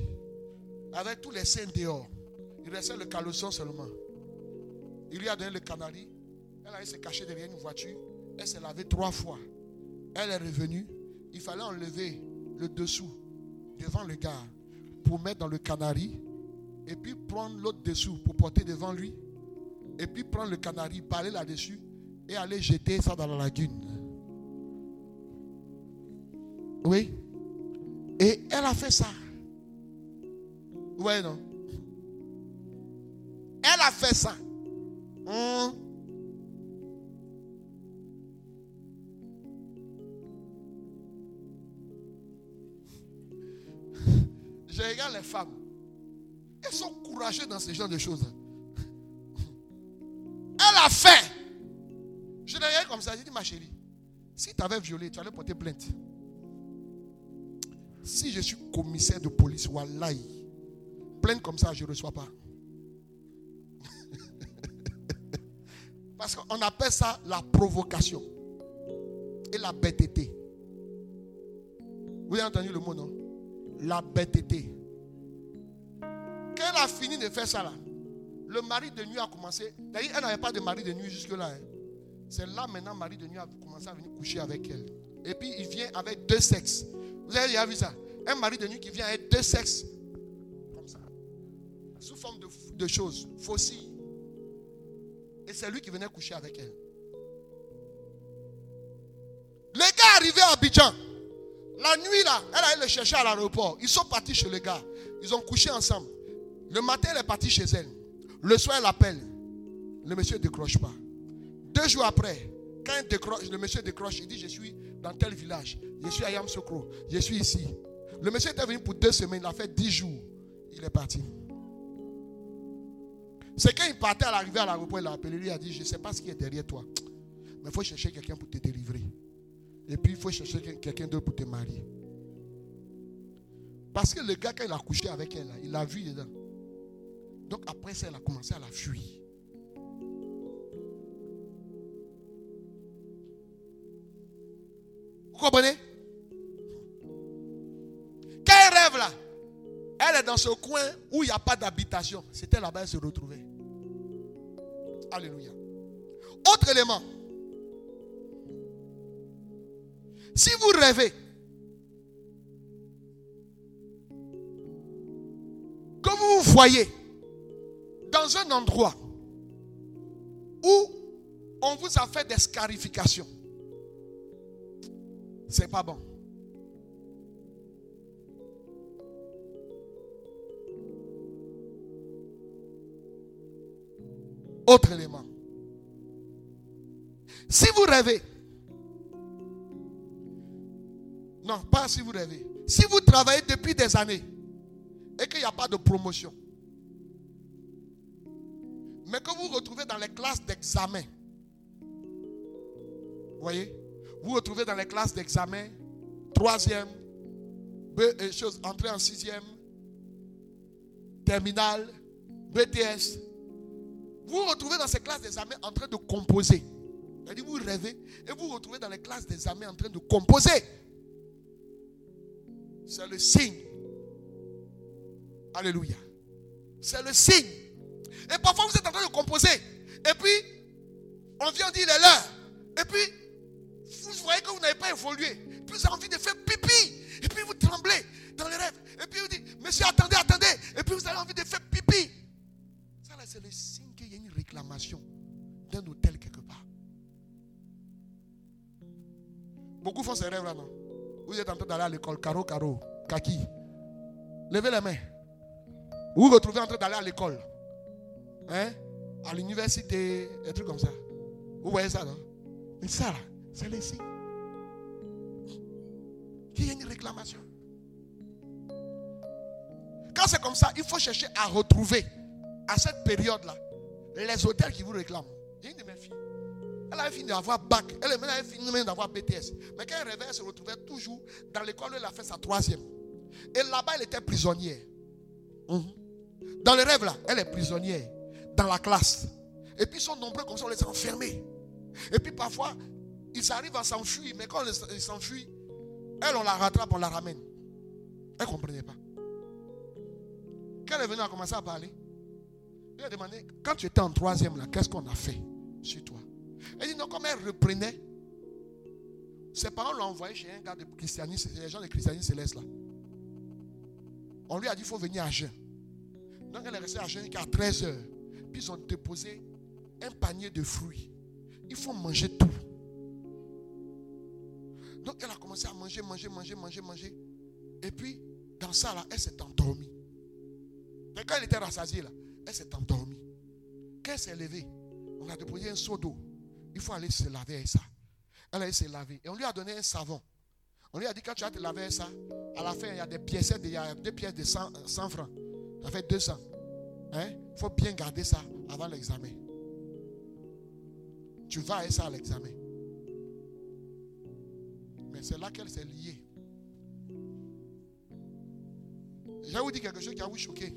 Avec tous les seins dehors. Il restait le caleçon seulement. Il lui a donné le canari. Elle a se cacher derrière une voiture. Elle s'est lavée trois fois. Elle est revenue. Il fallait enlever le dessous devant le gars pour mettre dans le canari et puis prendre l'autre dessous pour porter devant lui, et puis prendre le canari, parler là-dessus, et aller jeter ça dans la lagune. Oui. Et elle a fait ça. Voyez, non Elle a fait ça. Hum. Je regarde les femmes. Elles sont courageuses dans ce genre de choses. Elle a fait. Je l'ai comme ça. J'ai dit, ma chérie, si tu avais violé, tu allais porter plainte. Si je suis commissaire de police, wallahi, plainte comme ça, je ne reçois pas. Parce qu'on appelle ça la provocation et la bêteté. Vous avez entendu le mot, non? La bêteté. Quand elle a fini de faire ça là, le mari de nuit a commencé. D'ailleurs, elle n'avait pas de mari de nuit jusque-là. hein. C'est là maintenant, mari de nuit a commencé à venir coucher avec elle. Et puis il vient avec deux sexes. Vous avez déjà vu ça? Un mari de nuit qui vient avec deux sexes. Comme ça. Sous forme de, choses. Fossiles. Et c'est lui qui venait coucher avec elle. Le gars arrivé à Abidjan. La nuit là, elle allait le chercher à l'aéroport. Ils sont partis chez le gars. Ils ont couché ensemble. Le matin, elle est partie chez elle. Le soir, elle appelle. Le monsieur ne décroche pas. Deux jours après, quand le monsieur décroche, il dit Je suis dans tel village. Je suis à Yamsokro. Je suis ici. Le monsieur était venu pour deux semaines. Il a fait dix jours. Il est parti. C'est quand il partait à l'arrivée à l'aéroport, il a appelé. Lui a dit Je ne sais pas ce qui est derrière toi. Mais il faut chercher quelqu'un pour te délivrer. Et puis il faut chercher quelqu'un d'autre pour te marier. Parce que le gars, quand il a couché avec elle, il l'a vu dedans. Donc après ça, elle a commencé à la fuir. Vous comprenez? Elle rêve là, elle est dans ce coin où il n'y a pas d'habitation. C'était là-bas qu'elle se retrouvait. Alléluia. Autre élément. Si vous rêvez vous vous voyez dans un endroit où on vous a fait des scarifications, c'est pas bon. Autre élément. Si vous rêvez, non, pas si vous rêvez, si vous travaillez depuis des années et qu'il n'y a pas de promotion, mais que vous retrouvez dans les classes d'examen, voyez, vous retrouvez dans les classes d'examen, troisième, euh, chose, entrée en sixième, terminale, BTS. Vous retrouvez dans ces classes d'examen en train de composer. Vous rêvez et vous vous retrouvez dans les classes d'examen en train de composer. C'est le signe. Alléluia. C'est le signe. Et parfois, vous êtes en train de composer. Et puis, on vient dire, il est l'heure. Et puis, vous voyez que vous n'avez pas évolué. Puis vous avez envie de faire pipi. Et puis vous tremblez dans les rêves. Et puis vous dites, monsieur, attendez, attendez. Et puis vous avez envie de faire pipi. Ça là, c'est le signe qu'il y a une réclamation d'un hôtel quelque part. Beaucoup font ces rêves là, non? Vous êtes en train d'aller à l'école, caro, caro, kaki. Levez les mains. Vous vous retrouvez en train d'aller à l'école. Hein À l'université, des trucs comme ça. Vous voyez ça, non? Mais ça là, c'est les signes. Qu'il y a une réclamation. Quand c'est comme ça, il faut chercher à retrouver à cette période-là les hôtels qui vous réclament. Il y a une de mes filles. Elle avait fini d'avoir bac. Elle avait fini même d'avoir BTS. Mais quand elle rêvait, elle se retrouvait toujours dans l'école où elle a fait sa troisième. Et là-bas, elle était prisonnière. Mhm. Dans le rêve, là, elle est prisonnière. Dans la classe. Et puis, ils sont nombreux comme ça, on les a enfermés. Et puis, parfois, ils arrivent à s'enfuir. Mais quand ils s'enfuient, elle, on la rattrape, on la ramène. Elle ne comprenait pas. Quand elle est venue à commencer à parler, elle a demandé, quand tu étais en troisième, là, qu'est-ce qu'on a fait sur toi? Elle dit, non, comme elle reprenait, ses parents l'ont envoyé chez un gars de christianisme, les gens de christianisme céleste là. On lui a dit, il faut venir à jeun. Donc elle est restée à jeun jusqu'à 13 heures. Puis ils ont déposé un panier de fruits. Il faut manger tout. Donc elle a commencé à manger, manger, manger, manger, manger. Et puis, dans ça là, elle s'est endormie. Mais quand elle était rassasiée, là, elle s'est endormie. Quand elle s'est levée, on a déposé un seau d'eau. Il faut aller se laver avec ça. Elle a allé se laver. Et on lui a donné un savon. On lui a dit, quand tu vas te laver avec ça, à la fin, il y a des pièces, il y a des pièces de 100, 100 francs. Ça fait 200. Hein? Il faut bien garder ça avant l'examen. Tu vas avec ça à l'examen. Mais c'est là qu'elle s'est liée. Je vais vous dire quelque chose qui a vous choqué.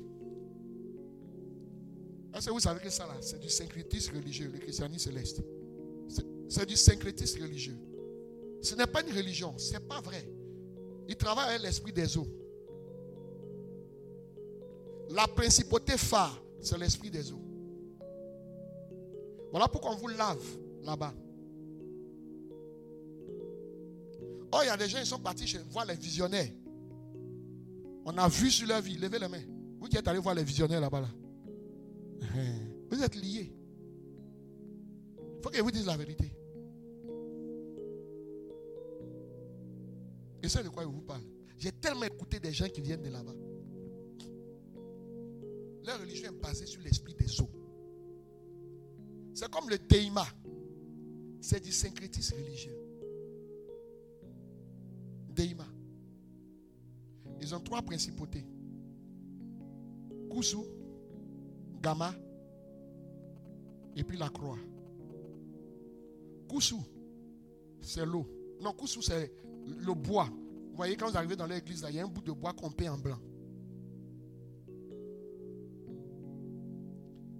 Est-ce que vous savez que ça là, c'est du syncrétisme religieux, le christianisme céleste? C'est- du syncrétisme religieux. Ce n'est pas une religion, ce n'est pas vrai. Il travaille avec l'esprit des eaux. La principauté phare, c'est l'esprit des eaux. Voilà pourquoi on vous lave là-bas. Oh, il y a des gens qui sont partis chez voir les visionnaires. On a vu sur leur vie. Levez les mains. Vous qui êtes allés voir les visionnaires là-bas. Là. Vous êtes liés. Il faut je vous dise la vérité. Et c'est de quoi je vous parle. J'ai tellement écouté des gens qui viennent de là-bas. Leur religion est basée sur l'esprit des eaux. C'est comme le Teima. C'est du syncrétisme religieux. Deima. Ils ont trois principautés. Kusu, Gama et puis la croix. Kusu, c'est l'eau. Non, Kusu, c'est le bois. Vous voyez, quand vous arrivez dans l'église, il y a un bout de bois qu'on peint en blanc.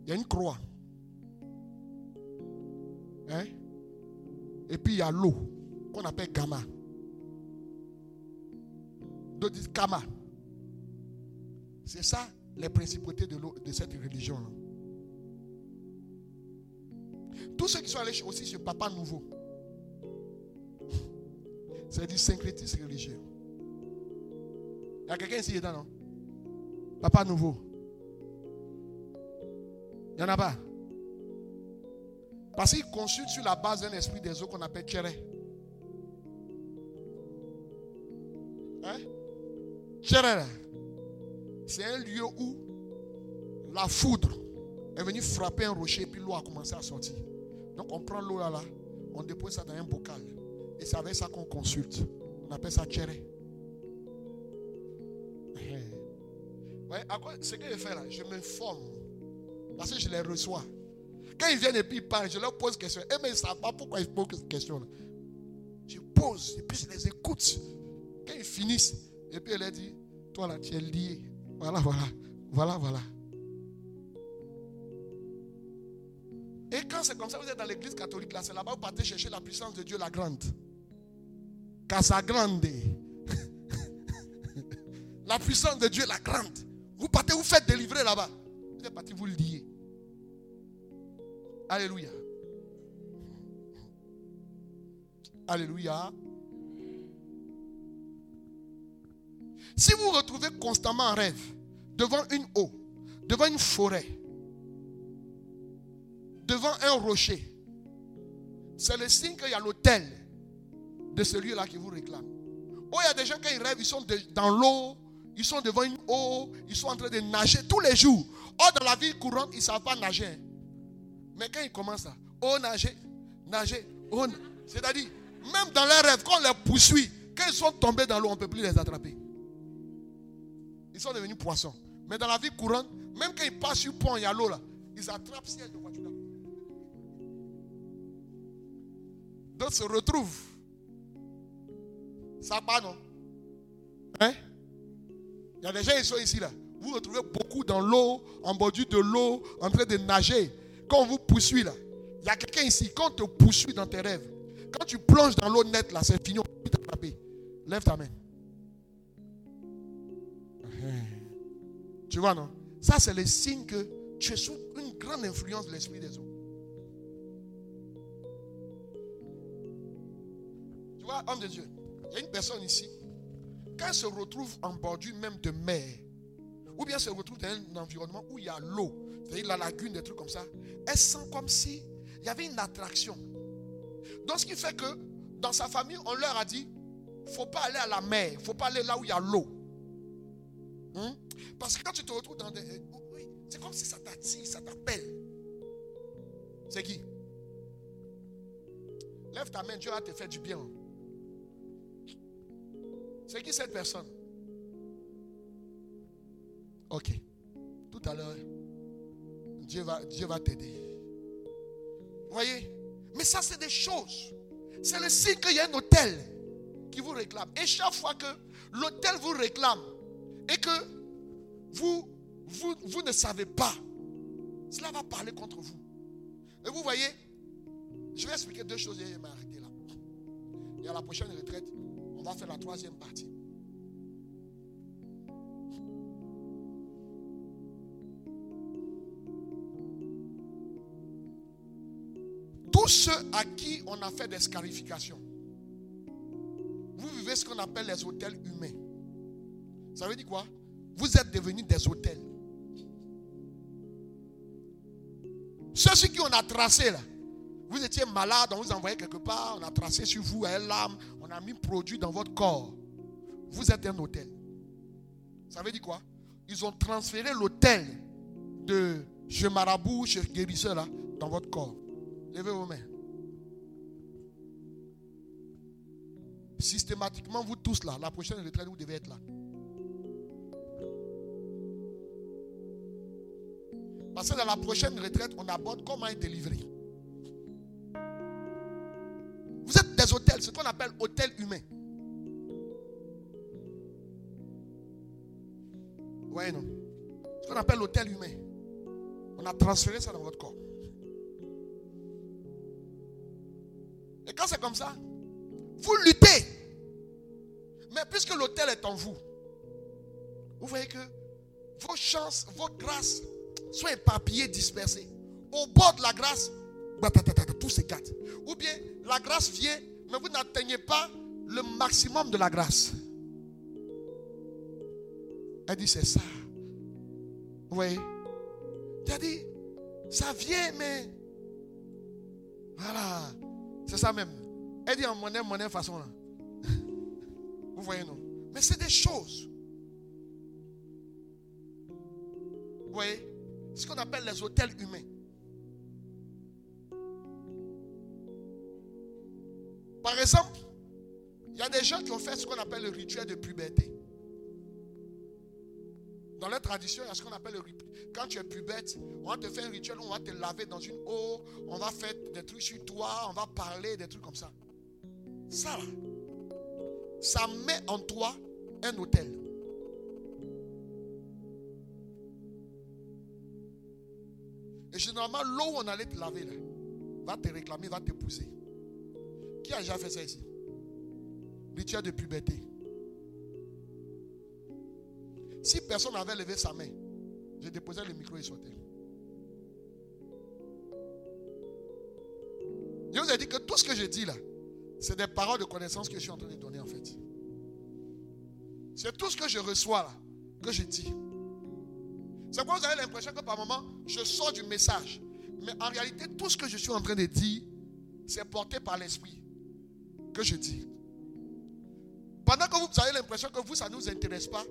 Il y a une croix. Hein? Et puis il y a l'eau qu'on appelle Gama. D'autres disent Kama. C'est ça les principautés de, de cette religion-là. Tous ceux qui sont allés aussi chez Papa Nouveau, c'est du syncrétisme religieux. Il y a quelqu'un ici dedans, non? Papa Nouveau. Il n'y en a pas? Parce qu'il consulte sur la base d'un esprit des eaux qu'on appelle Tchéré. Hein? C'est un lieu où la foudre est venue frapper un rocher et puis l'eau a commencé à sortir. Donc on prend l'eau là, là, on dépose ça dans un bocal. Et c'est avec ça qu'on consulte. On appelle ça Tchéré. Ouais, à quoi, ce que je fais là, je m'informe. Parce que je les reçois. Quand ils viennent et puis ils parlent, je leur pose question. Et mais ils ne savent pas pourquoi ils posent cette question là? Je pose et puis je les écoute. Quand ils finissent, et puis elle leur dit, toi là, tu es lié. Voilà, voilà. Voilà, voilà. Et quand c'est comme ça, vous êtes dans l'église catholique, là, c'est là-bas, vous partez chercher la puissance de Dieu, la grande. Casa grande. la puissance de Dieu, la grande. Vous partez, vous faites délivrer là-bas. Vous êtes parti vous lier. Alléluia. Alléluia. Si vous vous retrouvez constamment en rêve, devant une eau, devant une forêt, devant un rocher, c'est le signe qu'il y a l'hôtel de celui-là qui vous réclame. Oh, il y a des gens quand ils rêvent, ils sont dans l'eau, ils sont devant une eau, ils sont en train de nager tous les jours. Oh, dans la vie courante, ils ne savent pas nager. Mais quand ils commencent à oh, nager, nager, oh, c'est-à-dire, même dans leurs rêves, quand on les poursuit, quand ils sont tombés dans l'eau, on ne peut plus les attraper. Ils sont devenus poissons. Mais dans la vie courante, même quand ils passent sur le pont, il y a l'eau là, ils attrapent ciel de voiture. D'autres se retrouvent. Ça part, non? Hein? Il y a des gens qui sont ici là. Vous retrouvez beaucoup dans l'eau, en bordure de l'eau, en train de nager. Quand on vous poursuit là, il y a quelqu'un ici, quand on te poursuit dans tes rêves, quand tu plonges dans l'eau nette là, c'est fini, on peut t'attraper. Lève ta main. Tu vois, non? Ça, c'est le signe que tu es sous une grande influence de l'esprit des eaux. Tu vois, homme de Dieu, il y a une personne ici, quand elle se retrouve en bordure même de mer, ou bien se retrouve dans un environnement où il y a l'eau, c'est-à-dire la lagune, des trucs comme ça, elle sent comme si il y avait une attraction. Donc, ce qui fait que dans sa famille, on leur a dit, faut pas aller à la mer, faut pas aller là où il y a l'eau. Hein? Parce que quand tu te retrouves dans des. euh, Oui, c'est comme si ça t'attire, ça t'appelle. C'est qui? Lève ta main, Dieu va te faire du bien. C'est qui cette personne? Ok. Tout à l'heure, Dieu va, Dieu va t'aider. Voyez? Mais ça, c'est des choses. C'est le signe qu'il y a un hôtel qui vous réclame. Et chaque fois que l'hôtel vous réclame et que vous, ne savez pas, cela va parler contre vous. Et vous voyez, je vais expliquer deux choses et je vais m'arrêter là. Et à la prochaine retraite, on va faire la troisième partie. Tous ceux à qui on a fait des scarifications, vous vivez ce qu'on appelle les hôtels humains. Ça veut dire quoi? Vous êtes devenus des hôtels. Ceux qui on a tracé là, vous étiez malade, on vous envoyait quelque part, on a tracé sur vous un lame, on a mis produit dans votre corps. Vous êtes un hôtel. Ça veut dire quoi? Ils ont transféré l'hôtel de chez Marabout, chez guérisseur dans votre corps. Levez vos mains. Systématiquement, vous tous là, la prochaine retraite, vous devez être là. Parce que dans la prochaine retraite, on aborde comment être délivré. Ce qu'on appelle hôtel humain. Ouais, non. Ce qu'on appelle hôtel humain. On a transféré ça dans votre corps. Et quand c'est comme ça, vous luttez. Mais puisque l'hôtel est en vous, vous voyez que vos chances, vos grâces sont éparpillées, dispersées. Au bord de la grâce, tout s'écarte. Ou bien la grâce vient, mais vous n'atteignez pas le maximum de la grâce. Elle dit, c'est ça. Vous voyez? Dit, ça vient, mais. Voilà. C'est ça même. Elle dit en monnaie, monnaie façon là. Vous voyez, non? Mais c'est des choses. Vous voyez? Ce qu'on appelle les hôtels humains. Par exemple, il y a des gens qui ont fait ce qu'on appelle le rituel de puberté. Dans leur tradition, il y a ce qu'on appelle le rituel. Quand tu es puberte, on va te faire un rituel, on va te laver dans une eau, on va faire des trucs sur toi, on va parler, des trucs comme ça. Ça, ça met en toi un hôtel. Et généralement, l'eau où on allait te laver, là, va te réclamer, va te pousser. Qui a déjà fait ça ici? Rituel de puberté. Si personne n'avait levé sa main, je déposais le micro et sautais. Je vous ai dit que tout ce que je dis là, c'est des paroles de connaissance que je suis en train de donner en fait. C'est tout ce que je reçois là, que je dis. C'est pourquoi vous avez l'impression que par moment, je sors du message. Mais en réalité, tout ce que je suis en train de dire, c'est porté par l'esprit que je dis. Pendant que vous avez l'impression que vous, ça ne nous intéresse pas,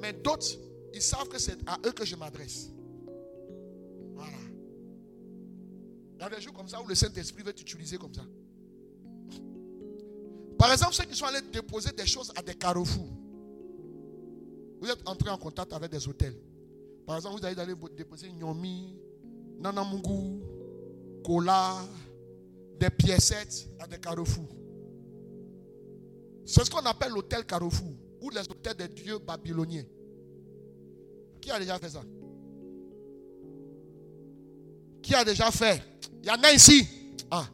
mais d'autres, ils savent que c'est à eux que je m'adresse. Voilà. Il y a des jours comme ça où le Saint-Esprit veut t'utiliser comme ça. Par exemple, ceux qui sont allés déposer des choses à des carrefours. Vous êtes entré en contact avec des hôtels. Par exemple, vous allez déposer Nyomi, Nanamungu, Kola, des piécettes à des carrefours. C'est ce qu'on appelle l'hôtel Carrefour ou les hôtels des dieux babyloniens. Qui a déjà fait ça? Qui a déjà fait? Il y en a ici. Ah.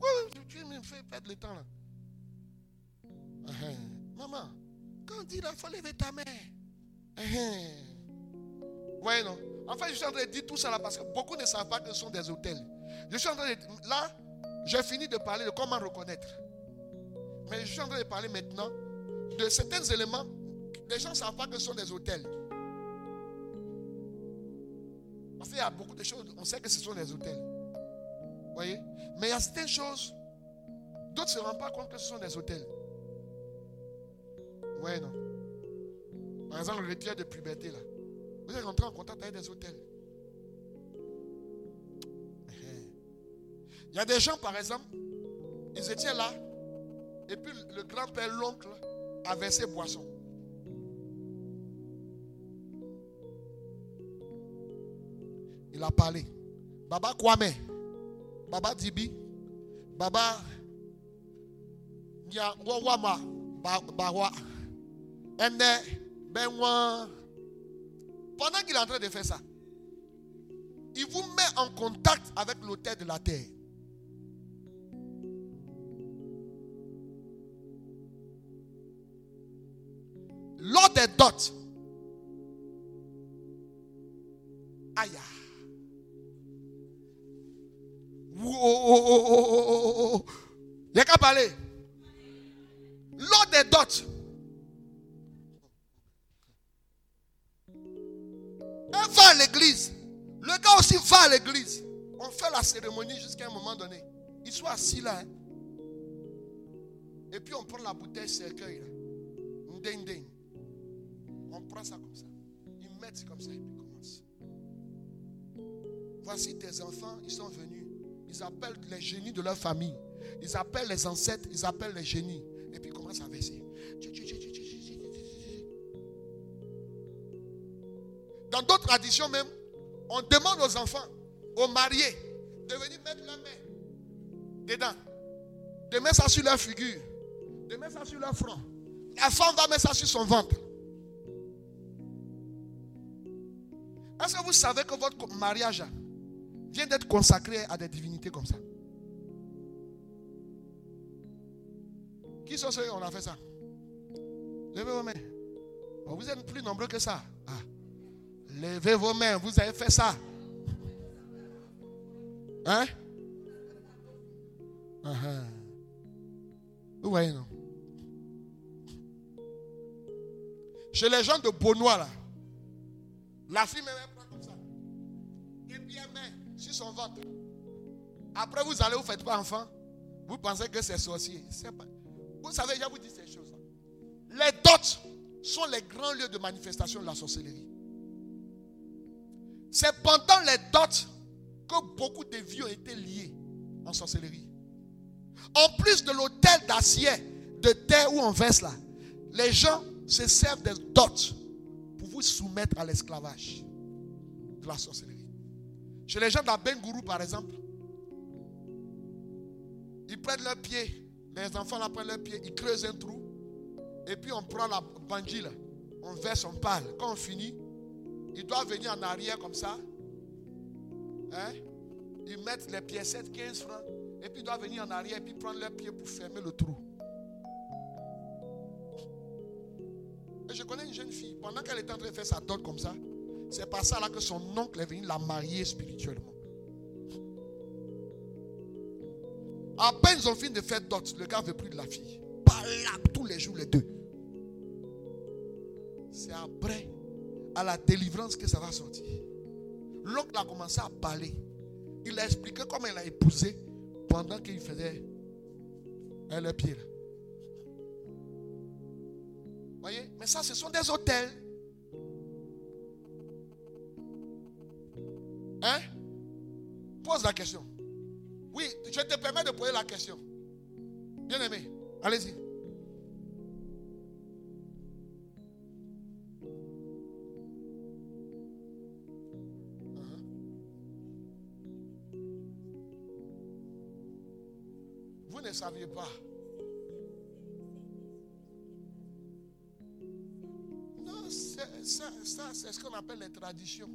Oui, tu me fais perdre le temps là. Uh-huh. Maman, quand dit là, il faut lever ta main. Uh-huh. Oui, non? En fait, je suis en train de dire tout ça là parce que beaucoup ne savent pas que ce sont des hôtels. Je suis en train de. Là, j'ai fini de parler de comment reconnaître. Mais je suis en train de parler maintenant de certains éléments. Les gens ne savent pas que ce sont des hôtels. Parce qu'il y a beaucoup de choses, on sait que ce sont des hôtels. Voyez? Mais il y a certaines choses, d'autres ne se rendent pas compte que ce sont des hôtels. Oui, non. Par exemple, le rituel de puberté, là. Vous êtes rentré en contact avec des hôtels. Il y a des gens, par exemple, ils étaient là, et puis le grand-père, l'oncle, a versé boisson. Il a parlé. Baba Kwame, Baba Dibi, Baba Nya Wawama, Bawa, Ende, Benwa. Pendant qu'il est en train de faire ça, il vous met en contact avec l'autel de la terre. Lors des dots, aïe. Il n'y a qu'à parler. Lors des dots, elle va à l'église. Le gars aussi va à l'église. On fait la cérémonie jusqu'à un moment donné. Il soit assis là. Et puis on prend la bouteille cercueil. Là. Ndeng, ndeng. On prend ça comme ça. Ils mettent comme ça et puis commence. Voici tes enfants, ils sont venus. Ils appellent les génies de leur famille. Ils appellent les ancêtres, ils appellent les génies. Et puis ils commencent à verser. Dans d'autres traditions même, on demande aux enfants, aux mariés, de venir mettre la main dedans. De mettre ça sur leur figure. De mettre ça sur leur front. La femme va mettre ça sur son ventre. Est-ce que vous savez que votre mariage vient d'être consacré à des divinités comme ça? Qui sont ceux qui ont fait ça? Levez vos mains. Oh, vous êtes plus nombreux que ça. Ah. Levez vos mains, vous avez fait ça. Hein? Uh Vous voyez, non? Chez les gens de Beaunois, là, la fille même Sur son ventre. Après, vous allez, vous faites pas enfant. Vous pensez que c'est sorcier. Vous savez, je vous dis ces choses. Les dots sont les grands lieux de manifestation de la sorcellerie. C'est pendant les dots que beaucoup de vies ont été liés en sorcellerie. En plus de l'hôtel d'acier, de terre où on verse là, les gens se servent des dots pour vous soumettre à l'esclavage de la sorcellerie. Chez les gens d'Abengourou, par exemple, ils prennent leurs pieds, les enfants là prennent leurs pieds, ils creusent un trou, et puis on prend la bandit là, on verse, on parle. Quand on finit, ils doivent venir en arrière comme ça. Hein? Ils mettent les pièces 15 francs, et puis ils doivent venir en arrière et puis prendre leurs pieds pour fermer le trou. Je connais une jeune fille, pendant qu'elle était en train de faire sa dot comme ça, c'est par ça là que son oncle est venu la marier spirituellement. À peine ils ont fini de faire dot, le gars veut plus de la fille. Par là, tous les jours, les deux. C'est après, à la délivrance, que ça va sortir. L'oncle a commencé à parler. Il a expliqué comment il a épousé pendant qu'il faisait le pied. Voyez? Mais ça, ce sont des hôtels. La question. Oui, je te permets de poser la question. Bien aimé, allez-y. Uh-huh. Vous ne saviez pas. Non, ça, ça c'est ce qu'on appelle les traditions.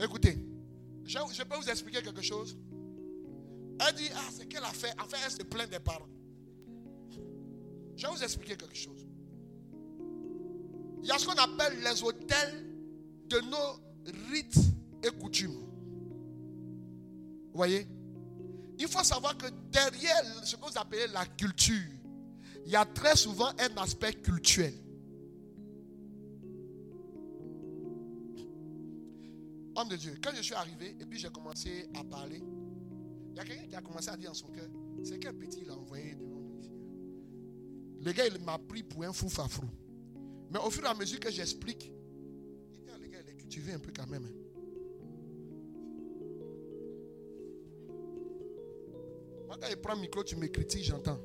Écoutez, je, peux vous expliquer quelque chose. Elle dit, ah, c'est qu'elle a fait. En fait, elle se plaint des parents. Je vais vous expliquer quelque chose. Il y a ce qu'on appelle les hôtels de nos rites et coutumes. Vous voyez? Il faut savoir que derrière ce que vous appelez la culture, il y a très souvent un aspect culturel. De Dieu, quand je suis arrivé et puis j'ai commencé à parler, il y a quelqu'un qui a commencé à dire en son cœur, c'est quel petit il a envoyé devant nous ici. Le gars, il m'a pris pour un fou fafrou. Mais au fur et à mesure que j'explique, il dit, ah, les gars, il est cultivé un peu quand même. hein. Moi, quand il prend le micro, tu me critiques, j'entends.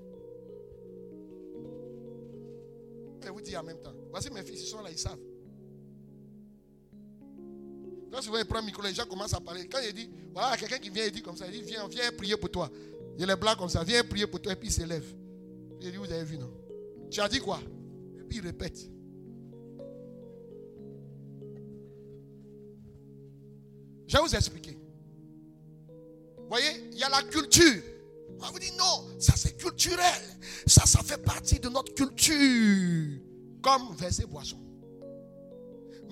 Je vous dis en même temps. Voici mes fils, ils sont là, ils savent. Quand souvent il prend le micro, les gens commencent à parler. Quand il dit, voilà, quelqu'un qui vient, il dit comme ça, il dit, viens, viens prier pour toi. Il les blagues comme ça, viens prier pour toi, et puis il s'élève. Il dit, vous avez vu, non? Tu as dit quoi? Et puis il répète. Je vais vous expliquer. Vous voyez, il y a la culture. On vous dit non, ça c'est culturel. Ça, ça fait partie de notre culture. Comme verser boisson.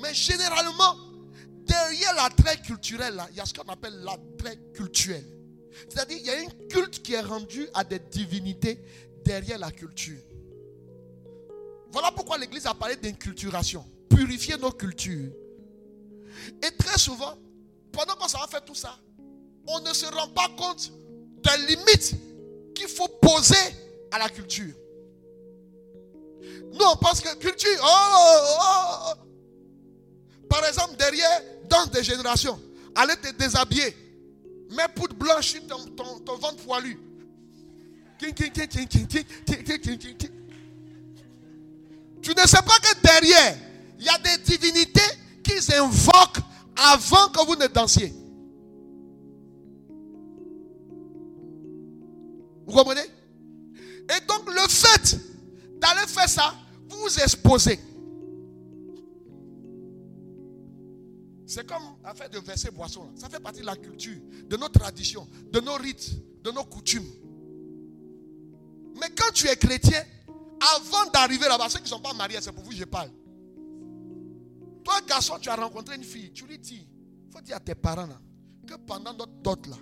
Mais généralement, derrière l'attrait culturel, il y a ce qu'on appelle l'attrait culturel. C'est-à-dire, il y a une culte qui est rendue à des divinités derrière la culture. Voilà pourquoi l'Église a parlé d'inculturation. Purifier nos cultures. Et très souvent, pendant qu'on s'en faire tout ça, on ne se rend pas compte des limites qu'il faut poser à la culture. Nous, on pense que culture, oh, oh, oh. Par exemple, derrière, danse des générations. Allez te déshabiller. Mets poudre blanche sur ton, ton ventre poilu. Tu ne sais pas que derrière, il y a des divinités qu'ils invoquent avant que vous ne dansiez. Vous comprenez? Et donc le fait d'aller faire ça, vous vous exposez. C'est comme affaire de verser boisson. Ça fait partie de la culture, de nos traditions, de nos rites, de nos coutumes. Mais quand tu es chrétien, avant d'arriver là-bas, ceux qui ne sont pas mariés, c'est pour vous que je parle. Toi, garçon, tu as rencontré une fille, tu lui dis, il faut dire à tes parents là, que pendant notre dot là,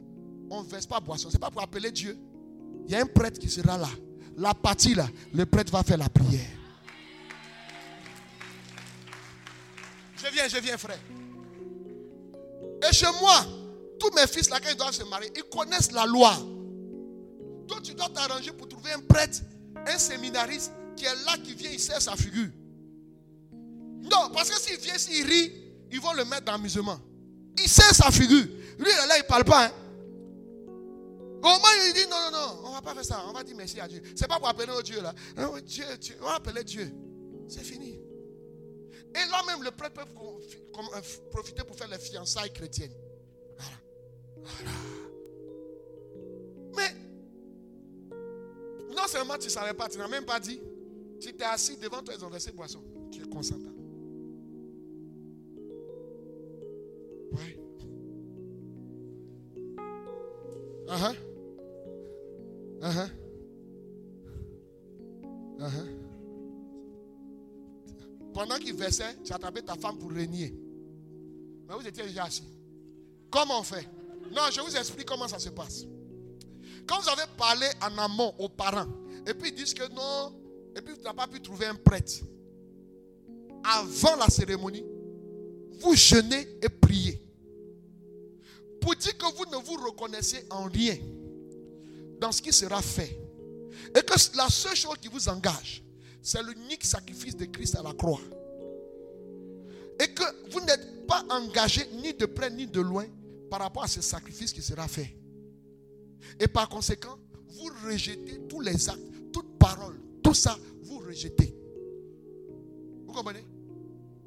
on ne verse pas boisson. Ce n'est pas pour appeler Dieu. Il y a un prêtre qui sera là. La partie là, le prêtre va faire la prière. Je viens, je viens, frère. Et chez moi, tous mes fils là, quand ils doivent se marier, ils connaissent la loi. Toi, tu dois t'arranger pour trouver un prêtre, un séminariste qui est là, qui vient, il sert sa figure. Non, parce que s'il vient, s'il rit, ils vont le mettre dans l'amusement. Il sert sa figure. Lui, là, il ne parle pas. Hein. Au moins, il dit non, non, non, on ne va pas faire ça. On va dire merci à Dieu. Ce n'est pas pour appeler au Dieu là. Dieu, Dieu, on va appeler Dieu. C'est fini. Et là même, le prêtre peut euh, profiter pour faire les fiançailles chrétiennes. Voilà. Voilà. Mais, non seulement tu ne savais pas, tu n'as même pas dit. Tu t'es assis devant toi, ils ont versé boisson. Tu es consentant. Ouais. Uh-huh. Uh-huh. Qu'il versait, tu attrapé ta femme pour régner. Mais vous étiez déjà assis. Comment on fait? Non, je vous explique comment ça se passe. Quand vous avez parlé en amont aux parents, et puis ils disent que non, et puis tu n'as pas pu trouver un prêtre, avant la cérémonie, vous jeûnez et priez. Pour dire que vous ne vous reconnaissez en rien dans ce qui sera fait. Et que la seule chose qui vous engage, c'est l'unique sacrifice de Christ à la croix. Et que vous n'êtes pas engagé ni de près ni de loin par rapport à ce sacrifice qui sera fait. Et par conséquent, vous rejetez tous les actes, toute parole, tout ça, vous rejetez. Vous comprenez?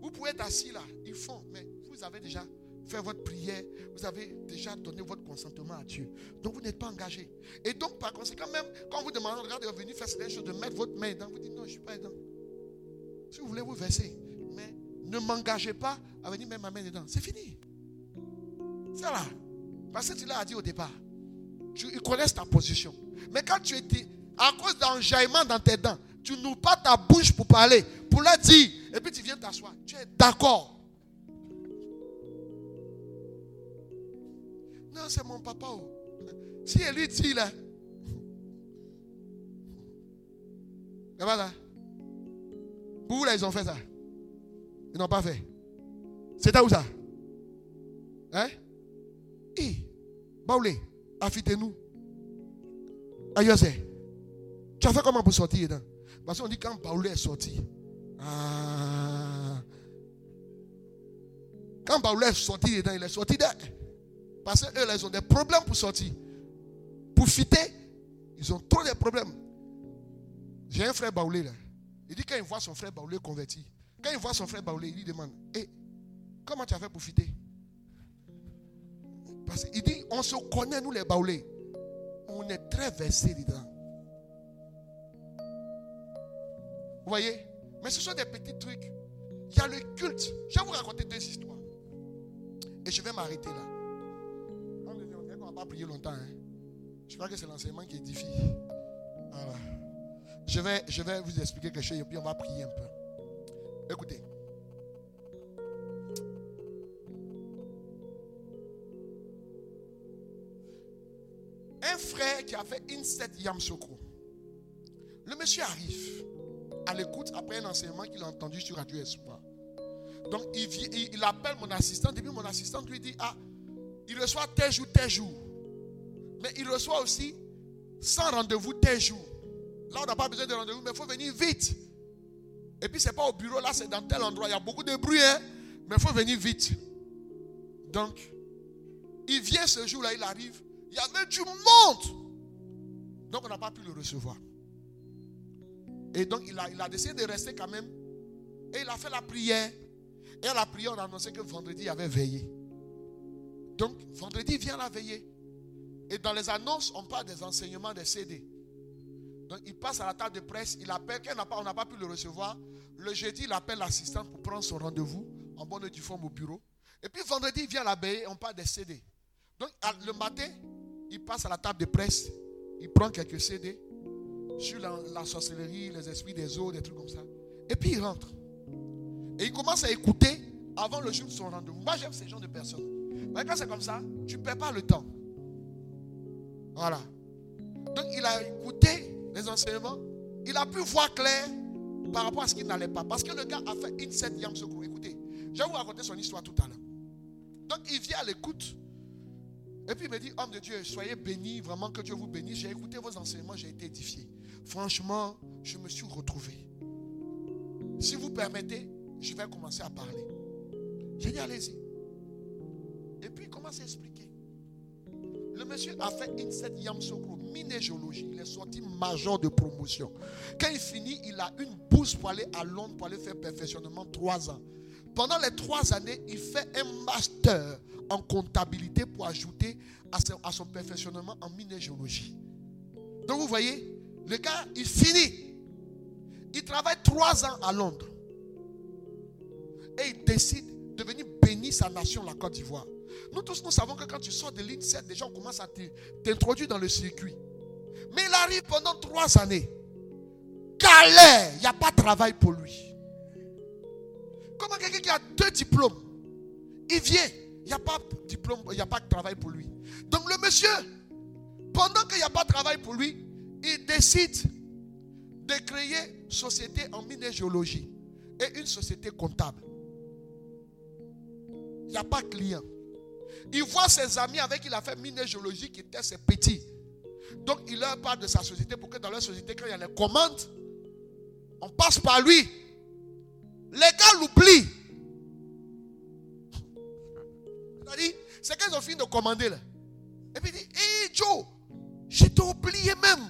Vous pouvez être assis là, ils font, mais vous avez déjà fait votre prière, vous avez déjà donné votre consentement à Dieu. Donc vous n'êtes pas engagé. Et donc par conséquent, même quand vous demandez, regardez, venir faire cette chose, de mettre votre main dedans, vous dites non, je ne suis pas dedans. Si vous voulez vous verser, ne m'engagez pas à venir mettre ma main dedans. C'est fini. C'est là. Parce que tu l'as dit au départ. Tu, ils connaissent ta position. Mais quand tu étais, à cause d'enjaillement dans tes dents, tu n'ouvres pas ta bouche pour parler, pour leur dire, et puis tu viens t'asseoir. Tu es d'accord. Non, c'est mon papa. oh. Si elle lui dit là. Pour vous là, ils ont fait ça. Ils n'ont pas fait. C'était où ça? Hein? Eh, Baoulé, affitez-nous. Aïe, Tu as fait comment pour sortir dedans Parce qu'on dit quand Baoulé est sorti, Ah. Quand Baoulé est sorti dedans, il est sorti dedans. Parce qu'eux, ils ont des problèmes pour sortir. Pour fitter, ils ont trop de problèmes. J'ai un frère Baoulé là. Il dit quand il voit son frère Baoulé converti, quand il voit son frère Baoulé, il lui demande Hé, comment tu as fait pour fitter Parce qu'il dit on se connaît, nous les Baoulés. On est très versés dedans. Vous voyez? Mais ce sont des petits trucs. Il y a le culte. Je vais vous raconter deux histoires. Et je vais m'arrêter là. On ne va pas prier longtemps. Hein. Je crois que c'est l'enseignement qui édifie. Voilà. Je vais, je vais vous expliquer quelque chose et puis on va prier un peu. Écoutez. Un frère qui a fait Inset Yamsoko. Le monsieur arrive à l'écoute après un enseignement qu'il a entendu sur Radio Espoir. Donc il, il, appelle mon assistant. Depuis mon assistant lui dit Ah, il reçoit tel jour, tel jour. Mais il reçoit aussi sans rendez-vous tel jour. Là, on n'a pas besoin de rendez-vous, mais il faut venir vite. Et puis, ce n'est pas au bureau, là, c'est dans tel endroit. Il y a beaucoup de bruit, hein, mais il faut venir vite. Donc, il vient ce jour-là, il arrive. Il y avait du monde. Donc, on n'a pas pu le recevoir. Et donc, il a, décidé de rester quand même. Et il a fait la prière. Et à la prière, on a annoncé que vendredi, il avait veillé. Donc, vendredi, il vient la veiller. Et dans les annonces, on parle des enseignements des CD. Donc, il passe à la table de presse, il appelle, on n'a pas, pu le recevoir, le jeudi, il appelle l'assistant pour prendre son rendez-vous en bonne et forme au bureau. Et puis, vendredi, il vient à et on parle des CD. Donc, le matin, il passe à la table de presse, il prend quelques CD sur la, sorcellerie, les esprits des eaux, des trucs comme ça. Et puis, il rentre. Et il commence à écouter avant le jour de son rendez-vous. Moi, j'aime ces gens de personnes. Mais quand c'est comme ça, tu ne perds pas le temps. Voilà. Donc, il a écouté les enseignements. Il a pu voir clair par rapport à ce qui n'allait pas. Parce que le gars a fait une scène yam secours. Écoutez, je vais vous raconter son histoire tout à l'heure. Donc, il vient à l'écoute. Et puis il me dit, homme de Dieu, soyez bénis, vraiment que Dieu vous bénisse. J'ai écouté vos enseignements, j'ai été édifié. Franchement, je me suis retrouvé. Si vous permettez, je vais commencer à parler. J'ai dit, allez-y. Et puis il commence à expliquer. Le monsieur a fait une set Yamsoko, minégéologie. Il est sorti major de promotion. Quand il finit, il a une bourse pour aller à Londres pour aller faire perfectionnement trois ans. Pendant les trois années, il fait un master en comptabilité pour ajouter à son, perfectionnement en minégéologie. Donc vous voyez, le gars, il finit. Il travaille trois ans à Londres. Et il décide de venir bénir sa nation, la Côte d'Ivoire. Nous tous, nous savons que quand tu sors de l'INSET, déjà on commence à t'introduire dans le circuit. Mais il arrive pendant trois années. Calais, il n'y a pas de travail pour lui. Comment quelqu'un qui a deux diplômes, il vient, il n'y a pas de diplôme, il n'y a pas de travail pour lui. Donc le monsieur, pendant qu'il n'y a pas de travail pour lui, il décide de créer société en minégéologie et une société comptable. Il n'y a pas de client. Il voit ses amis avec qui il a fait minégéologie qui étaient ses petits. Donc il leur parle de sa société pour que dans leur société, quand il y a les commandes, on passe par lui. Les gars l'oublient. C'est qu'ils ont fini de commander là. Et puis il dit, hé hey Joe, je t'ai oublié même.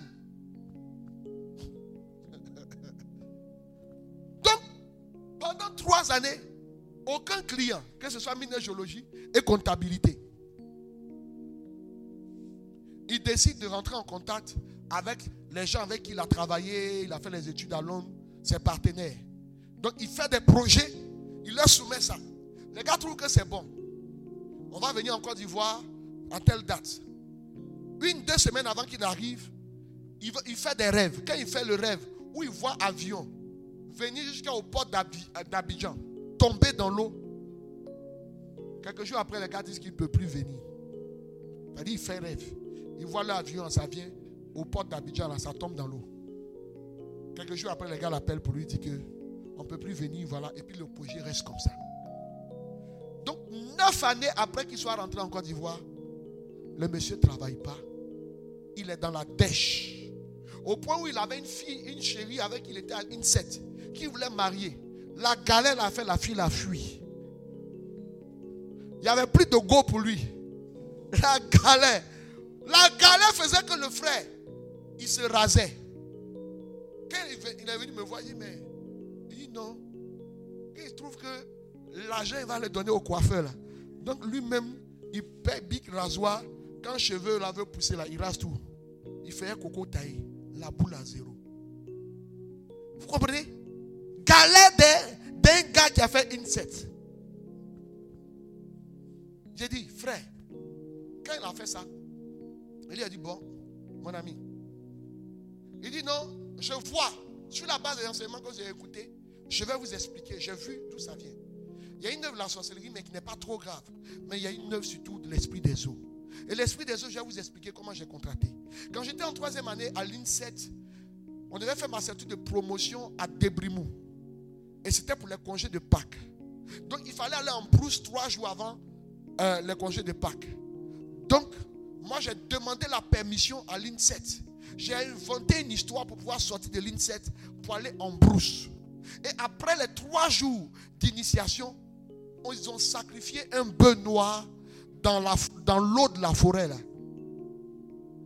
Donc, pendant trois années, aucun client, que ce soit minéralogie et comptabilité. Il décide de rentrer en contact avec les gens avec qui il a travaillé, il a fait les études à Londres, ses partenaires. Donc il fait des projets, il leur soumet ça. Les gars trouvent que c'est bon. On va venir en Côte d'Ivoire à telle date. Une, deux semaines avant qu'il arrive, il, fait des rêves. Quand il fait le rêve où il voit avion venir jusqu'au port d'Abidjan, tomber dans l'eau. Quelques jours après, les gars disent qu'il ne peut plus venir. Il fait rêve. Il voit l'avion, ça vient au port d'Abidjan, ça tombe dans l'eau. Quelques jours après, les gars l'appellent pour lui dire que on ne peut plus venir, voilà. Et puis le projet reste comme ça. Donc, neuf années après qu'il soit rentré en Côte d'Ivoire, le monsieur ne travaille pas. Il est dans la dèche. Au point où il avait une fille, une chérie avec qui il était à une qui voulait marier. La galère a fait la fille la fuit. Il n'y avait plus de go pour lui. La galère. La galère faisait que le frère, il se rasait. Quand il est venu me voir, il dit, mais, il dit non. Il trouve que l'argent, il va le donner au coiffeur. Là. Donc lui-même, il paie big rasoir. Quand cheveux là veut pousser là, il rase tout. Il fait un coco taillé. La boule à zéro. Vous comprenez? Galère d'un qui a fait une set. J'ai dit, frère, quand il a fait ça, il a dit, bon, mon ami. Il dit, non, je vois, sur la base des enseignements que j'ai écoutés, je vais vous expliquer. J'ai vu d'où ça vient. Il y a une œuvre de la sorcellerie, mais qui n'est pas trop grave. Mais il y a une œuvre surtout de l'esprit des eaux. Et l'esprit des eaux, je vais vous expliquer comment j'ai contracté. Quand j'étais en troisième année à l'INSET, on devait faire ma certitude de promotion à Débrimou. Et c'était pour les congés de Pâques. Donc il fallait aller en brousse trois jours avant euh, les congés de Pâques. Donc, moi j'ai demandé la permission à l'INSET. J'ai inventé une histoire pour pouvoir sortir de l'INSET pour aller en brousse. Et après les trois jours d'initiation, ils ont sacrifié un bœuf noir dans l'eau de la forêt.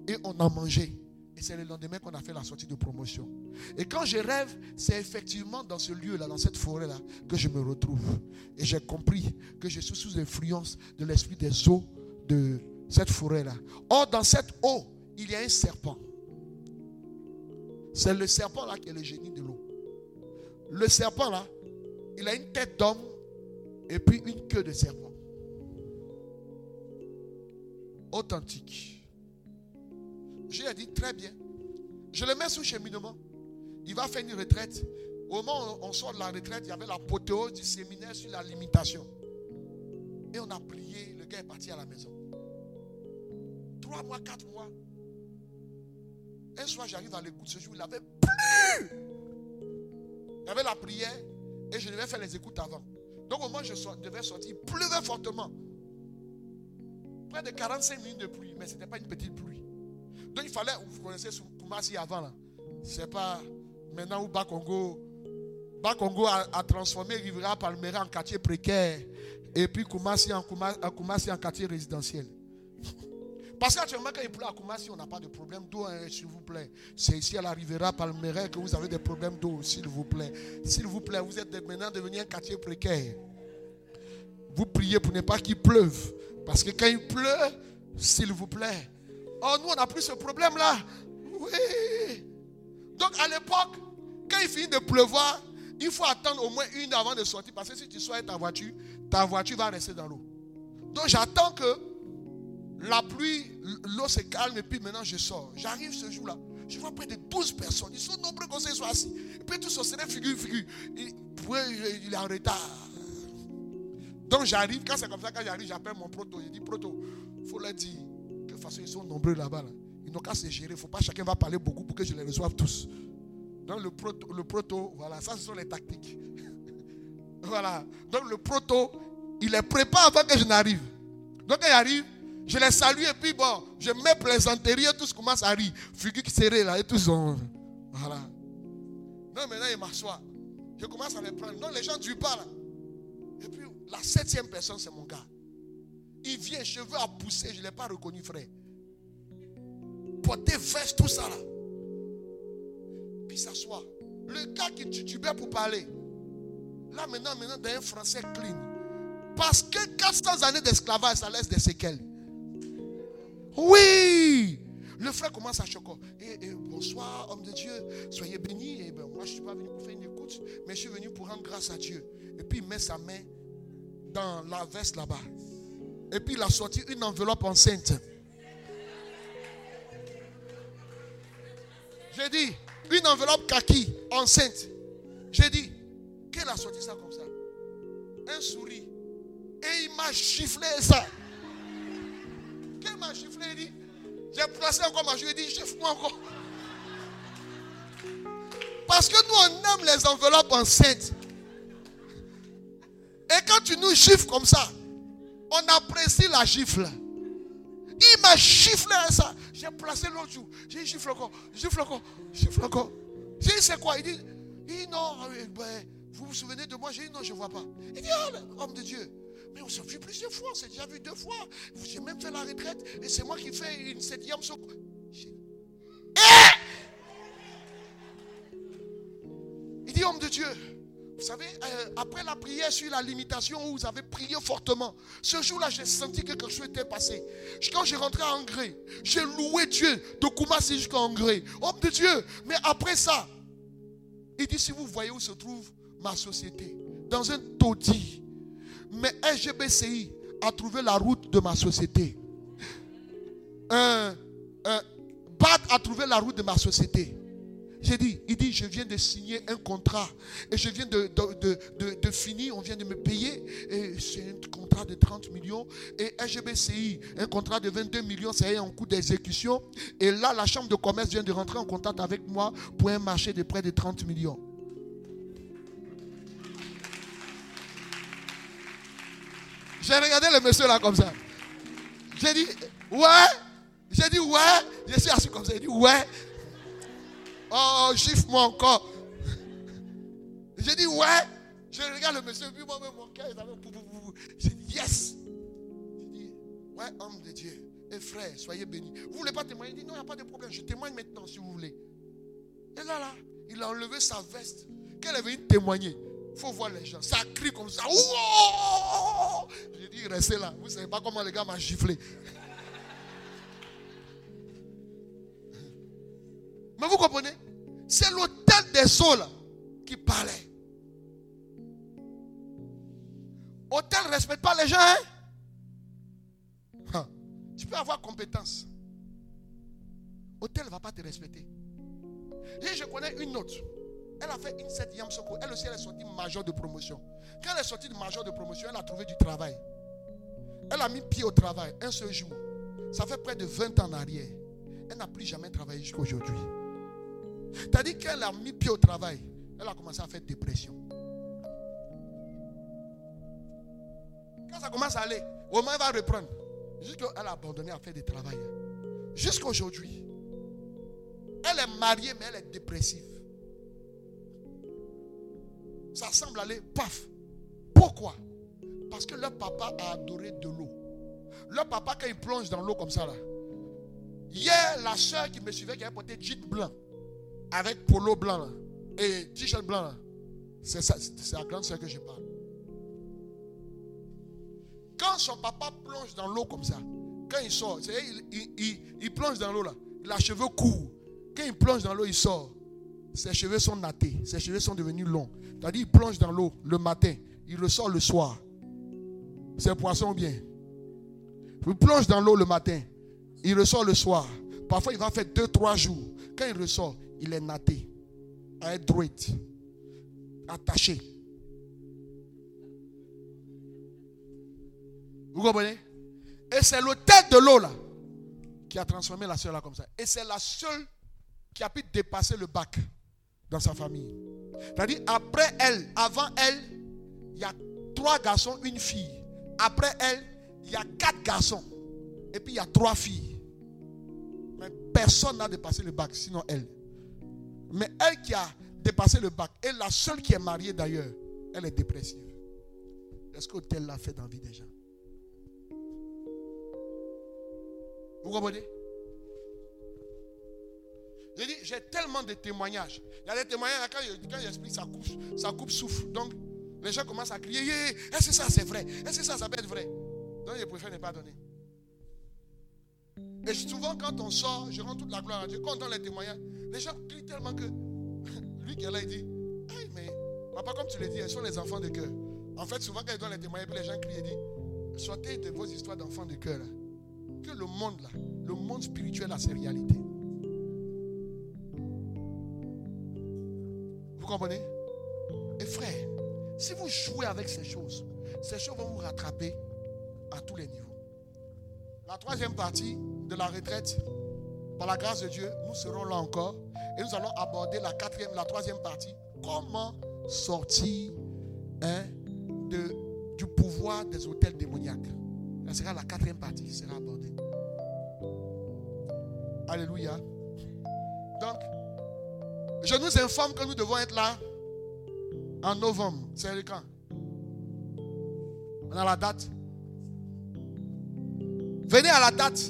Et on a mangé. Et c'est le lendemain qu'on a fait la sortie de promotion. Et quand je rêve, c'est effectivement dans ce lieu-là, dans cette forêt-là, que je me retrouve. Et j'ai compris que je suis sous l'influence de l'esprit des eaux de cette forêt-là. Or, dans cette eau, il y a un serpent. C'est le serpent-là qui est le génie de l'eau. Le serpent-là, il a une tête d'homme et puis une queue de serpent. Authentique. Lui ai dit très bien. Je le mets sous cheminement. Il va faire une retraite. Au moment où on sort de la retraite, il y avait l'apothéose du séminaire sur la limitation. Et on a prié. Le gars est parti à la maison. Trois mois, quatre mois. Un soir, j'arrive à l'écoute. Ce jour, il n'avait plus. Il y avait la prière et je devais faire les écoutes avant. Donc au moment où je devais sortir, il pleuvait fortement. Près de 45 minutes de pluie, mais ce n'était pas une petite pluie. Donc il fallait, vous connaissez Koumassi avant là. C'est pas maintenant où Bakongo, Bakongo a, transformé Rivera Palmera en quartier précaire. Et puis Koumassi en, Koumassi en quartier résidentiel. Parce qu'actuellement, quand il pleut à Koumassi, on n'a pas de problème d'eau, hein, s'il vous plaît. C'est ici à la Rivera Palmera que vous avez des problèmes d'eau, s'il vous plaît. S'il vous plaît, vous êtes maintenant devenu un quartier précaire. Vous priez pour ne pas qu'il pleuve. Parce que quand il pleut, s'il vous plaît. Oh, nous, on n'a plus ce problème-là. Oui. Donc, à l'époque, quand il finit de pleuvoir, il faut attendre au moins une avant de sortir. Parce que si tu sois ta voiture, ta voiture va rester dans l'eau. Donc, j'attends que la pluie, l'eau se calme et puis maintenant je sors. J'arrive ce jour-là. Je vois près de 12 personnes. Ils sont nombreux comme ça, ils sont assis. Et puis tous sont figure, figure. il est en retard. Donc j'arrive, quand c'est comme ça, quand j'arrive, j'appelle mon proto. Il dit, proto, il faut leur dire ils sont nombreux là-bas. Ils n'ont qu'à se gérer. Il ne faut pas chacun va parler beaucoup pour que je les reçoive tous. Donc le proto, le proto, voilà, ça ce sont les tactiques. voilà. Donc le proto, il les prépare avant que je n'arrive. Donc quand il arrive, je les salue et puis bon, je mets plaisanterie et tous commencent à rire. Figure qui serré là et tous ont. Voilà. Non, maintenant il m'assoit. Je commence à les prendre. Non, les gens ne pas là. Et puis la septième personne, c'est mon gars. Il vient, cheveux à pousser, je ne l'ai pas reconnu, frère. Porter veste, tout ça là. Puis s'assoit. Le gars qui titubait pour parler. Là maintenant, maintenant, d'un français clean. Parce que 400 années d'esclavage, ça laisse des séquelles. Oui. Le frère commence à choquer. Et, bonsoir, homme de Dieu. Soyez bénis. Et ben, moi, je ne suis pas venu pour faire une écoute, mais je suis venu pour rendre grâce à Dieu. Et puis, il met sa main dans la veste là-bas. Et puis, il a sorti une enveloppe enceinte. J'ai dit, une enveloppe kaki enceinte. J'ai dit, qu'elle a sorti ça comme ça? Un souris. Et il m'a chifflé ça m'a chifflé, il dit, j'ai placé encore ma joue, il dit, chiffre-moi encore. Parce que nous, on aime les enveloppes enceintes. Et quand tu nous chiffres comme ça, on apprécie la gifle. Il m'a chifflé ça. J'ai placé l'autre jour. J'ai gifle encore, gifle encore, gifle encore. J'ai dit, c'est quoi? Il dit, il non, ben, Vous vous souvenez de moi? J'ai dit non, je ne vois pas. Il dit, oh, homme de Dieu. Mais on s'est vu plusieurs fois, on s'est déjà vu deux fois. J'ai même fait la retraite et c'est moi qui fais une septième secours. Il dit, homme de Dieu, vous savez, euh, après la prière sur la limitation où vous avez prié fortement, ce jour-là, j'ai senti que quelque chose était passé. Quand j'ai rentré à Angré, j'ai loué Dieu de Koumassi jusqu'à Angré. Homme de Dieu, mais après ça, il dit, si vous voyez où se trouve ma société, dans un taudis, mais SGBCI a trouvé la route de ma société. Un, un BAT a trouvé la route de ma société. J'ai dit, il dit, je viens de signer un contrat et je viens de, de, finir, on vient de me payer. Et c'est un contrat de 30 millions. Et SGBCI, un contrat de 22 millions, c'est un coût d'exécution. Et là, la chambre de commerce vient de rentrer en contact avec moi pour un marché de près de 30 millions. J'ai regardé le monsieur là comme ça. J'ai dit, ouais. J'ai dit, ouais. Je suis assis comme ça. J'ai dit, ouais. Oh, chiffre-moi encore. J'ai dit, ouais. Je regarde le monsieur, puis moi-même, mon cœur, J'ai dit, yes. J'ai dit, ouais, homme de Dieu. Et frère, soyez bénis. Vous ne voulez pas témoigner? Il dit, non, il n'y a pas de problème. Je témoigne maintenant si vous voulez. Et là, là, il a enlevé sa veste. Qu'elle avait témoigner. Il faut voir les gens. Ça crie comme ça. J'ai dit, restez là. Vous ne savez pas comment les gars m'ont giflé. Mais vous comprenez? C'est l'hôtel des eaux là qui parlait. Hôtel ne respecte pas les gens. Hein? hein? Tu peux avoir compétence. Hôtel ne va pas te respecter. Et je connais une autre. Elle a fait une septième secours. Elle aussi, elle est sortie major de promotion. Quand elle est sortie de major de promotion, elle a trouvé du travail. Elle a mis pied au travail un seul jour. Ça fait près de 20 ans en arrière. Elle n'a plus jamais travaillé jusqu'à aujourd'hui. C'est-à-dire qu'elle a mis pied au travail. Elle a commencé à faire dépression. Quand ça commence à aller, au moins elle va reprendre. Jusqu'elle a abandonné à faire du travail. Jusqu'à aujourd'hui. Elle est mariée, mais elle est dépressive ça semble aller paf. Pourquoi? Parce que leur papa a adoré de l'eau. Leur papa, quand il plonge dans l'eau comme ça, là, hier, la soeur qui me suivait, qui avait porté jean blanc, avec polo blanc et t-shirt blanc, c'est la grande soeur que je parle. Quand son papa plonge dans l'eau comme ça, quand il sort, il, plonge dans l'eau là, il a cheveux courts. Quand il plonge dans l'eau, il sort. Ses cheveux sont nattés, ses cheveux sont devenus longs. C'est-à-dire, il plonge dans l'eau le matin, il ressort le soir. C'est poisson bien. Il plonge dans l'eau le matin, il ressort le soir. Parfois, il va faire deux, trois jours. Quand il ressort, il est natté, à être droit, attaché. Vous comprenez? Et c'est le tête de l'eau là qui a transformé la soeur là comme ça. Et c'est la seule qui a pu dépasser le bac dans sa famille. C'est-à-dire, après elle, avant elle, il y a trois garçons, une fille. Après elle, il y a quatre garçons. Et puis il y a trois filles. Personne n'a dépassé le bac, sinon elle. Mais elle qui a dépassé le bac, et la seule qui est mariée d'ailleurs, elle est dépressive. Est-ce que tel l'a fait dans la vie des gens? Vous comprenez? J'ai dit, j'ai tellement de témoignages. Il y a des témoignages, quand, quand j'explique, ça coupe, ça coupe souffle. Donc, les gens commencent à crier, est-ce que ça c'est vrai? Est-ce que ça, ça peut être vrai? Donc, je préfère ne pas donner. Et souvent, quand on sort, je rends toute la gloire à Dieu. Quand on donne les témoignages, les gens crient tellement que lui qui est là, il dit, hey, mais papa, comme tu le dis, ils sont les enfants de cœur. En fait, souvent, quand ils donnent les témoignages, les gens crient et disent, sortez de vos histoires d'enfants de cœur. Que le monde, là, le monde spirituel a ses réalités. Vous comprenez? Et frère, si vous jouez avec ces choses, ces choses vont vous rattraper à tous les niveaux. La troisième partie de la retraite, par la grâce de Dieu, nous serons là encore et nous allons aborder la quatrième, la troisième partie. Comment sortir hein, de, du pouvoir des hôtels démoniaques? Ce sera la quatrième partie qui sera abordée. Alléluia. Donc, je nous informe que nous devons être là En novembre. C'est le quand On a la date. Venez à la date.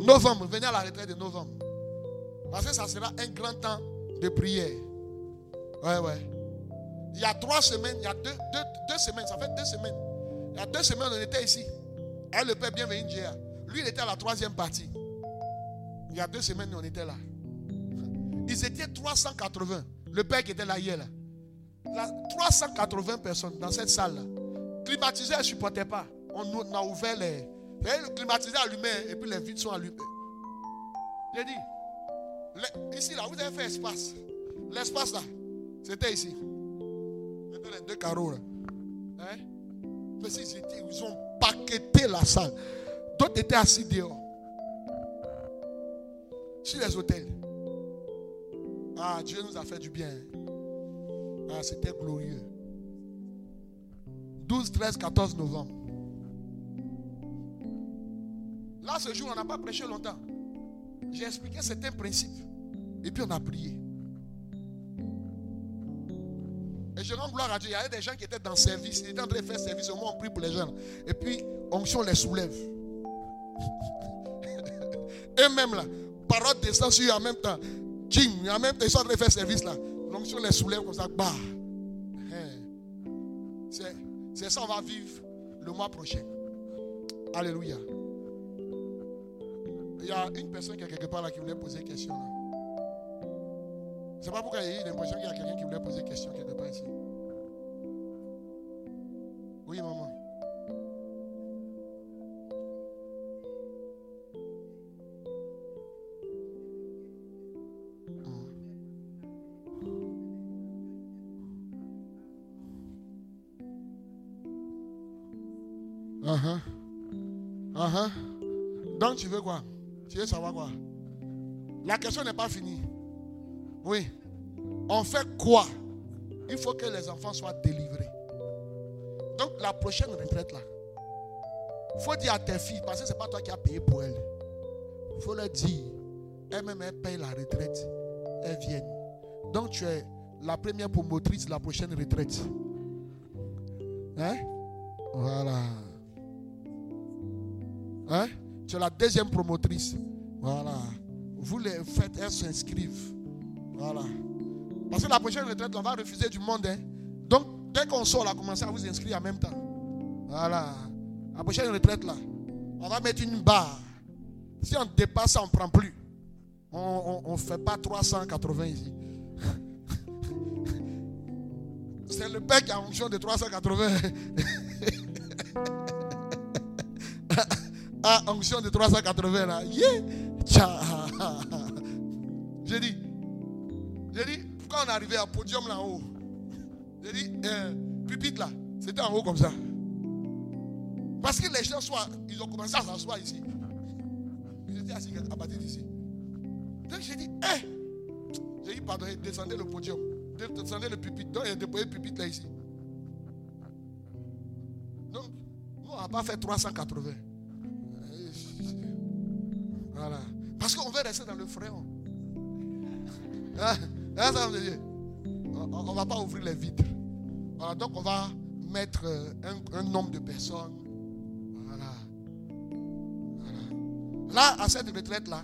Novembre. Venez à la retraite de novembre. Parce que ça sera un grand temps de prière. Ouais, ouais. Il y a trois semaines, il y a deux, deux, deux semaines, ça fait deux semaines. Il y a deux semaines, on était ici. Et le père bienvenu Dia. Lui, il était à la troisième partie. Il y a deux semaines, on était là. Ils étaient 380. Le père qui était là hier. Là. 380 personnes dans cette salle-là. Climatiseur ne supportait pas. On a ouvert les. Le climatiseur allumé et puis les vitres sont allumées. J'ai dit, ici là, vous avez fait espace. L'espace là, c'était ici. C'était les deux carreaux là. Hein? Ils ont paqueté la salle. D'autres étaient assis dehors. Sur les hôtels. Ah, Dieu nous a fait du bien. Ah, c'était glorieux. 12, 13, 14 novembre. Là, ce jour, on n'a pas prêché longtemps. J'ai expliqué certains principes. Et puis on a prié. Et je rends gloire à Dieu. Il y avait des gens qui étaient dans le service. Ils étaient en train de faire service. Au moins, on prie pour les gens. Et puis, onction les soulève. Et même là, parole descend sur eux en même temps. Jim, en même temps, ils sont en train de faire service là. L'onction les soulève comme ça. Bah. C'est ça, on va vivre le mois prochain. Alléluia. Il y a une personne qui est quelque part là qui voulait poser question. C'est pas pourquoi il y a eu l'impression qu'il y a quelqu'un qui voulait poser question quelque part ici. Oui, maman. Uh -huh. Uh -huh. Donc tu veux quoi? Tu veux savoir quoi? La question n'est pas finie. Oui. On fait quoi? Il faut que les enfants soient délivrés. Donc la prochaine retraite là, il faut dire à tes filles, parce que ce n'est pas toi qui as payé pour elles. Il faut leur dire, elles-mêmes elles payent la retraite. Elles viennent. Donc tu es la première promotrice de la prochaine retraite. Hein? Voilà. Hein? Tu es la deuxième promotrice. Voilà. Vous les faites, elles s'inscrivent. Voilà. Parce que la prochaine retraite, on va refuser du monde. Hein. Donc, dès qu'on sort, on va commencer à vous inscrire en même temps. Voilà. La prochaine retraite, là, on va mettre une barre. Si on dépasse on ne prend plus. On ne fait pas 380 ici. C'est le père qui a fonction de 380. ah, onction de 380 là. Yeah. J'ai dit, j'ai dit, quand on arrivé à podium là haut, j'ai dit, euh, pupitre là, c'était en haut comme ça. Parce que les gens soient, ils ont commencé à s'asseoir ici. Ils étaient assis à partir d'ici. Donc j'ai dit, hé, j'ai dit, pardon, descendez le podium, descendez le pupitre. Donc il a déposé le pupitre là ici. Donc, nous, on n'a pas fait 380. Parce qu'on veut rester dans le fréon. Hein? Hein, on ne va pas ouvrir les vitres. Voilà, donc on va mettre euh, un, nombre de personnes. Voilà. Là, à cette retraite-là,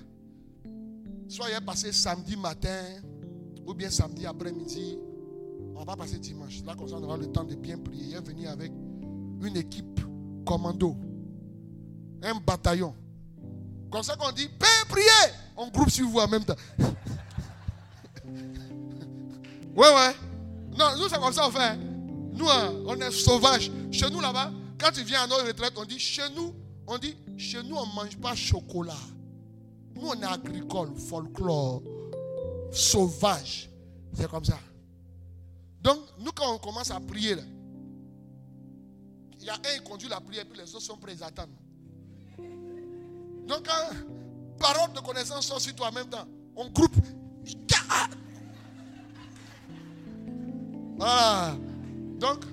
soit il est passé samedi matin ou bien samedi après-midi. On va passer dimanche. Là, comme ça, on aura le temps de bien prier. Venu avec une équipe commando, un bataillon. Comme ça qu'on dit, paix, prier. On groupe sur vous en même temps. Ouais, ouais. Non, nous, c'est comme ça on fait. Hein. Nous, hein, on est sauvages. Chez nous, là-bas, quand tu viens à nos retraites, on dit chez nous, on dit chez nous, on ne mange pas chocolat. Nous, on est agricole, folklore, sauvage. C'est comme ça. Donc, nous, quand on commence à prier, il y a un qui conduit la prière, puis les autres sont prêts à attendre. Donc, quand parole de connaissance sort sur toi en même temps, on groupe. Voilà. Donc,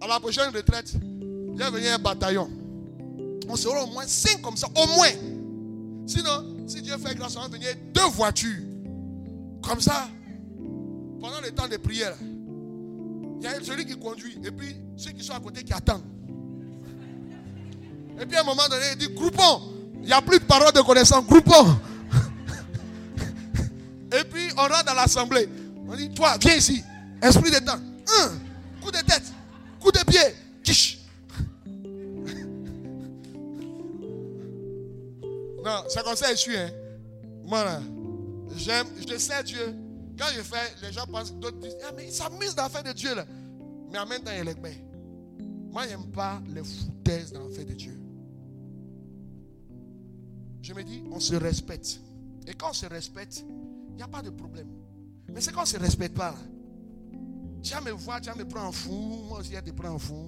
à la prochaine retraite, il va venir un bataillon. On sera au moins cinq comme ça, au moins. Sinon, si Dieu fait grâce, on va venir deux voitures. Comme ça, pendant le temps de prière, Il y a celui qui conduit et puis ceux qui sont à côté qui attendent. Et puis à un moment donné, il dit groupons. Il n'y a plus de parole de connaissance, groupons. Et puis on rentre dans l'assemblée. On dit, toi, viens ici. Esprit de temps. Un, coup de tête, coup de pied. Quiche. Non, c'est comme ça que je suis. Hein. Moi, j'aime, je sais Dieu. Quand je fais, les gens pensent, d'autres disent, ah, mais ils s'amusent dans l'affaire de Dieu. Là. Mais en même temps, il est. Moi, je n'aime pas les foutaises dans l'affaire de Dieu. Je me dis, on se respecte. Et quand on se respecte, il n'y a pas de problème. Mais c'est quand on ne se respecte pas. Là. Tu me voir, tu vas me prendre en fou. Moi aussi, je te prends en fou.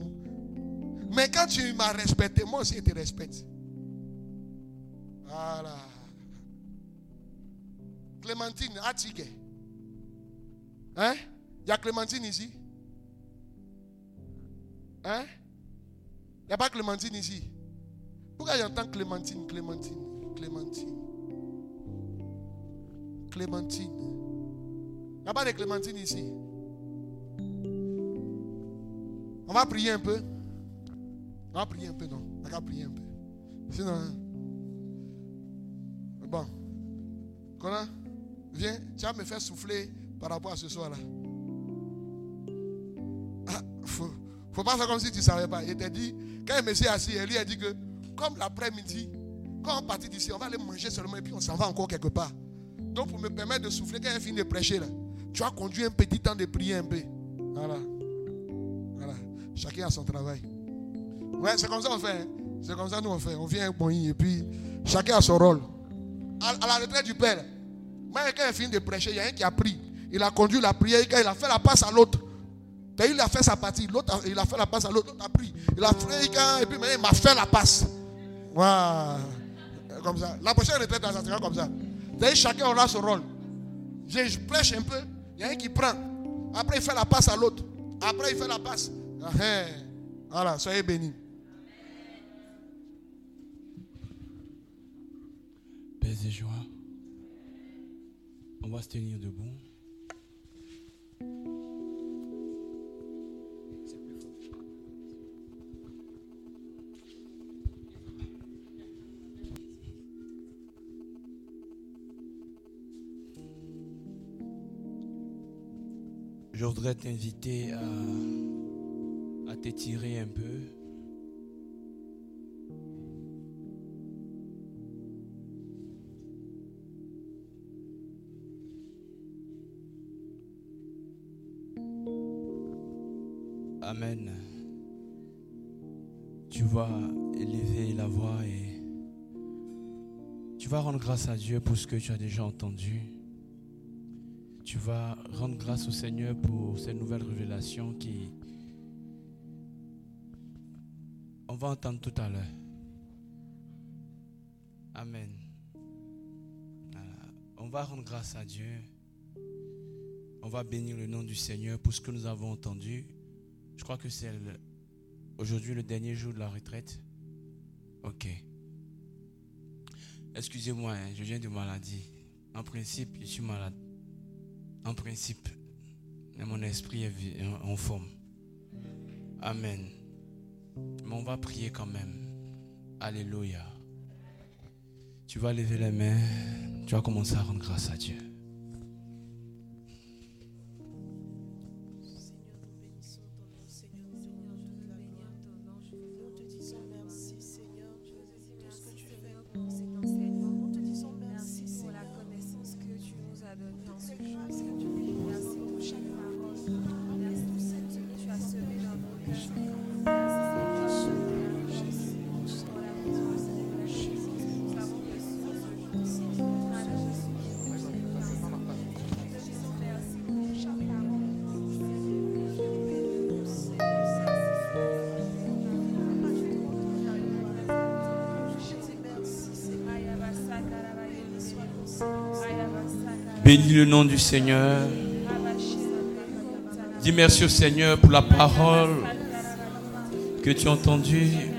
Mais quand tu m'as respecté, moi aussi, je te respecte. Voilà. Clémentine, Atike. Hein? Il y a Clémentine ici? Hein? Il n'y a pas Clémentine ici? Pourquoi j'entends Clémentine, Clémentine, Clémentine? Clémentine. Il n'y a pas de Clémentine ici. On va prier un peu. On va prier un peu, non? On va prier un peu. Sinon, hein? bon. Conan, viens, tu vas me faire souffler par rapport à ce soir-là. Ah, faut, faut pas faire comme si tu ne savais pas. Il t'a dit, quand il me s'est assis, lui a dit que, comme l'après-midi, quand on partit d'ici, on va aller manger seulement et puis on s'en va encore quelque part. Donc, pour me permettre de souffler, quand il finit de prêcher, là, tu as conduit un petit temps de prier un peu. Voilà. Voilà. Chacun a son travail. Ouais, c'est comme ça qu'on fait. Hein. C'est comme ça nous on fait. On vient un et puis chacun a son rôle. À, la retraite du père, moi, quand il finit de prêcher, il y a un qui a pris. Il a conduit la prière, il a fait la passe à l'autre. Il a fait sa partie, l'autre il a fait la passe à l'autre, l'autre a pris. Il a fait, et puis maintenant il m'a fait la passe. Voilà. Comme ça. La prochaine retraite, ça sera comme ça. chacun aura son rôle. Je, prêche un peu, il y a un qui prend. Après, il fait la passe à l'autre. Après, il fait la passe. Ah, hein. Voilà, soyez bénis. Paix et joie. On va se tenir debout. Je voudrais t'inviter à, t'étirer un peu. Amen. Tu vas élever la voix et tu vas rendre grâce à Dieu pour ce que tu as déjà entendu tu vas rendre grâce au Seigneur pour cette nouvelle révélation qui... On va entendre tout à l'heure. Amen. On va rendre grâce à Dieu. On va bénir le nom du Seigneur pour ce que nous avons entendu. Je crois que c'est aujourd'hui le dernier jour de la retraite. Ok. Excusez-moi, hein, je viens de maladie. En principe, je suis malade en principe, mon esprit est en forme. Amen. Mais on va prier quand même. Alléluia. Tu vas lever les mains, tu vas commencer à rendre grâce à Dieu. Le nom du Seigneur. Dis merci au Seigneur pour la parole que tu as entendue.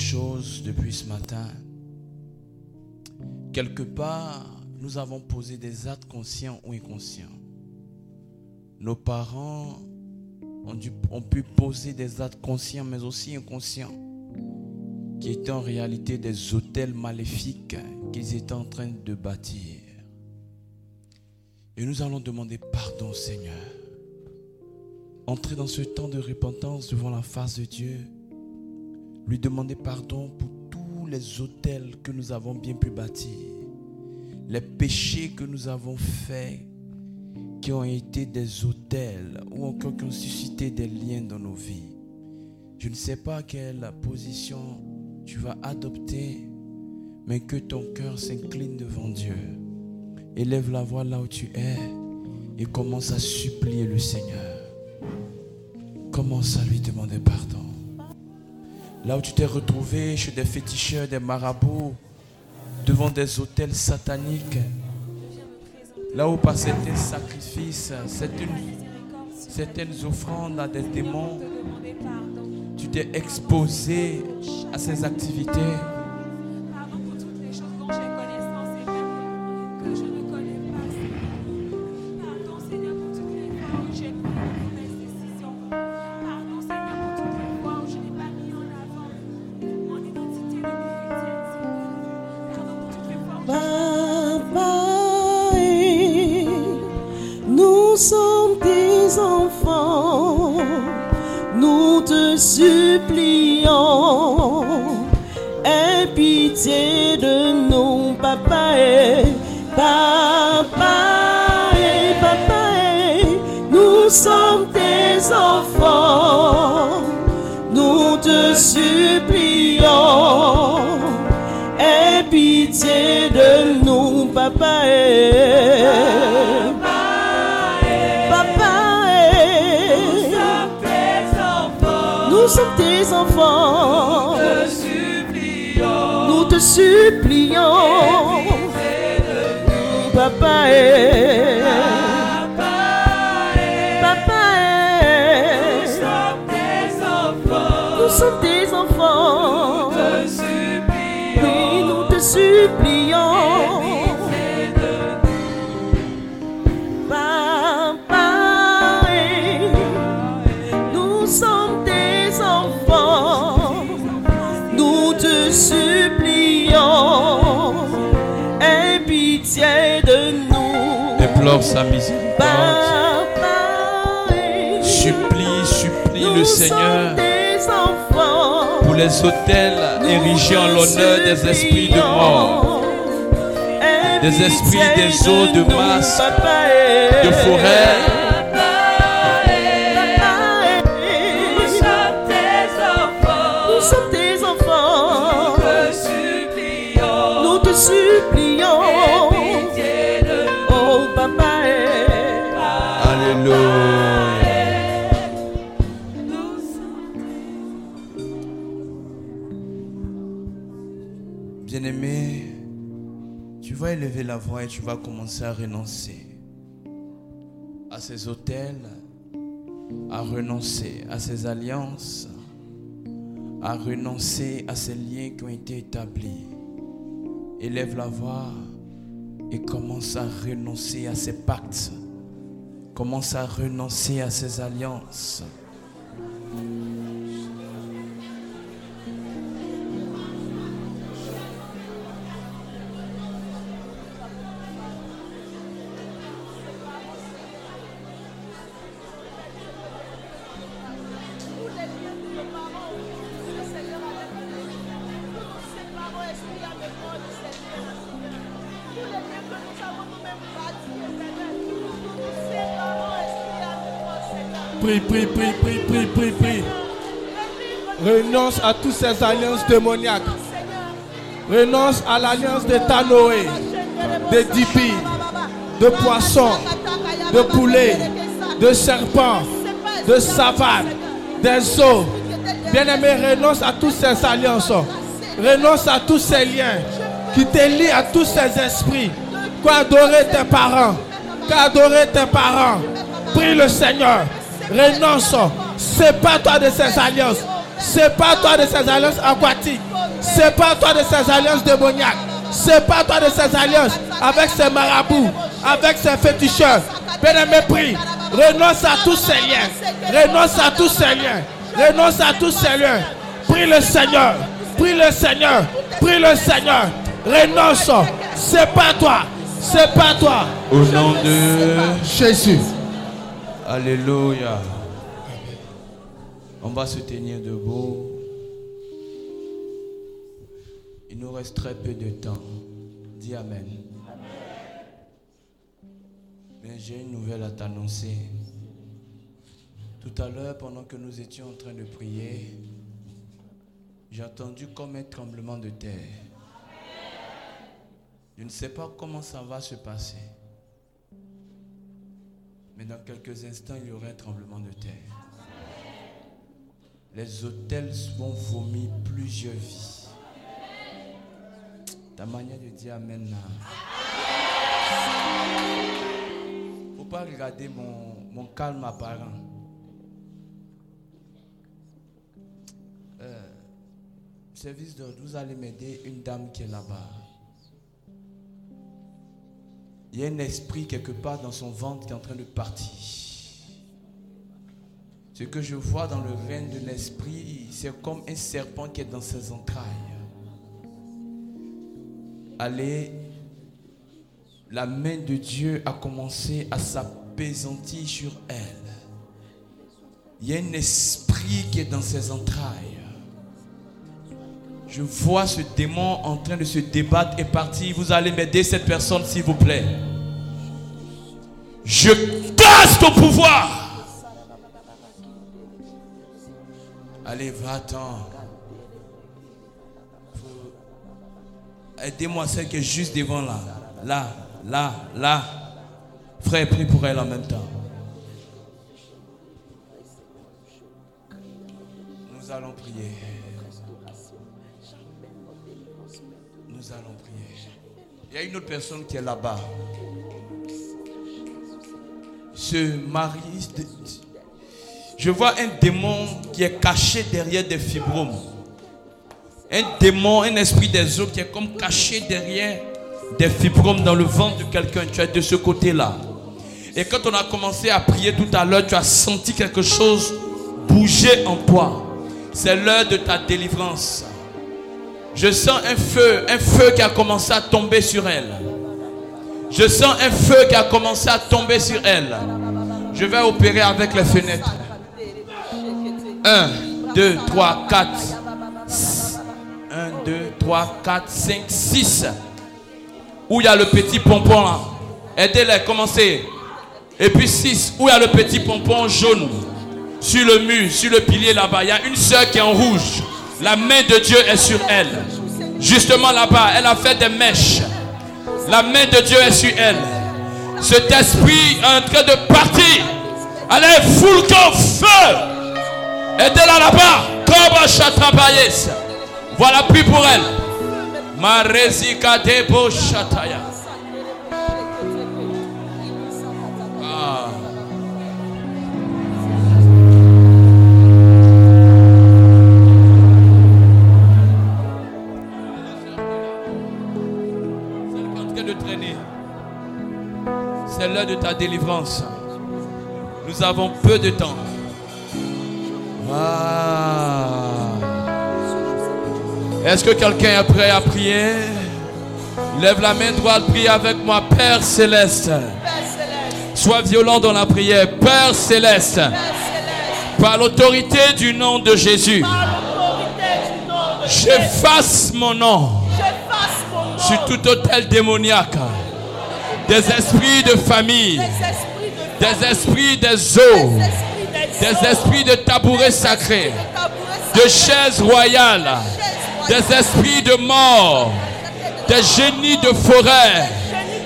Choses depuis ce matin. Quelque part, nous avons posé des actes conscients ou inconscients. Nos parents ont, pu poser des actes conscients mais aussi inconscients qui étaient en réalité des hôtels maléfiques qu'ils étaient en train de bâtir. Et nous allons demander pardon Seigneur. Entrer dans ce temps de repentance devant la face de Dieu. Lui demander pardon pour tous les hôtels que nous avons bien pu bâtir. Les péchés que nous avons faits qui ont été des hôtels ou encore qui ont suscité des liens dans nos vies. Je ne sais pas quelle position tu vas adopter, mais que ton cœur s'incline devant Dieu. Élève la voix là où tu es et commence à supplier le Seigneur. Commence à lui demander pardon. Là où tu t'es retrouvé chez des féticheurs, des marabouts, devant des hôtels sataniques, là où par certains sacrifices, certaines, certaines offrandes à des démons, tu t'es exposé à ces activités. Sa miséricorde. Supplie, supplie le Seigneur pour les hôtels érigés en l'honneur des esprits de mort, des esprits des eaux de masse, de forêt. Élever la voix et tu vas commencer à renoncer à ces hôtels, à renoncer à ces alliances, à renoncer à ces liens qui ont été établis. Élève la voix et commence à renoncer à ces pactes. Commence à renoncer à ces alliances. À toutes ces alliances démoniaques. Renonce à l'alliance de Tanoé, de Dipi, de poissons, de poulets, de serpents, de savanes, des eaux. Bien-aimé, renonce à toutes ces alliances. Renonce à tous ces liens qui te lient à tous ces esprits adoré tes parents, qu'adorer tes parents. Prie le Seigneur. Renonce. Sépare-toi de ces alliances. Sépare-toi de ces alliances aquatiques. Sépare-toi de ces alliances démoniaques. Sépare-toi de ces alliances avec ces marabouts, avec ces féticheurs. Bien-aimé, prie. Renonce à tous ces liens. Renonce à tous ces liens. Renonce à tous ces liens. Prie le Seigneur. Prie le Seigneur. Prie le Seigneur. Renonce. Sépare-toi. Sépare-toi. Au nom de Jésus. Alléluia. On va se tenir debout. Il nous reste très peu de temps. Dis Amen. Mais j'ai une nouvelle à t'annoncer. Tout à l'heure, pendant que nous étions en train de prier, j'ai entendu comme un tremblement de terre. Je ne sais pas comment ça va se passer. Mais dans quelques instants, il y aura un tremblement de terre. Les hôtels vont vomir plusieurs vies. Ta manière de dire Amen là. Faut pas regarder mon, mon calme apparent. Euh, service d'ordre, vous allez m'aider une dame qui est là-bas. Il y a un esprit quelque part dans son ventre qui est en train de partir. Ce que je vois dans le règne de l'esprit, c'est comme un serpent qui est dans ses entrailles. Allez, la main de Dieu a commencé à s'apaisantir sur elle. Il y a un esprit qui est dans ses entrailles. Je vois ce démon en train de se débattre et partir. Vous allez m'aider cette personne, s'il vous plaît. Je casse ton pouvoir. Allez, va-t'en. Aidez-moi celle qui est juste devant là. Là, là, là. Frère, prie pour elle en même temps. Nous allons prier. Nous allons prier. Il y a une autre personne qui est là-bas. Ce mari. Je vois un démon qui est caché derrière des fibromes. Un démon, un esprit des eaux qui est comme caché derrière des fibromes dans le ventre de quelqu'un. Tu es de ce côté-là. Et quand on a commencé à prier tout à l'heure, tu as senti quelque chose bouger en toi. C'est l'heure de ta délivrance. Je sens un feu, un feu qui a commencé à tomber sur elle. Je sens un feu qui a commencé à tomber sur elle. Je vais opérer avec les fenêtres. 1, 2, 3, 4. 1, 2, 3, 4, 5, 6. Où il y a le petit pompon. Aidez-les, commencez. Et puis 6. Où il y a le petit pompon jaune? Sur le mur, sur le pilier là-bas. Il y a une soeur qui est en rouge. La main de Dieu est sur elle. Justement là-bas, elle a fait des mèches. La main de Dieu est sur elle. Cet esprit est en train de partir. Allez, full comme feu. Aidez-la là-bas. Comme Chatabayes. Voilà, prie pour elle. Marezika debo Chataya. Ah. C'est en train de traîner. C'est l'heure de ta délivrance. Nous avons peu de temps. Ah. Est-ce que quelqu'un est prêt à prier? Lève la main droite, prie avec moi, Père céleste. Sois violent dans la prière, Père céleste. Par l'autorité du nom de Jésus, j'efface mon nom sur tout hôtel démoniaque. Des esprits de famille, des esprits des eaux, des esprits de tabourets sacrés, de chaises royales, des esprits de mort, des génies de forêt.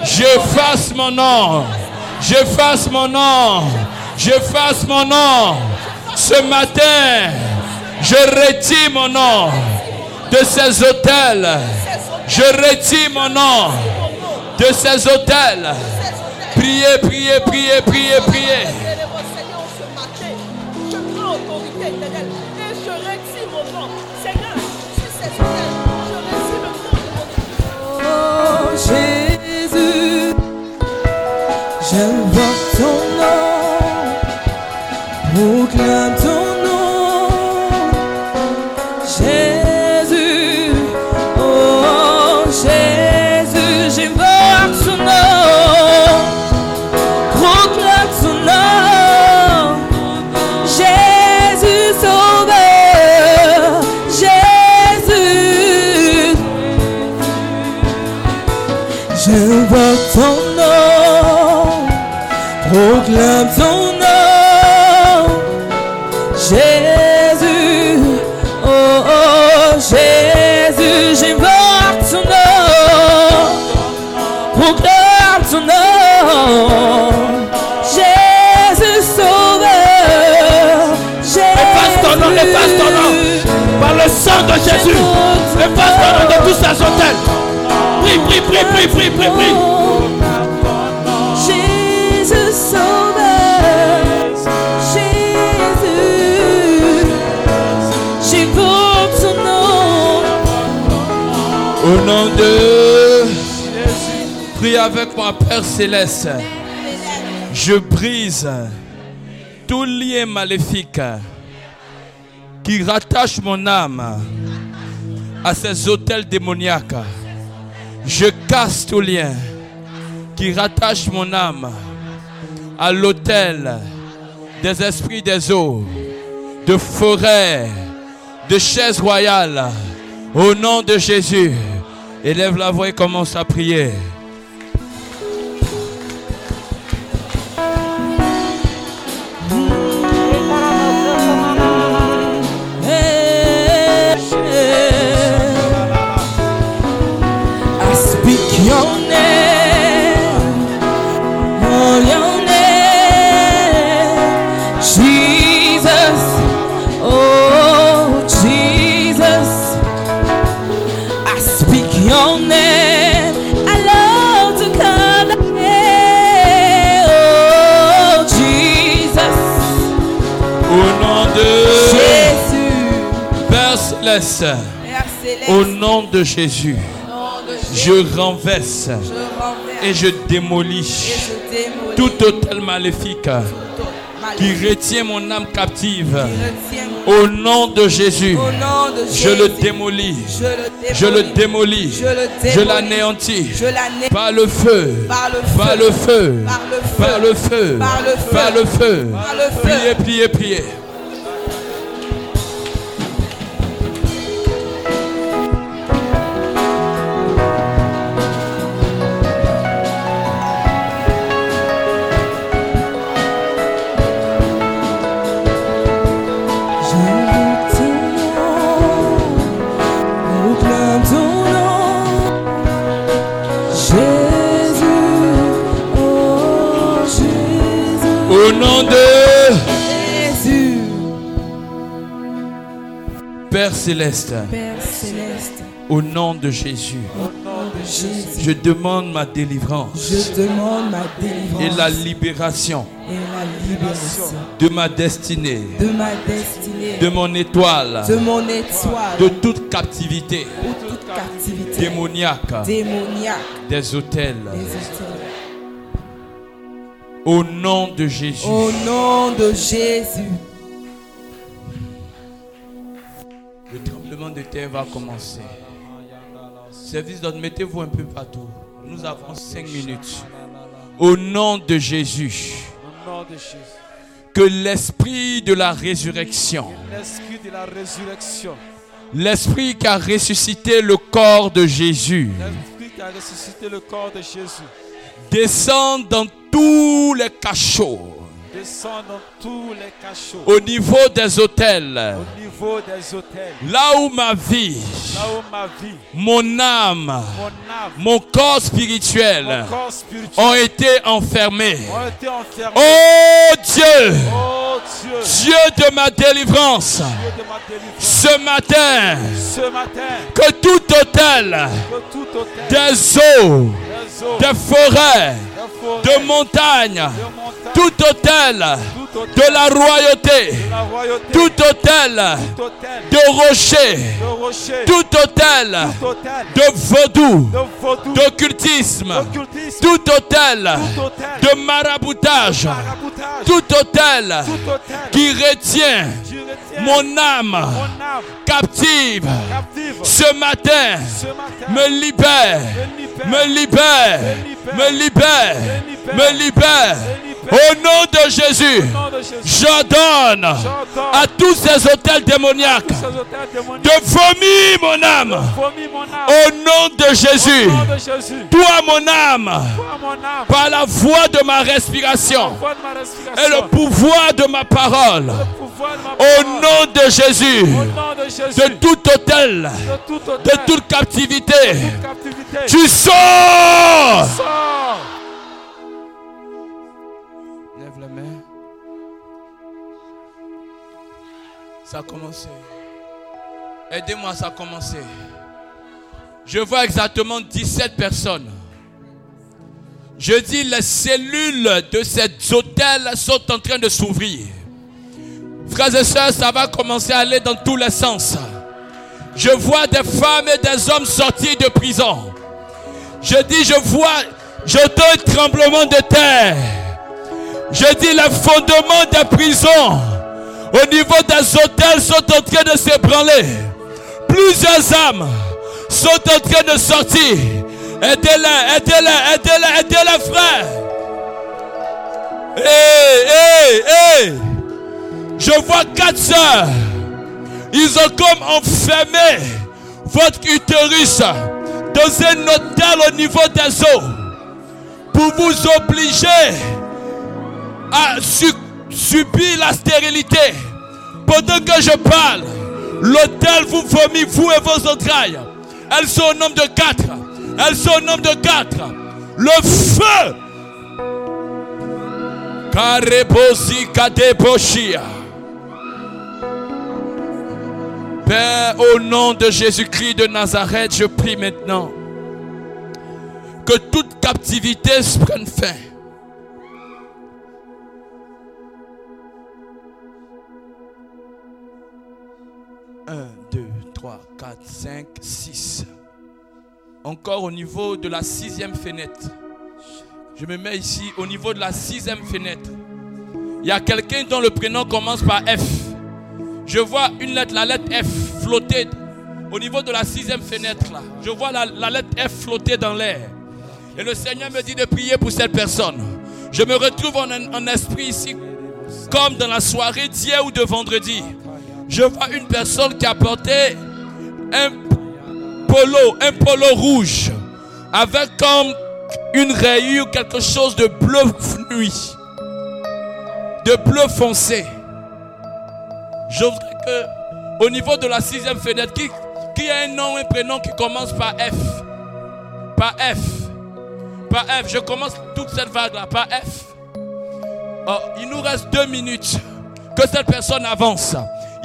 J'efface mon nom, j'efface mon nom, j'efface mon nom. Ce matin, je retire mon nom de ces hôtels. Je retire mon nom de ces hôtels. Priez, priez, priez, priez, priez. J'invoque ton nom, proclame proclame ton nom. Jésus, oh, oh Jésus, j'invoque ton nom, proclame ton nom. Jésus sauveur, Jésus. Efface ton nom, efface ton nom. Par le sang de Jésus. Efface ton nom de tous ces hôtels. Prie, prie, prie, prie, prie, prie, prie. Au nom de Prie avec moi, Père céleste. Je brise tout lien maléfique qui rattache mon âme à ces hôtels démoniaques. Je casse tout lien qui rattache mon âme à l'hôtel des esprits des eaux, de forêts, de chaises royales. Au nom de Jésus, élève la voix et commence à prier. Au nom de Jésus, je renverse et je démolis tout hôtel maléfique qui retient mon âme captive. Au nom de Jésus, je le démolis. Je le démolis. Je l'anéantis. Par le feu. Par le feu. Par le feu. Par le feu. Priez, priez, priez. Père céleste, Père céleste, au nom de Jésus, au nom de Jésus, je demande ma délivrance je demande ma délivrance et la libération et la libération de ma destinée, de ma destinée, de mon étoile, de mon étoile, de toute captivité de toute captivité démoniaque démoniaque des hôtels. des hôtels. Au nom de Jésus. Au nom de Jésus. Le tremblement de terre va commencer. Service d'ordre, mettez-vous un peu partout. Nous avons cinq minutes. Au nom de Jésus, que l'esprit de la résurrection, L'esprit de la résurrection. l'esprit qui a ressuscité le corps de Jésus, L'esprit qui a ressuscité le corps de Jésus. descende dans tous les cachots, au niveau des hôtels, là où ma vie, mon âme, mon corps spirituel ont été enfermés. Oh, oh Dieu, Dieu! De ma délivrance, ce matin, que tout hôtel des eaux, de forêts, de montagnes, tout hôtel de la royauté, tout hôtel de rochers, tout hôtel de vaudou, d'occultisme, tout hôtel de maraboutage, tout hôtel qui retient mon âme captive ce matin me libère, me libère, me libère, me libère. Au nom de Jésus, j'ordonne à tous ces hôtels démoniaques de vomir mon âme. Au nom de Jésus, toi mon âme, par la voix de ma respiration et le pouvoir de ma parole, au nom de Jésus, de tout hôtel, de toute captivité, tu sors. Ça a commencé. Aidez-moi, ça a commencé. Je vois exactement 17 personnes. Je dis, les cellules de cet hôtel sont en train de s'ouvrir. Frères et sœurs, ça va commencer à aller dans tous les sens. Je vois des femmes et des hommes sortir de prison. Je dis, je vois, j'entends un tremblement de terre. Je dis, les fondements des prisons au niveau des hôtels sont en train de s'ébranler. Plusieurs âmes sont en train de sortir. Aidez-les, aidez-les, aidez-les, aidez-les, frères. Hé, hé, hé. Je vois quatre sœurs. Ils ont comme enfermé votre utérus dans un hôtel au niveau des eaux pour vous obliger à su- subir la stérilité. Pendant que je parle, l'hôtel vous vomit, vous et vos entrailles. Elles sont au nombre de quatre. Elles sont au nombre de quatre. Le feu. Karebosi kadeboshia. Père, au nom de Jésus-Christ de Nazareth, je prie maintenant que toute captivité se prenne fin. Un, deux, trois, quatre, cinq, six. Encore au niveau de la sixième fenêtre. Je me mets ici au niveau de la sixième fenêtre. Il y a quelqu'un dont le prénom commence par F. Je vois une lettre, la lettre F flotter au niveau de la sixième fenêtre là. Je vois la, lettre F flotter dans l'air. Et le Seigneur me dit de prier pour cette personne. Je me retrouve en esprit ici comme dans la soirée d'hier ou de vendredi. Je vois une personne qui a porté un polo, un polo rouge avec comme une rayure, quelque chose de bleu nuit, de bleu foncé. Je voudrais que, au niveau de la sixième fenêtre, qui, qui a un nom, un prénom qui commence par F? Par F. Par F. Je commence toute cette vague-là, par F. Oh, il nous reste deux minutes que cette personne avance.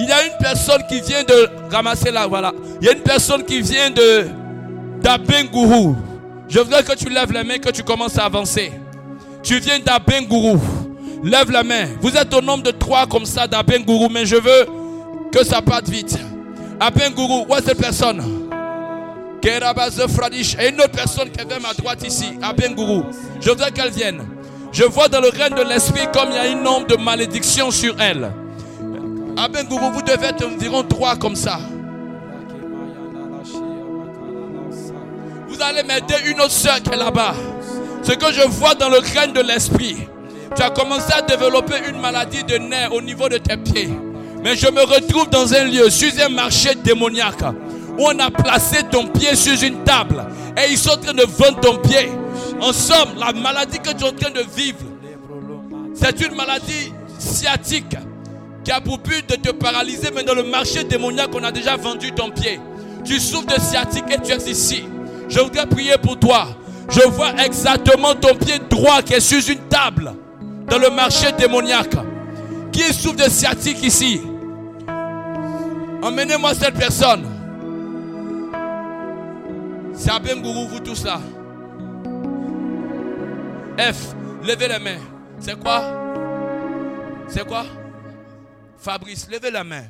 Il y a une personne qui vient de ramasser là, voilà. Il y a une personne qui vient de d'Abengourou. Je voudrais que tu lèves la main, que tu commences à avancer. Tu viens d'Abengourou. Lève la main. Vous êtes au nombre de trois comme ça d'Abengourou, mais je veux que ça parte vite. Abengourou, où est cette personne? Fradish. Et une autre personne qui est vers ma droite ici, Abengourou. Je voudrais qu'elle vienne. Je vois dans le règne de l'esprit comme il y a une nombre de malédictions sur elle. Abengourou, vous devez être environ trois comme ça. Vous allez m'aider une autre soeur qui est là-bas. Ce que je vois dans le règne de l'esprit. Tu as commencé à développer une maladie de nerfs au niveau de tes pieds. Mais je me retrouve dans un lieu, sur un marché démoniaque, où on a placé ton pied sur une table. Et ils sont en train de vendre ton pied. En somme, la maladie que tu es en train de vivre, c'est une maladie sciatique qui a pour but de te paralyser. Mais dans le marché démoniaque, on a déjà vendu ton pied. Tu souffres de sciatique et tu es ici. Je voudrais prier pour toi. Je vois exactement ton pied droit qui est sur une table dans le marché démoniaque. Qui souffre de sciatique ici? Emmenez-moi cette personne. C'est Abengourou, vous tous là. F, levez les mains. C'est quoi? C'est quoi? Fabrice, levez la main.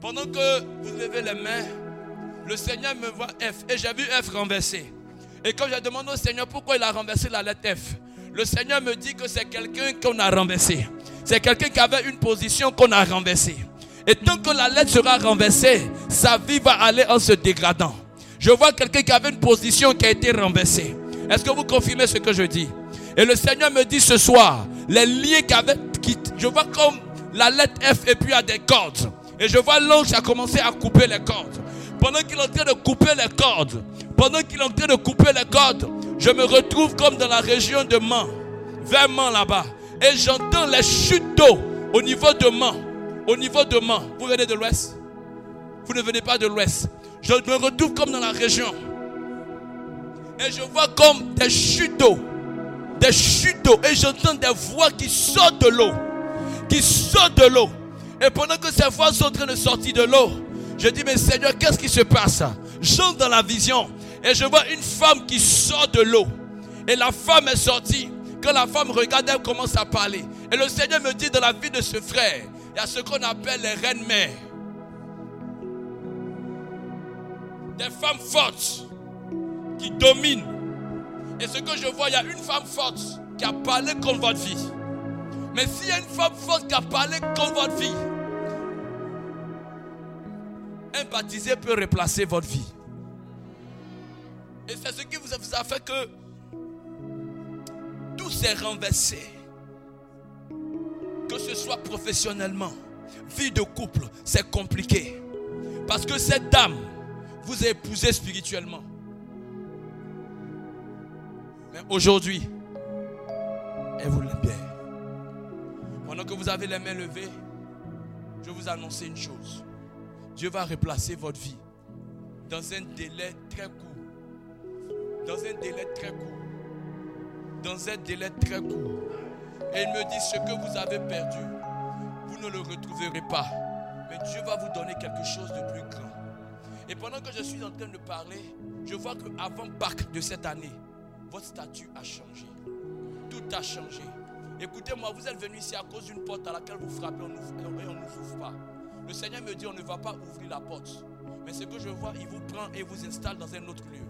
Pendant que vous levez les mains, le Seigneur me voit F et j'ai vu F renversé. Et quand j'ai demandé au Seigneur pourquoi il a renversé la lettre F, le Seigneur me dit que c'est quelqu'un qu'on a renversé. C'est quelqu'un qui avait une position qu'on a renversée. Et tant que la lettre sera renversée, sa vie va aller en se dégradant. Je vois quelqu'un qui avait une position qui a été renversée. Est-ce que vous confirmez ce que je dis? Et le Seigneur me dit ce soir, les liens qui, je vois comme la lettre F et puis a des cordes. Et je vois l'ange a commencé à couper les cordes. Pendant qu'il est en train de couper les cordes, pendant qu'il est en train de couper les cordes, je me retrouve comme dans la région de Mans, vers Mans là-bas. Et j'entends les chutes d'eau au niveau de Mans. Au niveau de Mans. Vous venez de l'ouest? Vous ne venez pas de l'ouest. Je me retrouve comme dans la région. Et je vois comme des chutes. Des chutes. Et j'entends des voix qui sortent de l'eau. Qui sortent de l'eau. Et pendant que ces voix sont en train de sortir de l'eau, je dis, mais Seigneur, qu'est-ce qui se passe? J'entre dans la vision. Et je vois une femme qui sort de l'eau. Et la femme est sortie. Quand la femme regarde, elle commence à parler. Et le Seigneur me dit, dans la vie de ce frère, il y a ce qu'on appelle les reines mères. Des femmes fortes qui dominent. Et ce que je vois, il y a une femme forte qui a parlé contre votre vie. Mais s'il y a une femme forte qui a parlé contre votre vie, un baptisé peut replacer votre vie. Et c'est ce qui vous a, vous a fait que tout s'est renversé. Que ce soit professionnellement, vie de couple, c'est compliqué. Parce que cette dame vous a épousé spirituellement. Mais aujourd'hui, elle vous l'aime bien. Pendant que vous avez les mains levées, je vais vous annoncer une chose. Dieu va replacer votre vie dans un délai très court. Dans un délai très court. Dans un délai très court. Et il me dit ce que vous avez perdu, vous ne le retrouverez pas. Mais Dieu va vous donner quelque chose de plus grand. Et pendant que je suis en train de parler, je vois qu'avant Pâques de cette année, votre statut a changé. Tout a changé. Écoutez-moi, vous êtes venu ici à cause d'une porte à laquelle vous frappez on et on ne vous ouvre pas. Le Seigneur me dit on ne va pas ouvrir la porte. Mais ce que je vois, il vous prend et vous installe dans un autre lieu.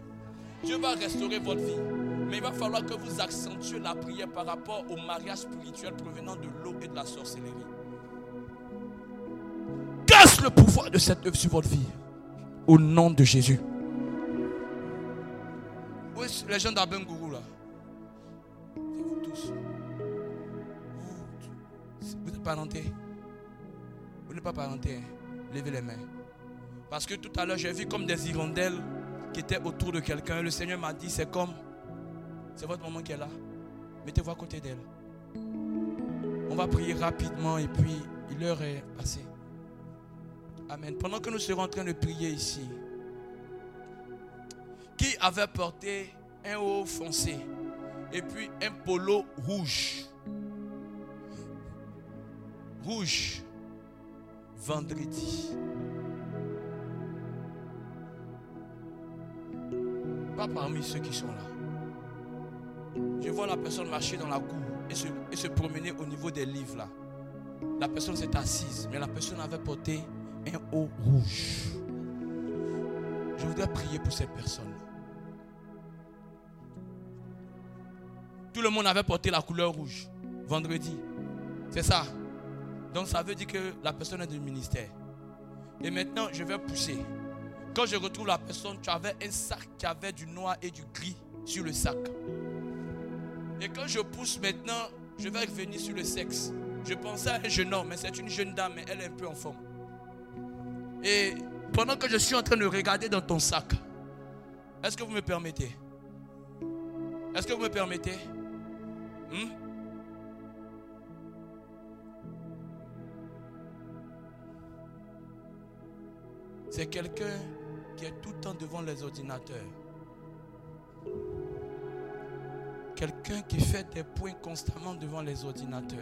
Dieu va restaurer votre vie. Mais il va falloir que vous accentuez la prière par rapport au mariage spirituel provenant de l'eau et de la sorcellerie. Casse le pouvoir de cette œuvre sur votre vie. Au nom de Jésus. Où est les gens d'Abengourou là? C'est vous tous. Vous, êtes parentés. Vous n'êtes pas parentés. hein. Levez les mains. Parce que tout à l'heure, j'ai vu comme des hirondelles qui étaient autour de quelqu'un. Le Seigneur m'a dit, c'est comme, c'est votre maman qui est là. Mettez-vous à côté d'elle. On va prier rapidement et puis l'heure est passée. Amen. Pendant que nous serons en train de prier ici, qui avait porté un haut foncé et puis un polo rouge? Rouge, vendredi. Pas parmi ceux qui sont là. Je vois la personne marcher dans la cour et se, et se promener au niveau des livres là. La personne s'est assise, mais la personne avait porté un haut rouge. Je voudrais prier pour cette personne. Tout le monde avait porté la couleur rouge vendredi. C'est ça. Donc ça veut dire que la personne est du ministère. Et maintenant, je vais pousser. Quand je retrouve la personne, tu avais un sac qui avait du noir et du gris sur le sac. Et quand je pousse maintenant, je vais revenir sur le sexe. Je pensais à un jeune homme, mais c'est une jeune dame, mais elle est un peu en forme. Et pendant que je suis en train de regarder dans ton sac, est-ce que vous me permettez? Est-ce que vous me permettez? Hmm? C'est quelqu'un qui est tout le temps devant les ordinateurs. Quelqu'un qui fait des points constamment devant les ordinateurs.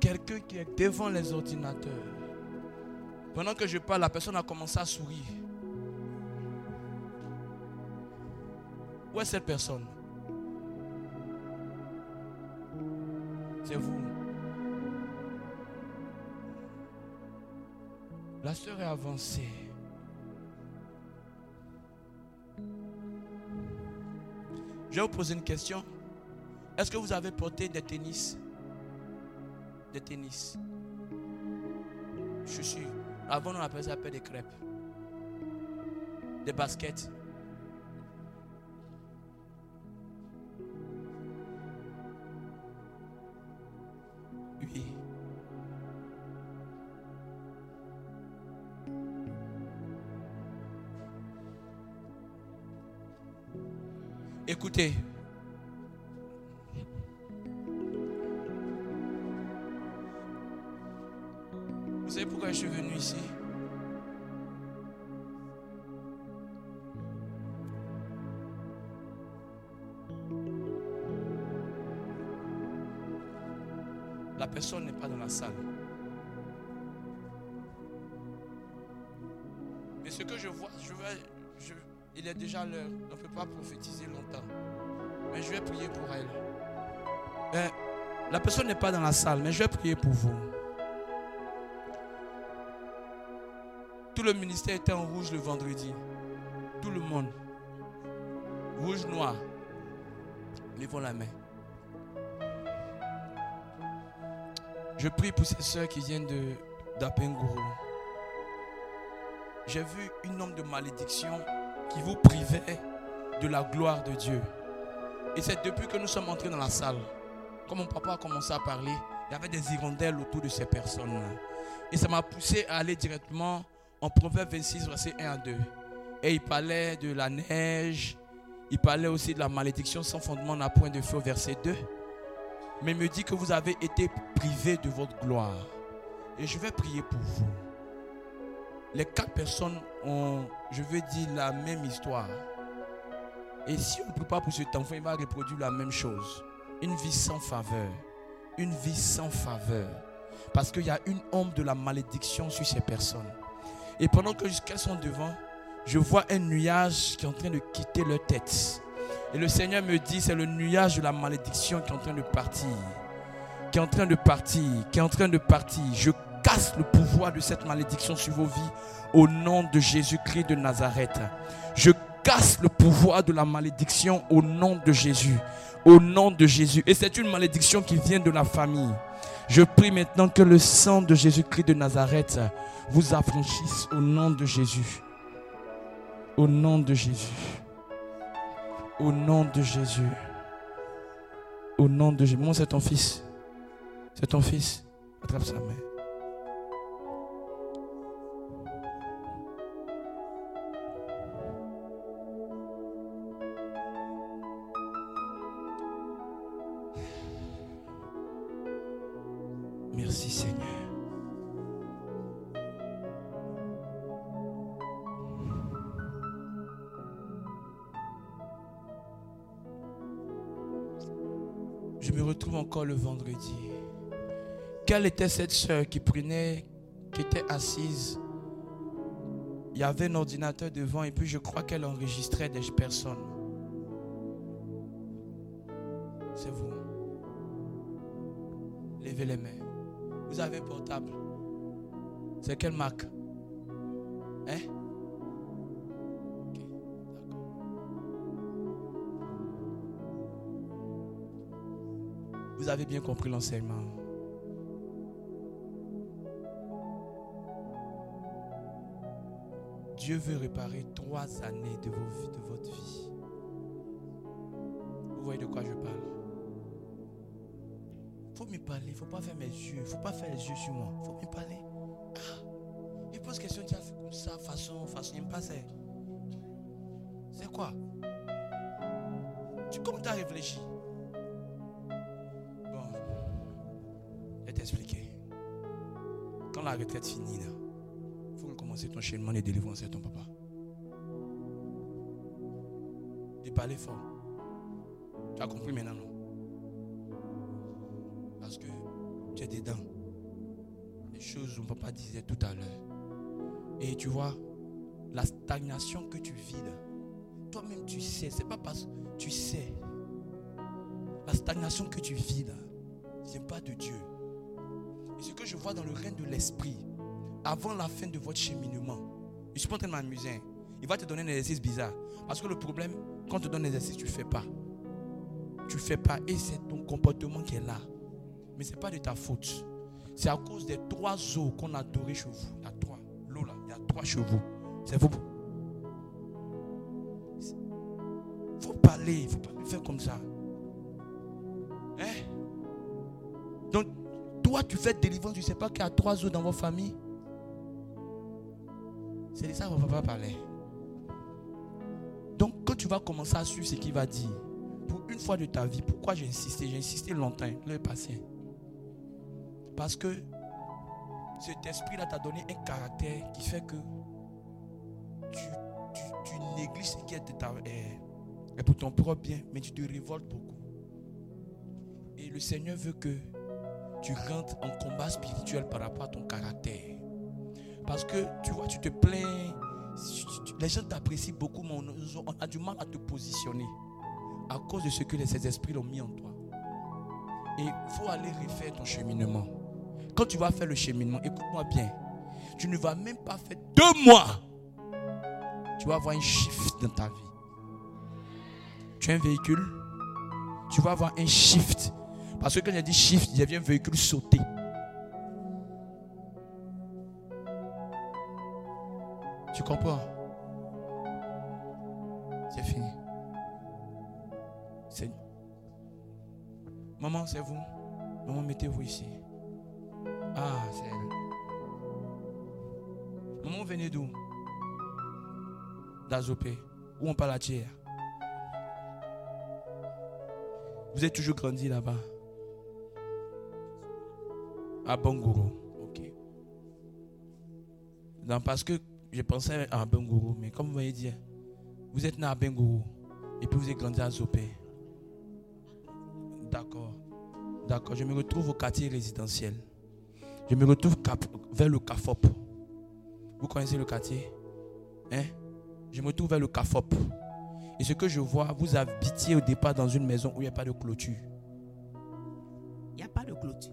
Quelqu'un qui est devant les ordinateurs. Pendant que je parle, la personne a commencé à sourire. Où est cette personne? C'est vous. La sœur est avancée. Je vais vous poser une question. Est-ce que vous avez porté des tennis? Des tennis. Je suis. Avant, on appelait ça des crêpes. Des baskets. Vous savez pourquoi je suis venu ici? La personne n'est pas dans la salle. Il est déjà l'heure. On ne peut pas prophétiser longtemps. Mais je vais prier pour elle. Euh, la personne n'est pas dans la salle, mais je vais prier pour vous. Tout le ministère était en rouge le vendredi. Tout le monde. Rouge, noir. Levons la main. Je prie pour ces soeurs qui viennent de d'Apengourou. J'ai vu une homme de malédiction qui vous privait de la gloire de Dieu. Et c'est depuis que nous sommes entrés dans la salle, comme mon papa a commencé à parler, il y avait des hirondelles autour de ces personnes. Et ça m'a poussé à aller directement en Proverbe 26, verset 1 à 2. Et il parlait de la neige, il parlait aussi de la malédiction sans fondement n'a point de feu, verset 2. Mais il me dit que vous avez été privés de votre gloire. Et je vais prier pour vous. Les quatre personnes ont, je veux dire, la même histoire. Et si on ne prie pas pour cet enfant, il va reproduire la même chose. Une vie sans faveur. Une vie sans faveur. Parce qu'il y a une ombre de la malédiction sur ces personnes. Et pendant que qu'elles sont devant, je vois un nuage qui est en train de quitter leur tête. Et le Seigneur me dit, c'est le nuage de la malédiction qui est en train de partir. Qui est en train de partir. Qui est en train de partir. Je casse le pouvoir de cette malédiction sur vos vies au nom de Jésus-Christ de Nazareth. Je casse le pouvoir de la malédiction au nom de Jésus. Au nom de Jésus. Et c'est une malédiction qui vient de la famille. Je prie maintenant que le sang de Jésus-Christ de Nazareth vous affranchisse au nom de Jésus. Au nom de Jésus. Au nom de Jésus. Au nom de Jésus. Moi, c'est ton fils. C'est ton fils. Attrape sa main. Merci Seigneur. Je me retrouve encore le vendredi. Quelle était cette soeur qui prenait, qui était assise? Il y avait un ordinateur devant et puis je crois qu'elle enregistrait des personnes. C'est vous. Levez les mains. Vous avez portable. C'est quelle marque? Hein? Vous avez bien compris l'enseignement. Dieu veut réparer trois années de, vos de votre vie. Vous voyez de quoi je parle? Parler, faut pas faire mes yeux, faut pas faire les yeux sur moi, faut me parler. Ah, il pose question, comme ça, façon, façon, il me passe. C'est quoi? Tu comme tu as réfléchi? Bon, je vais t'expliquer. Quand la retraite finit, il faut recommencer ton cheminement de délivrance à ton papa. De parler fort. Tu as compris maintenant, non? Dedans. Les choses que mon papa disait tout à l'heure. Et tu vois, la stagnation que tu vis là, toi-même tu sais, c'est pas parce tu sais, la stagnation que tu vis là, ce n'est pas de Dieu. Et ce que je vois dans le règne de l'esprit, avant la fin de votre cheminement, je suis pas en train de m'amuser. hein. Il va te donner un exercice bizarre. Parce que le problème, quand on te donne un exercice, tu fais pas. Tu fais pas. Et c'est ton comportement qui est là. Mais ce n'est pas de ta faute. C'est à cause des trois eaux qu'on a adorées chez vous. Il y a trois. L'eau là, il y a trois chevaux. C'est vous. Il faut parler. Il ne faut pas faire comme ça. Hein? Donc, toi, tu fais délivrance. Tu ne sais pas qu'il y a trois eaux dans votre famille. C'est de ça qu'on ne va pas parler. Donc, quand tu vas commencer à suivre ce qu'il va dire, pour une fois de ta vie, pourquoi j'ai insisté? J'ai insisté longtemps, le patient. Parce que cet esprit-là t'a donné un caractère qui fait que tu, tu- tu négliges ce qui est, est pour ton propre bien, mais tu te révoltes beaucoup. Et le Seigneur veut que tu rentres en combat spirituel par rapport à ton caractère. Parce que tu vois, tu te plains, les gens t'apprécient beaucoup, mais on, on a du mal à te positionner à cause de ce que ces esprits ont mis en toi. Et il faut aller refaire ton cheminement. Quand tu vas faire le cheminement, écoute-moi bien, tu ne vas même pas faire deux mois. Tu vas avoir un shift dans ta vie. Tu as un véhicule, tu vas avoir un shift. Parce que quand j'ai dit shift, il a un véhicule sauté. Tu comprends? C'est fini. Maman, c'est vous. Maman, mettez-vous ici. Ah, c'est elle. Maman, venez d'où? D'Azopé. Où on parle à Tchia Vous êtes toujours grandi là-bas? À Bangourou. Ok. Non, parce que je pensais à Bangourou, mais comme vous voyez dire, vous êtes né à Bangourou et puis vous êtes grandi à Zopé. D'accord. D'accord. Je me retrouve au quartier résidentiel. Je me retrouve cap- vers le CAFOP. Vous connaissez le quartier? Hein? Je me retrouve vers le CAFOP. Et ce que je vois, vous habitiez au départ dans une maison où il n'y a pas de clôture. Il n'y a pas de clôture.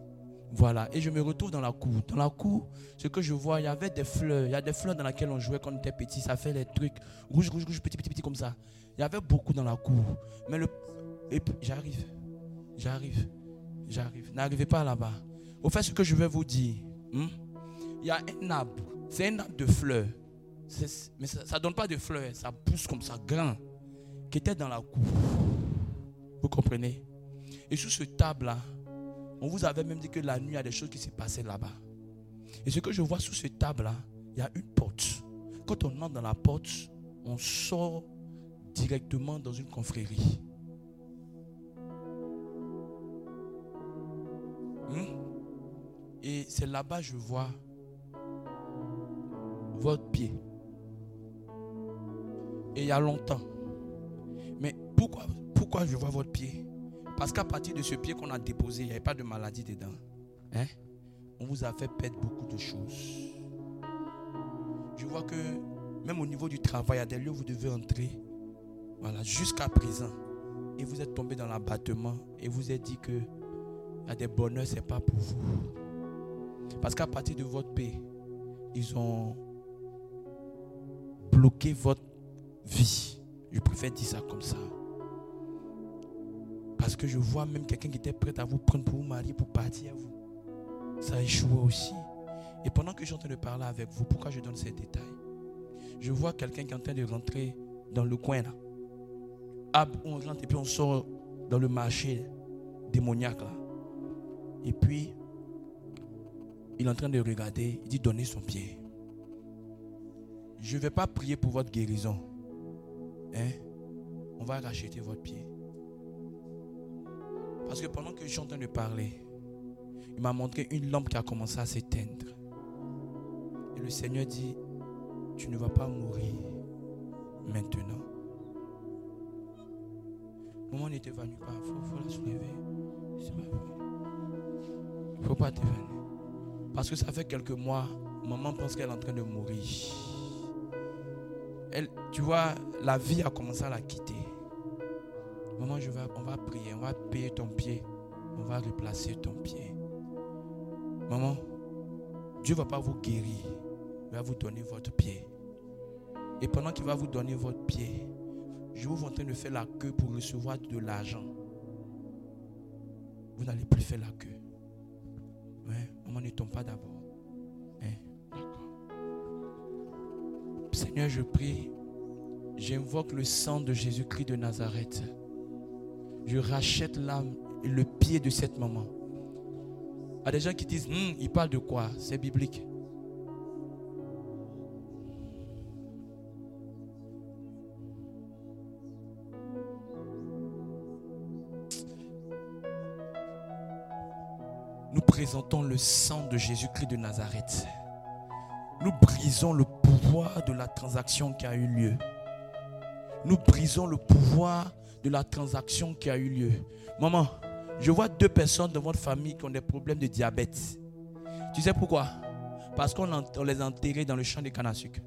Voilà. Et je me retrouve dans la cour. Dans la cour, ce que je vois, il y avait des fleurs. Il y a des fleurs dans lesquelles on jouait quand on était petit. Ça fait les trucs rouge, rouge, rouge, petit, petit, petit comme ça. Il y avait beaucoup dans la cour. Mais le. Et j'arrive. J'arrive. J'arrive. N'arrivez pas là-bas. Au fait, ce que je vais vous dire, hmm, il y a un arbre. C'est un arbre de fleurs. Mais ça ne donne pas de fleurs. Ça pousse comme ça, grand. Qui était dans la cour. Vous comprenez? Et sur ce table-là, on vous avait même dit que la nuit, il y a des choses qui se passaient là-bas. Et ce que je vois sous cette table-là, il y a une porte. Quand on entre dans la porte, on sort directement dans une confrérie. Et c'est là-bas que je vois votre pied. Et il y a longtemps. Mais pourquoi, pourquoi je vois votre pied? Parce qu'à partir de ce pied qu'on a déposé, il n'y avait pas de maladie dedans. Hein? On vous a fait perdre beaucoup de choses. Je vois que même au niveau du travail, il y a des lieux où vous devez entrer. Voilà, jusqu'à présent. Et vous êtes tombé dans l'abattement et vous êtes dit que y a des bonheurs, ce n'est pas pour vous. Parce qu'à partir de votre paix, ils ont bloqué votre vie. Je préfère dire ça comme ça. Parce que je vois même quelqu'un qui était prêt à vous prendre pour vous marier, pour partir à vous. Ça a échoué aussi. Et pendant que je suis en train de parler avec vous, pourquoi je donne ces détails? Je vois quelqu'un qui est en train de rentrer dans le coin là. On rentre et puis on sort dans le marché démoniaque là. Et puis, il est en train de regarder, il dit donnez son pied. Je ne vais pas prier pour votre guérison. Hein? On va racheter votre pied. Parce que pendant que je suis en train de parler, il m'a montré une lampe qui a commencé à s'éteindre. Et le Seigneur dit, tu ne vas pas mourir maintenant. Maman ne t'évanouit pas, il faut, faut la soulever. Il ne faut pas t'évanouir. Parce que ça fait quelques mois, maman pense qu'elle est en train de mourir. Elle, tu vois, la vie a commencé à la quitter. Maman, on va prier, on va payer ton pied, on va replacer ton pied. Maman, Dieu ne va pas vous guérir, il va vous donner votre pied. Et pendant qu'il va vous donner votre pied, je vous en train de faire la queue pour recevoir de l'argent. Vous n'allez plus faire la queue. Ouais, maman, ne tombe pas d'abord. Hein, D'accord. Seigneur, je prie, j'invoque le sang de Jésus-Christ de Nazareth. Je rachète l'âme et le pied de cette maman. Il y a des gens qui disent, Hum, il parle de quoi? C'est biblique. Nous présentons le sang de Jésus-Christ de Nazareth. Nous brisons le pouvoir de la transaction qui a eu lieu. Nous brisons le pouvoir de la transaction qui a eu lieu. Maman, je vois deux personnes dans votre famille qui ont des problèmes de diabète. Tu sais pourquoi? Parce qu'on les a enterrés dans le champ des cannes à sucre.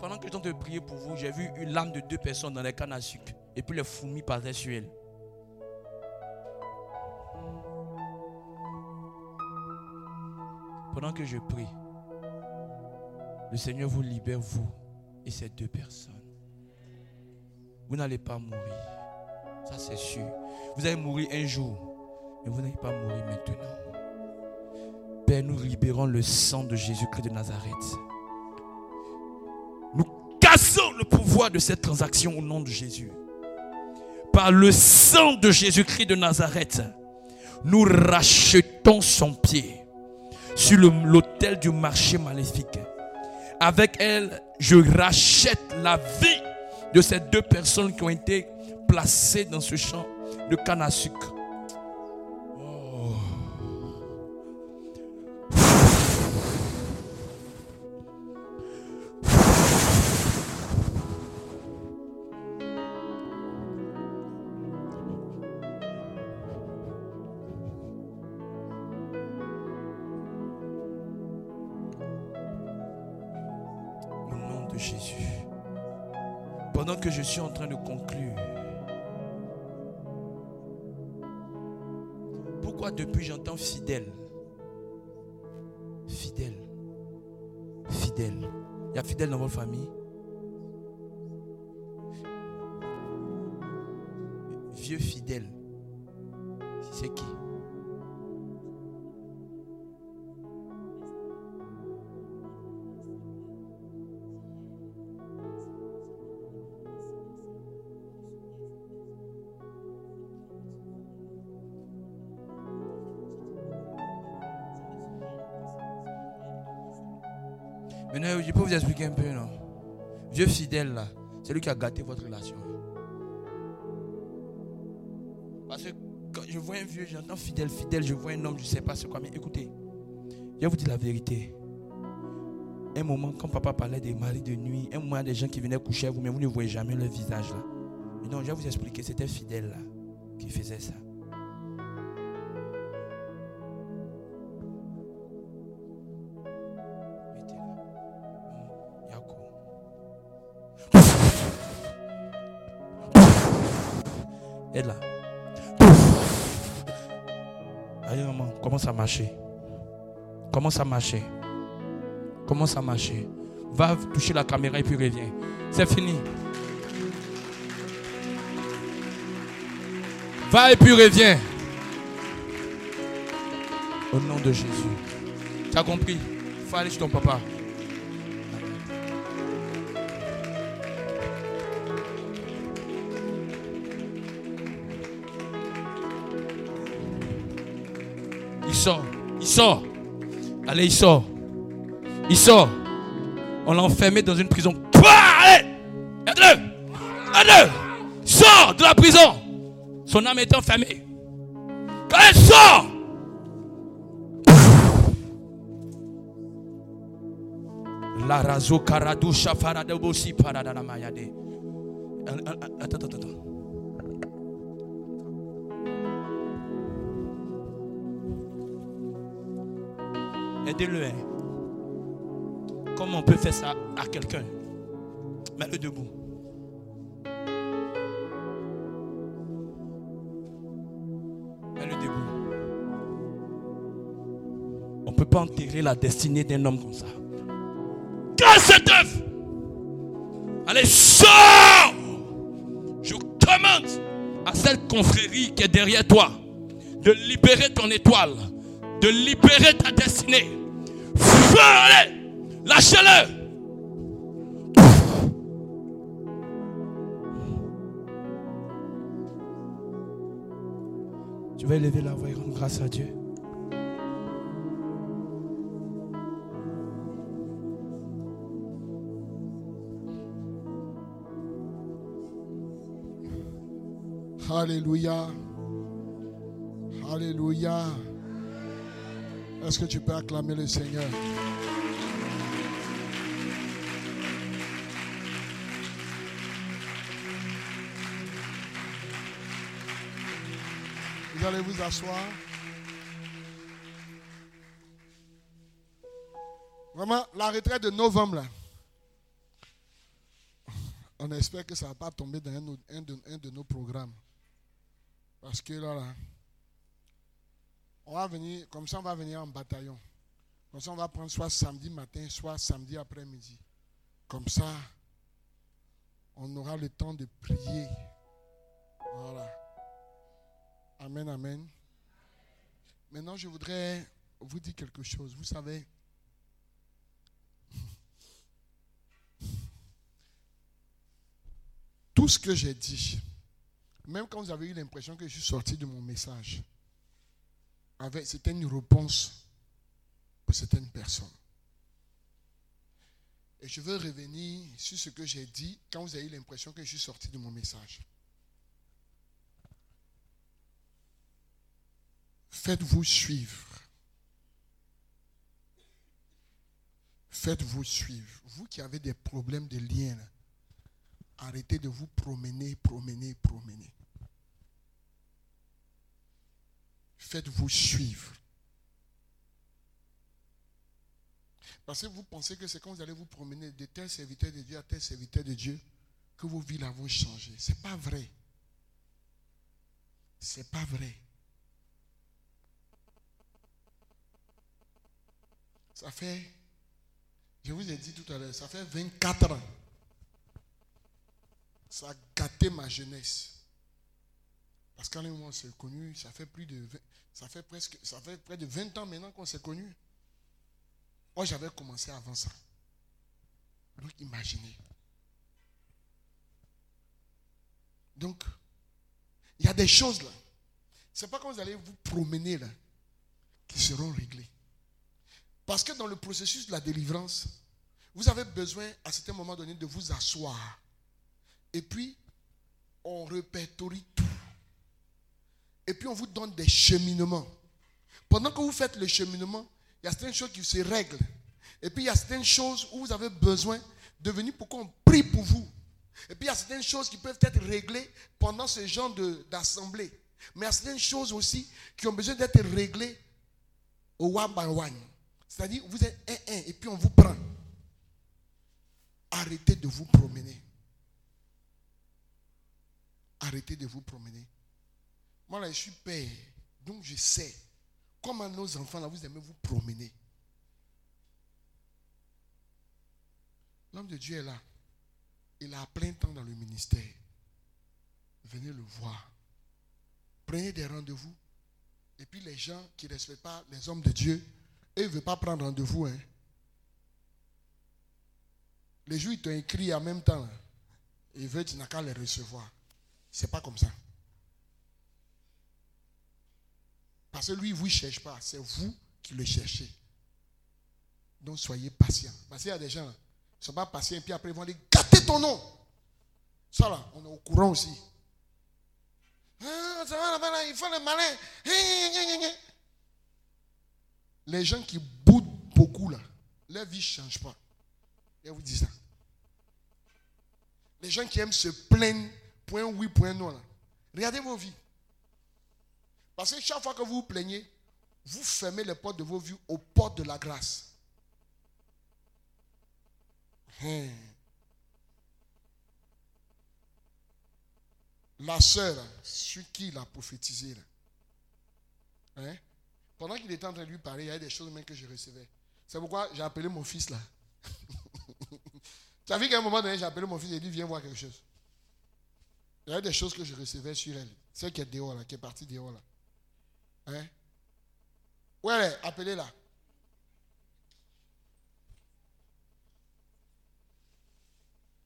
Pendant que je de prier pour vous, j'ai vu une lame de deux personnes dans les cannes à sucre. Et puis les fourmis passaient sur elles. Pendant que je prie, le Seigneur vous libère, vous et ces deux personnes. Vous n'allez pas mourir. Ça, c'est sûr. Vous allez mourir un jour, mais vous n'allez pas mourir maintenant. Père, nous libérons le sang de Jésus-Christ de Nazareth. Nous cassons le pouvoir de cette transaction au nom de Jésus. Par le sang de Jésus-Christ de Nazareth, nous rachetons son pied sur l'autel du marché maléfique. Avec elle, je rachète la vie de ces deux personnes qui ont été placées dans ce champ de canne à sucre. Suis en train de conclure, pourquoi depuis j'entends fidèle? Fidèle. Fidèle. Il y a fidèle dans votre famille? Vieux fidèle. C'est qui? Je peux vous expliquer un peu, non? Vieux fidèle, là, c'est lui qui a gâté votre relation. Parce que quand je vois un vieux, j'entends fidèle, fidèle, je vois un homme, je ne sais pas c'est quoi. Mais écoutez, je vous dire la vérité. Un moment, quand papa parlait des maris de nuit, un moment, des gens qui venaient coucher avec vous, mais vous ne voyez jamais leur visage là. Mais non, je vais vous expliquer, c'était fidèle là qui faisait ça. Marcher. Commence à marcher. Commence à marcher. Va toucher la caméra et puis reviens. C'est fini. Va et puis reviens. Au nom de Jésus. Tu as compris? Il faut aller chez ton papa. Il sort. Allez, il sort. Il sort. On l'a enfermé dans une prison. Pouah, Allez Aide-le Aide-le Sors de la prison Son âme est enfermée. Allez, sors La razo karadou shafarada bosi paradana mayade. Attends, attends, attends. le Comment on peut faire ça à quelqu'un? Mets-le debout. Mets-le debout. On ne peut pas enterrer la destinée d'un homme comme ça. Quand cette œuvre Allez, sors Je commande à cette confrérie qui est derrière toi de libérer ton étoile, de libérer ta destinée. Feu, allez, lâchez-le. Tu vas élever la voix et rendre grâce à Dieu. Alléluia. Alléluia. Est-ce que tu peux acclamer le Seigneur? Vous allez vous asseoir. Vraiment, la retraite de novembre, là, on espère que ça ne va pas tomber dans un, de, un de nos programmes. Parce que là, là, on va venir, comme ça, on va venir en bataillon. Comme ça, on va prendre soit samedi matin, soit samedi après-midi. Comme ça, on aura le temps de prier. Voilà. Amen, amen. Maintenant, je voudrais vous dire quelque chose. Vous savez, tout ce que j'ai dit, même quand vous avez eu l'impression que je suis sorti de mon message, avec- c'était une réponse pour certaines personnes. Et je veux revenir sur ce que j'ai dit quand vous avez eu l'impression que je suis sorti de mon message. Faites-vous suivre. Faites-vous suivre. Vous qui avez des problèmes de lien, arrêtez de vous promener, promener, promener. Faites-vous suivre. Parce que vous pensez que c'est quand vous allez vous promener de tel serviteur de Dieu à tel serviteur de Dieu que vos vies vont changer. Ce n'est pas vrai. Ce n'est pas vrai. Ça fait, je vous ai dit tout à l'heure, ça fait 24 ans. Ça a gâté ma jeunesse. Parce qu'à un moment on s'est connu, ça fait plus de 20 ça fait presque, ça fait près de 20 ans maintenant qu'on s'est connus. Moi, j'avais commencé avant ça. Donc, imaginez. Donc, il y a des choses là. C'est pas quand vous allez vous promener là qui seront réglées. Parce que dans le processus de la délivrance, vous avez besoin à certains moments donné de vous asseoir. Et puis, on répertorie tout. Et puis, on vous donne des cheminements. Pendant que vous faites le cheminement, il y a certaines choses qui se règlent. Et puis, il y a certaines choses où vous avez besoin de venir pour qu'on prie pour vous. Et puis, il y a certaines choses qui peuvent être réglées pendant ce genre d'assemblée. Mais il y a certaines choses aussi qui ont besoin d'être réglées au one by one. C'est-à-dire, vous êtes un, un, et puis on vous prend. Arrêtez de vous promener. Arrêtez de vous promener. Moi, là, je suis père. Donc, je sais comment nos enfants, là, vous aimez vous promener. L'homme de Dieu est là. Il a plein temps dans le ministère. Venez le voir. Prenez des rendez-vous. Et puis les gens qui ne respectent pas les hommes de Dieu, eux, ils ne veulent pas prendre rendez-vous. Hein. Les jours, ils t'ont écrit en même temps. Ils veulent, tu n'as qu'à les recevoir. C'est pas comme ça. Parce que lui, il ne vous cherche pas. C'est vous qui le cherchez. Donc soyez patient. Parce qu'il y a des gens, ils ne sont pas patients et puis après ils vont aller gâter ton nom. Ça là, on est au courant aussi. Ah, ça va là-bas, là, il le malin. Hein, hein, hein. Les gens qui boudent beaucoup là, leur vie ne change pas. Je vous dis ça. Les gens qui aiment se plaindre, point oui, point non là. Regardez vos vies. Parce que chaque fois que vous vous plaignez, vous fermez les portes de vos vies aux portes de la grâce. Hein? La sœur, sur qui il a prophétisé. Hein? pendant qu'il était en train de lui parler, il y avait des choses même que je recevais. C'est pourquoi j'ai appelé mon fils là. tu as vu qu'à un moment donné, j'ai appelé mon fils et il dit Viens voir quelque chose. Il y avait des choses que je recevais sur elle. Celle qui est dehors là, qui est partie dehors là. Hein? Est Appelez-la.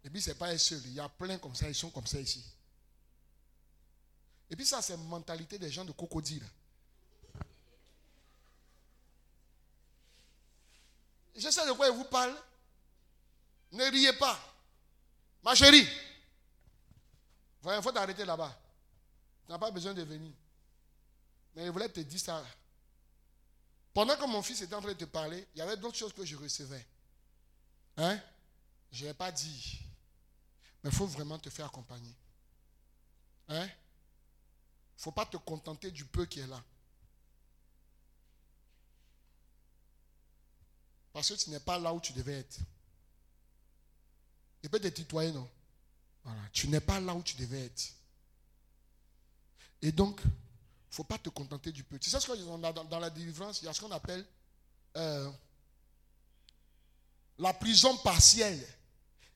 Et puis, ce n'est pas elle seule. Il y a plein comme ça. Ils sont comme ça ici. Et puis, ça, c'est mentalité des gens de crocodile. Je sais de quoi il vous parle. Ne riez pas. Ma chérie. Il faut t'arrêter là-bas. Tu n'as pas besoin de venir. Mais il voulait te dire ça. Pendant que mon fils était en train de te parler, il y avait d'autres choses que je recevais. Hein? Je n'ai pas dit. Mais il faut vraiment te faire accompagner. Hein? Il ne faut pas te contenter du peu qui est là. Parce que tu n'es pas là où tu devais être. Il peut te tutoyer, non? Voilà. Tu n'es pas là où tu devais être. Et donc, faut pas te contenter du peu. Tu sais ce qu'on a dans, la délivrance Il y a ce qu'on appelle euh, la prison partielle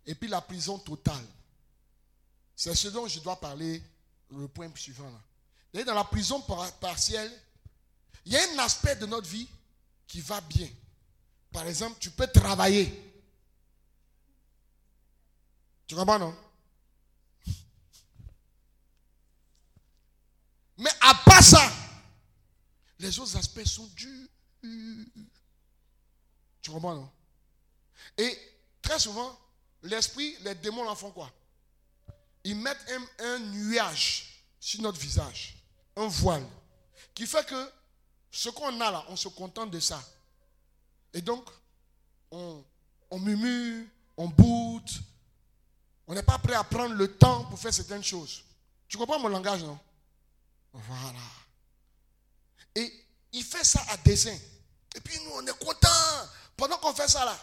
et puis la prison totale. C'est ce dont je dois parler le point suivant. Là. Dans la prison partielle, il y a un aspect de notre vie qui va bien. Par exemple, tu peux travailler. Tu comprends, non Mais à part ça, les autres aspects sont durs. Tu comprends, non? Et très souvent, l'esprit, les démons en font quoi? Ils mettent un, nuage sur notre visage, un voile, qui fait que ce qu'on a là, on se contente de ça. Et donc, on, murmure, on boude. On n'est pas prêt à prendre le temps pour faire certaines choses. Tu comprends mon langage, non? Voilà. Et il fait ça à dessein. Et puis nous, on est contents pendant qu'on fait ça là.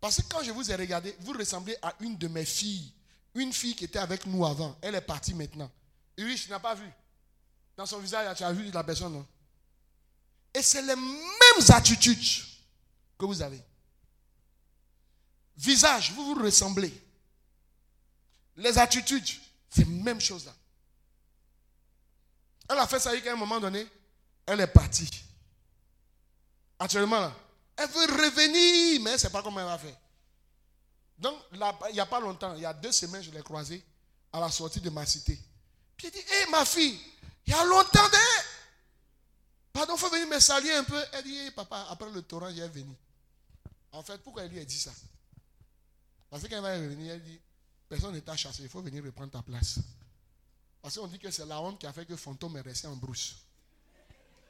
Parce que quand je vous ai regardé, vous ressemblez à une de mes filles. Une fille qui était avec nous avant. Elle est partie maintenant. Je n'ai pas vu? Dans son visage, tu as vu la personne, non? Et c'est les mêmes attitudes que vous avez. Visage, vous vous ressemblez. Les attitudes, c'est la même chose là. Elle a fait ça qu'à un moment donné, elle est partie. Actuellement, elle veut revenir, mais elle ne sait pas comment elle va faire. Donc, il n'y a pas longtemps, il y a deux semaines, je l'ai croisée à la sortie de ma cité. Puis elle dit, hé ma fille, il y a longtemps, Pardon, il faut venir me saluer un peu. Elle dit, papa, après le torrent, est venue. En fait, pourquoi elle lui a dit ça? Parce qu'elle va revenir, elle dit, personne n'est t'a chassé, il faut venir reprendre ta place. Parce qu'on dit que c'est la honte qui a fait que fantôme est resté en brousse.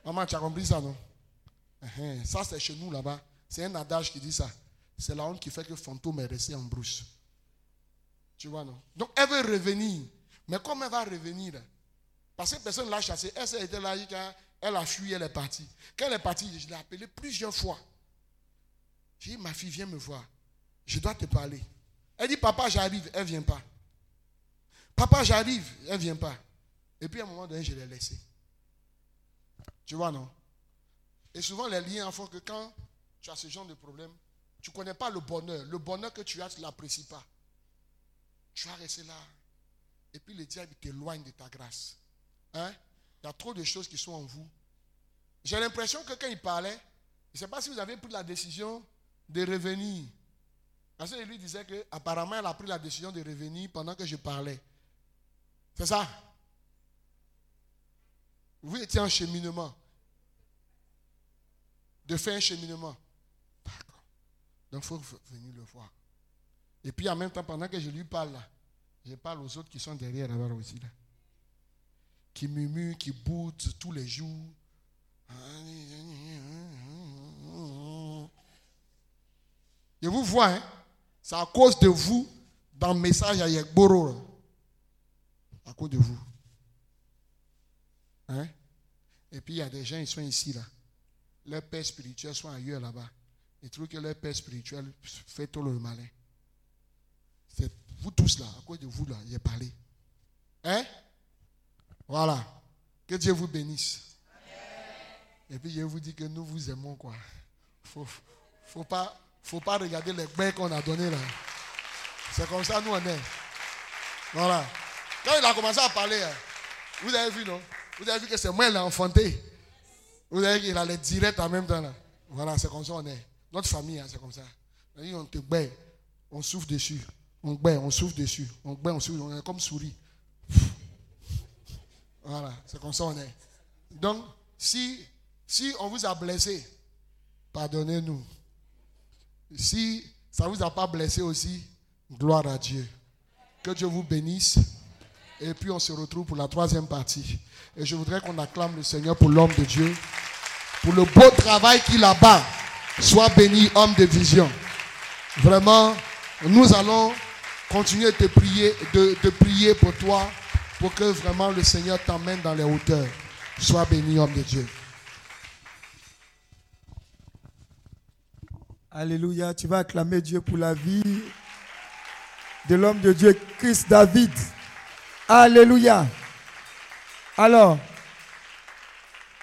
Maman, tu as compris ça, non? Uh-huh. Ça, c'est chez nous là-bas. C'est un adage qui dit ça. C'est la honte qui fait que fantôme est resté en brousse. Tu vois, non? Donc, elle veut revenir. Mais comment elle va revenir Parce que personne ne l'a chassée. Elle était là, elle a fui, elle est partie. Quand elle est partie, je l'ai appelée plusieurs fois. J'ai dit, ma fille, viens me voir. Je dois te parler. Elle dit, papa, j'arrive. Elle ne vient pas. Papa, j'arrive. Elle ne vient pas. Et puis à un moment donné, je l'ai laissée. Tu vois, non? Et souvent, les liens font que quand tu as ce genre de problème, tu ne connais pas le bonheur. Le bonheur que tu as, tu ne l'apprécies pas. Tu vas rester là. Et puis le diable t'éloigne de ta grâce. Hein? Il y a trop de choses qui sont en vous. J'ai l'impression que quand il parlait, je ne sais pas si vous avez pris la décision de revenir. Parce qu'il lui disait qu'apparemment, elle a pris la décision de revenir pendant que je parlais. C'est ça? Vous étiez en cheminement. De faire un cheminement. D'accord. Donc il faut venir le voir. Et puis en même temps, pendant que je lui parle je parle aux autres qui sont derrière là aussi. Là qui murmure, qui boude tous les jours. Je vous vois, hein? c'est à cause de vous dans le message à Yegboro. À cause de vous. Hein? Et puis il y a des gens, ils sont ici là. Leurs pères spirituels sont ailleurs là-bas. Ils trouvent que leur père spirituel fait tout le malin. C'est vous tous là, à cause de vous là, j'ai parlé. Hein? Voilà. Que Dieu vous bénisse. Et puis je vous dis que nous vous aimons quoi. Faut, faut pas, faut pas regarder les bains qu'on a donnés là. C'est comme ça nous on est. Voilà. Quand il a commencé à parler, hein, vous avez vu non? Vous avez vu que c'est moi qui l'ai enfanté. Vous avez vu qu'il allait direct en même temps là. Voilà, c'est comme ça on est. Notre famille, hein, c'est comme ça. On te bain, on souffle dessus. On bain, on souffle dessus. On bain, on souffle. On est comme souris. Voilà, c'est comme ça on est. Donc, si, si on vous a blessé, pardonnez-nous. Si ça ne vous a pas blessé aussi, gloire à Dieu. Que Dieu vous bénisse. Et puis on se retrouve pour la troisième partie. Et je voudrais qu'on acclame le Seigneur pour l'homme de Dieu. Pour le beau travail qu'il a bas. Sois béni, homme de vision. Vraiment, nous allons continuer de prier, de, de prier pour toi, pour que vraiment le Seigneur t'emmène dans les hauteurs. Sois béni, homme de Dieu. Alléluia. Tu vas acclamer Dieu pour la vie de l'homme de Dieu, Christ David. Alléluia. Alors,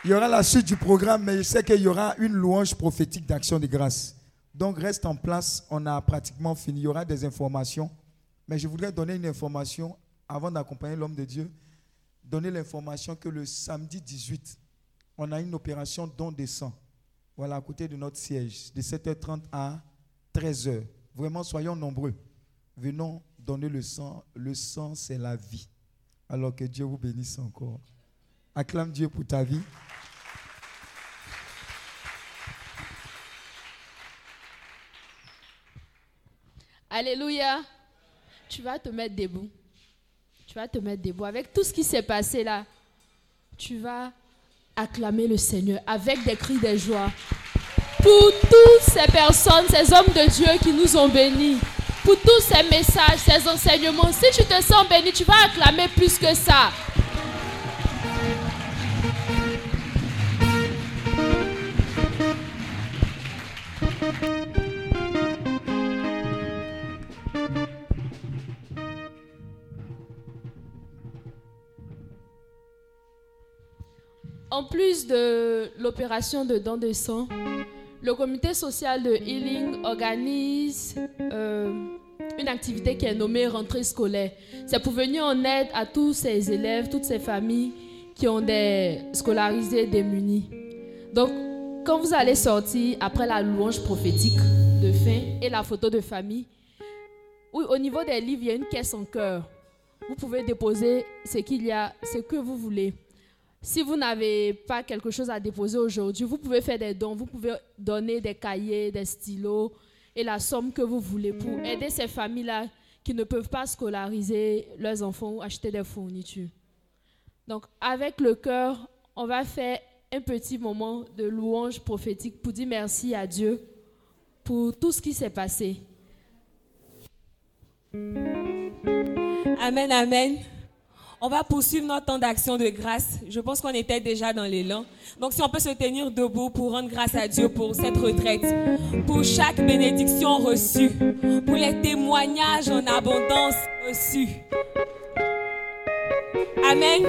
il y aura la suite du programme, mais je sais qu'il y aura une louange prophétique d'action de grâce. Donc reste en place, on a pratiquement fini. Il y aura des informations, mais je voudrais donner une information avant d'accompagner l'homme de Dieu. Donner l'information que le samedi 18, on a une opération don de sang. Voilà, à côté de notre siège, de 7h30 à 13h. Vraiment, soyons nombreux. Venons donner le sang. Le sang, c'est la vie. Alors que Dieu vous bénisse encore. Acclame Dieu pour ta vie. Alléluia. Tu vas te mettre debout. Tu vas te mettre debout. Avec tout ce qui s'est passé là, tu vas acclamer le Seigneur avec des cris de joie. Pour toutes ces personnes, ces hommes de Dieu qui nous ont bénis, pour tous ces messages, ces enseignements, si tu te sens béni, tu vas acclamer plus que ça. En plus de l'opération de don de sang, le comité social de Healing organise euh, une activité qui est nommée rentrée scolaire. C'est pour venir en aide à tous ces élèves, toutes ces familles qui ont des scolarisés démunis. Donc, quand vous allez sortir après la louange prophétique de fin et la photo de famille, oui, au niveau des livres, il y a une caisse en cœur. Vous pouvez déposer ce qu'il y a, ce que vous voulez. Si vous n'avez pas quelque chose à déposer aujourd'hui, vous pouvez faire des dons, vous pouvez donner des cahiers, des stylos et la somme que vous voulez pour aider ces familles-là qui ne peuvent pas scolariser leurs enfants ou acheter des fournitures. Donc, avec le cœur, on va faire un petit moment de louange prophétique pour dire merci à Dieu pour tout ce qui s'est passé. Amen, amen. On va poursuivre notre temps d'action de grâce. Je pense qu'on était déjà dans l'élan. Donc si on peut se tenir debout pour rendre grâce à Dieu pour cette retraite, pour chaque bénédiction reçue, pour les témoignages en abondance reçus. Amen.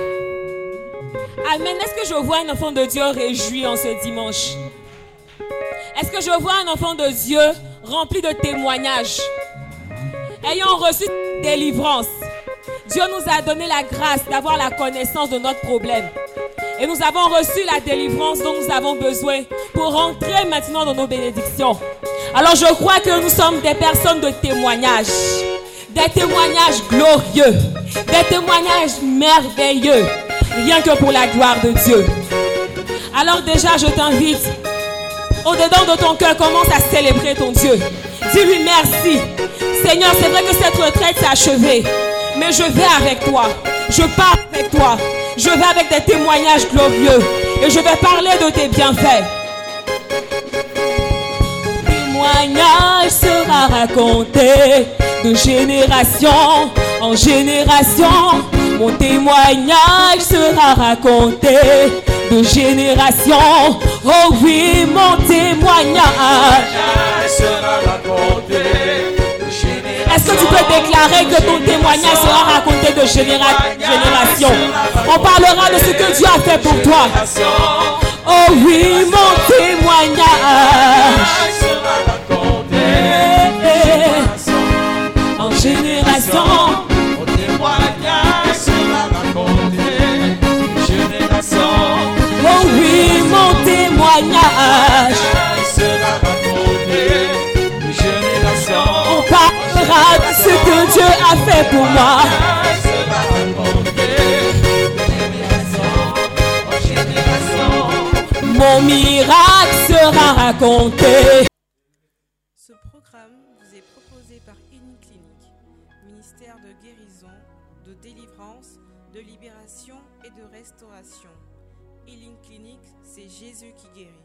Amen. Est-ce que je vois un enfant de Dieu réjoui en ce dimanche? Est-ce que je vois un enfant de Dieu rempli de témoignages? Ayant reçu délivrance, Dieu nous a donné la grâce d'avoir la connaissance de notre problème. Et nous avons reçu la délivrance dont nous avons besoin pour rentrer maintenant dans nos bénédictions. Alors je crois que nous sommes des personnes de témoignage. Des témoignages glorieux. Des témoignages merveilleux. Rien que pour la gloire de Dieu. Alors déjà, je t'invite. Au-dedans de ton cœur, commence à célébrer ton Dieu. Dis-lui merci. Seigneur, c'est vrai que cette retraite s'est achevée. Mais je vais avec toi. Je pars avec toi. Je vais avec des témoignages glorieux. Et je vais parler de tes bienfaits. Témoignage sera raconté de génération en génération. Mon témoignage sera raconté de génération. Oh oui, mon témoignage sera raconté. Est-ce que tu peux déclarer que ton témoignage sera raconté de généra- génération? On parlera de ce que Dieu a fait pour toi. Oh oui, mon témoignage sera raconté. en génération. Mon témoignage sera raconté. Génération Oh oui, mon témoignage. Fait pour moi. Mon miracle sera raconté. Ce programme vous est proposé par Clinic, ministère de guérison, de délivrance, de libération et de restauration. Healing Clinic, c'est Jésus qui guérit.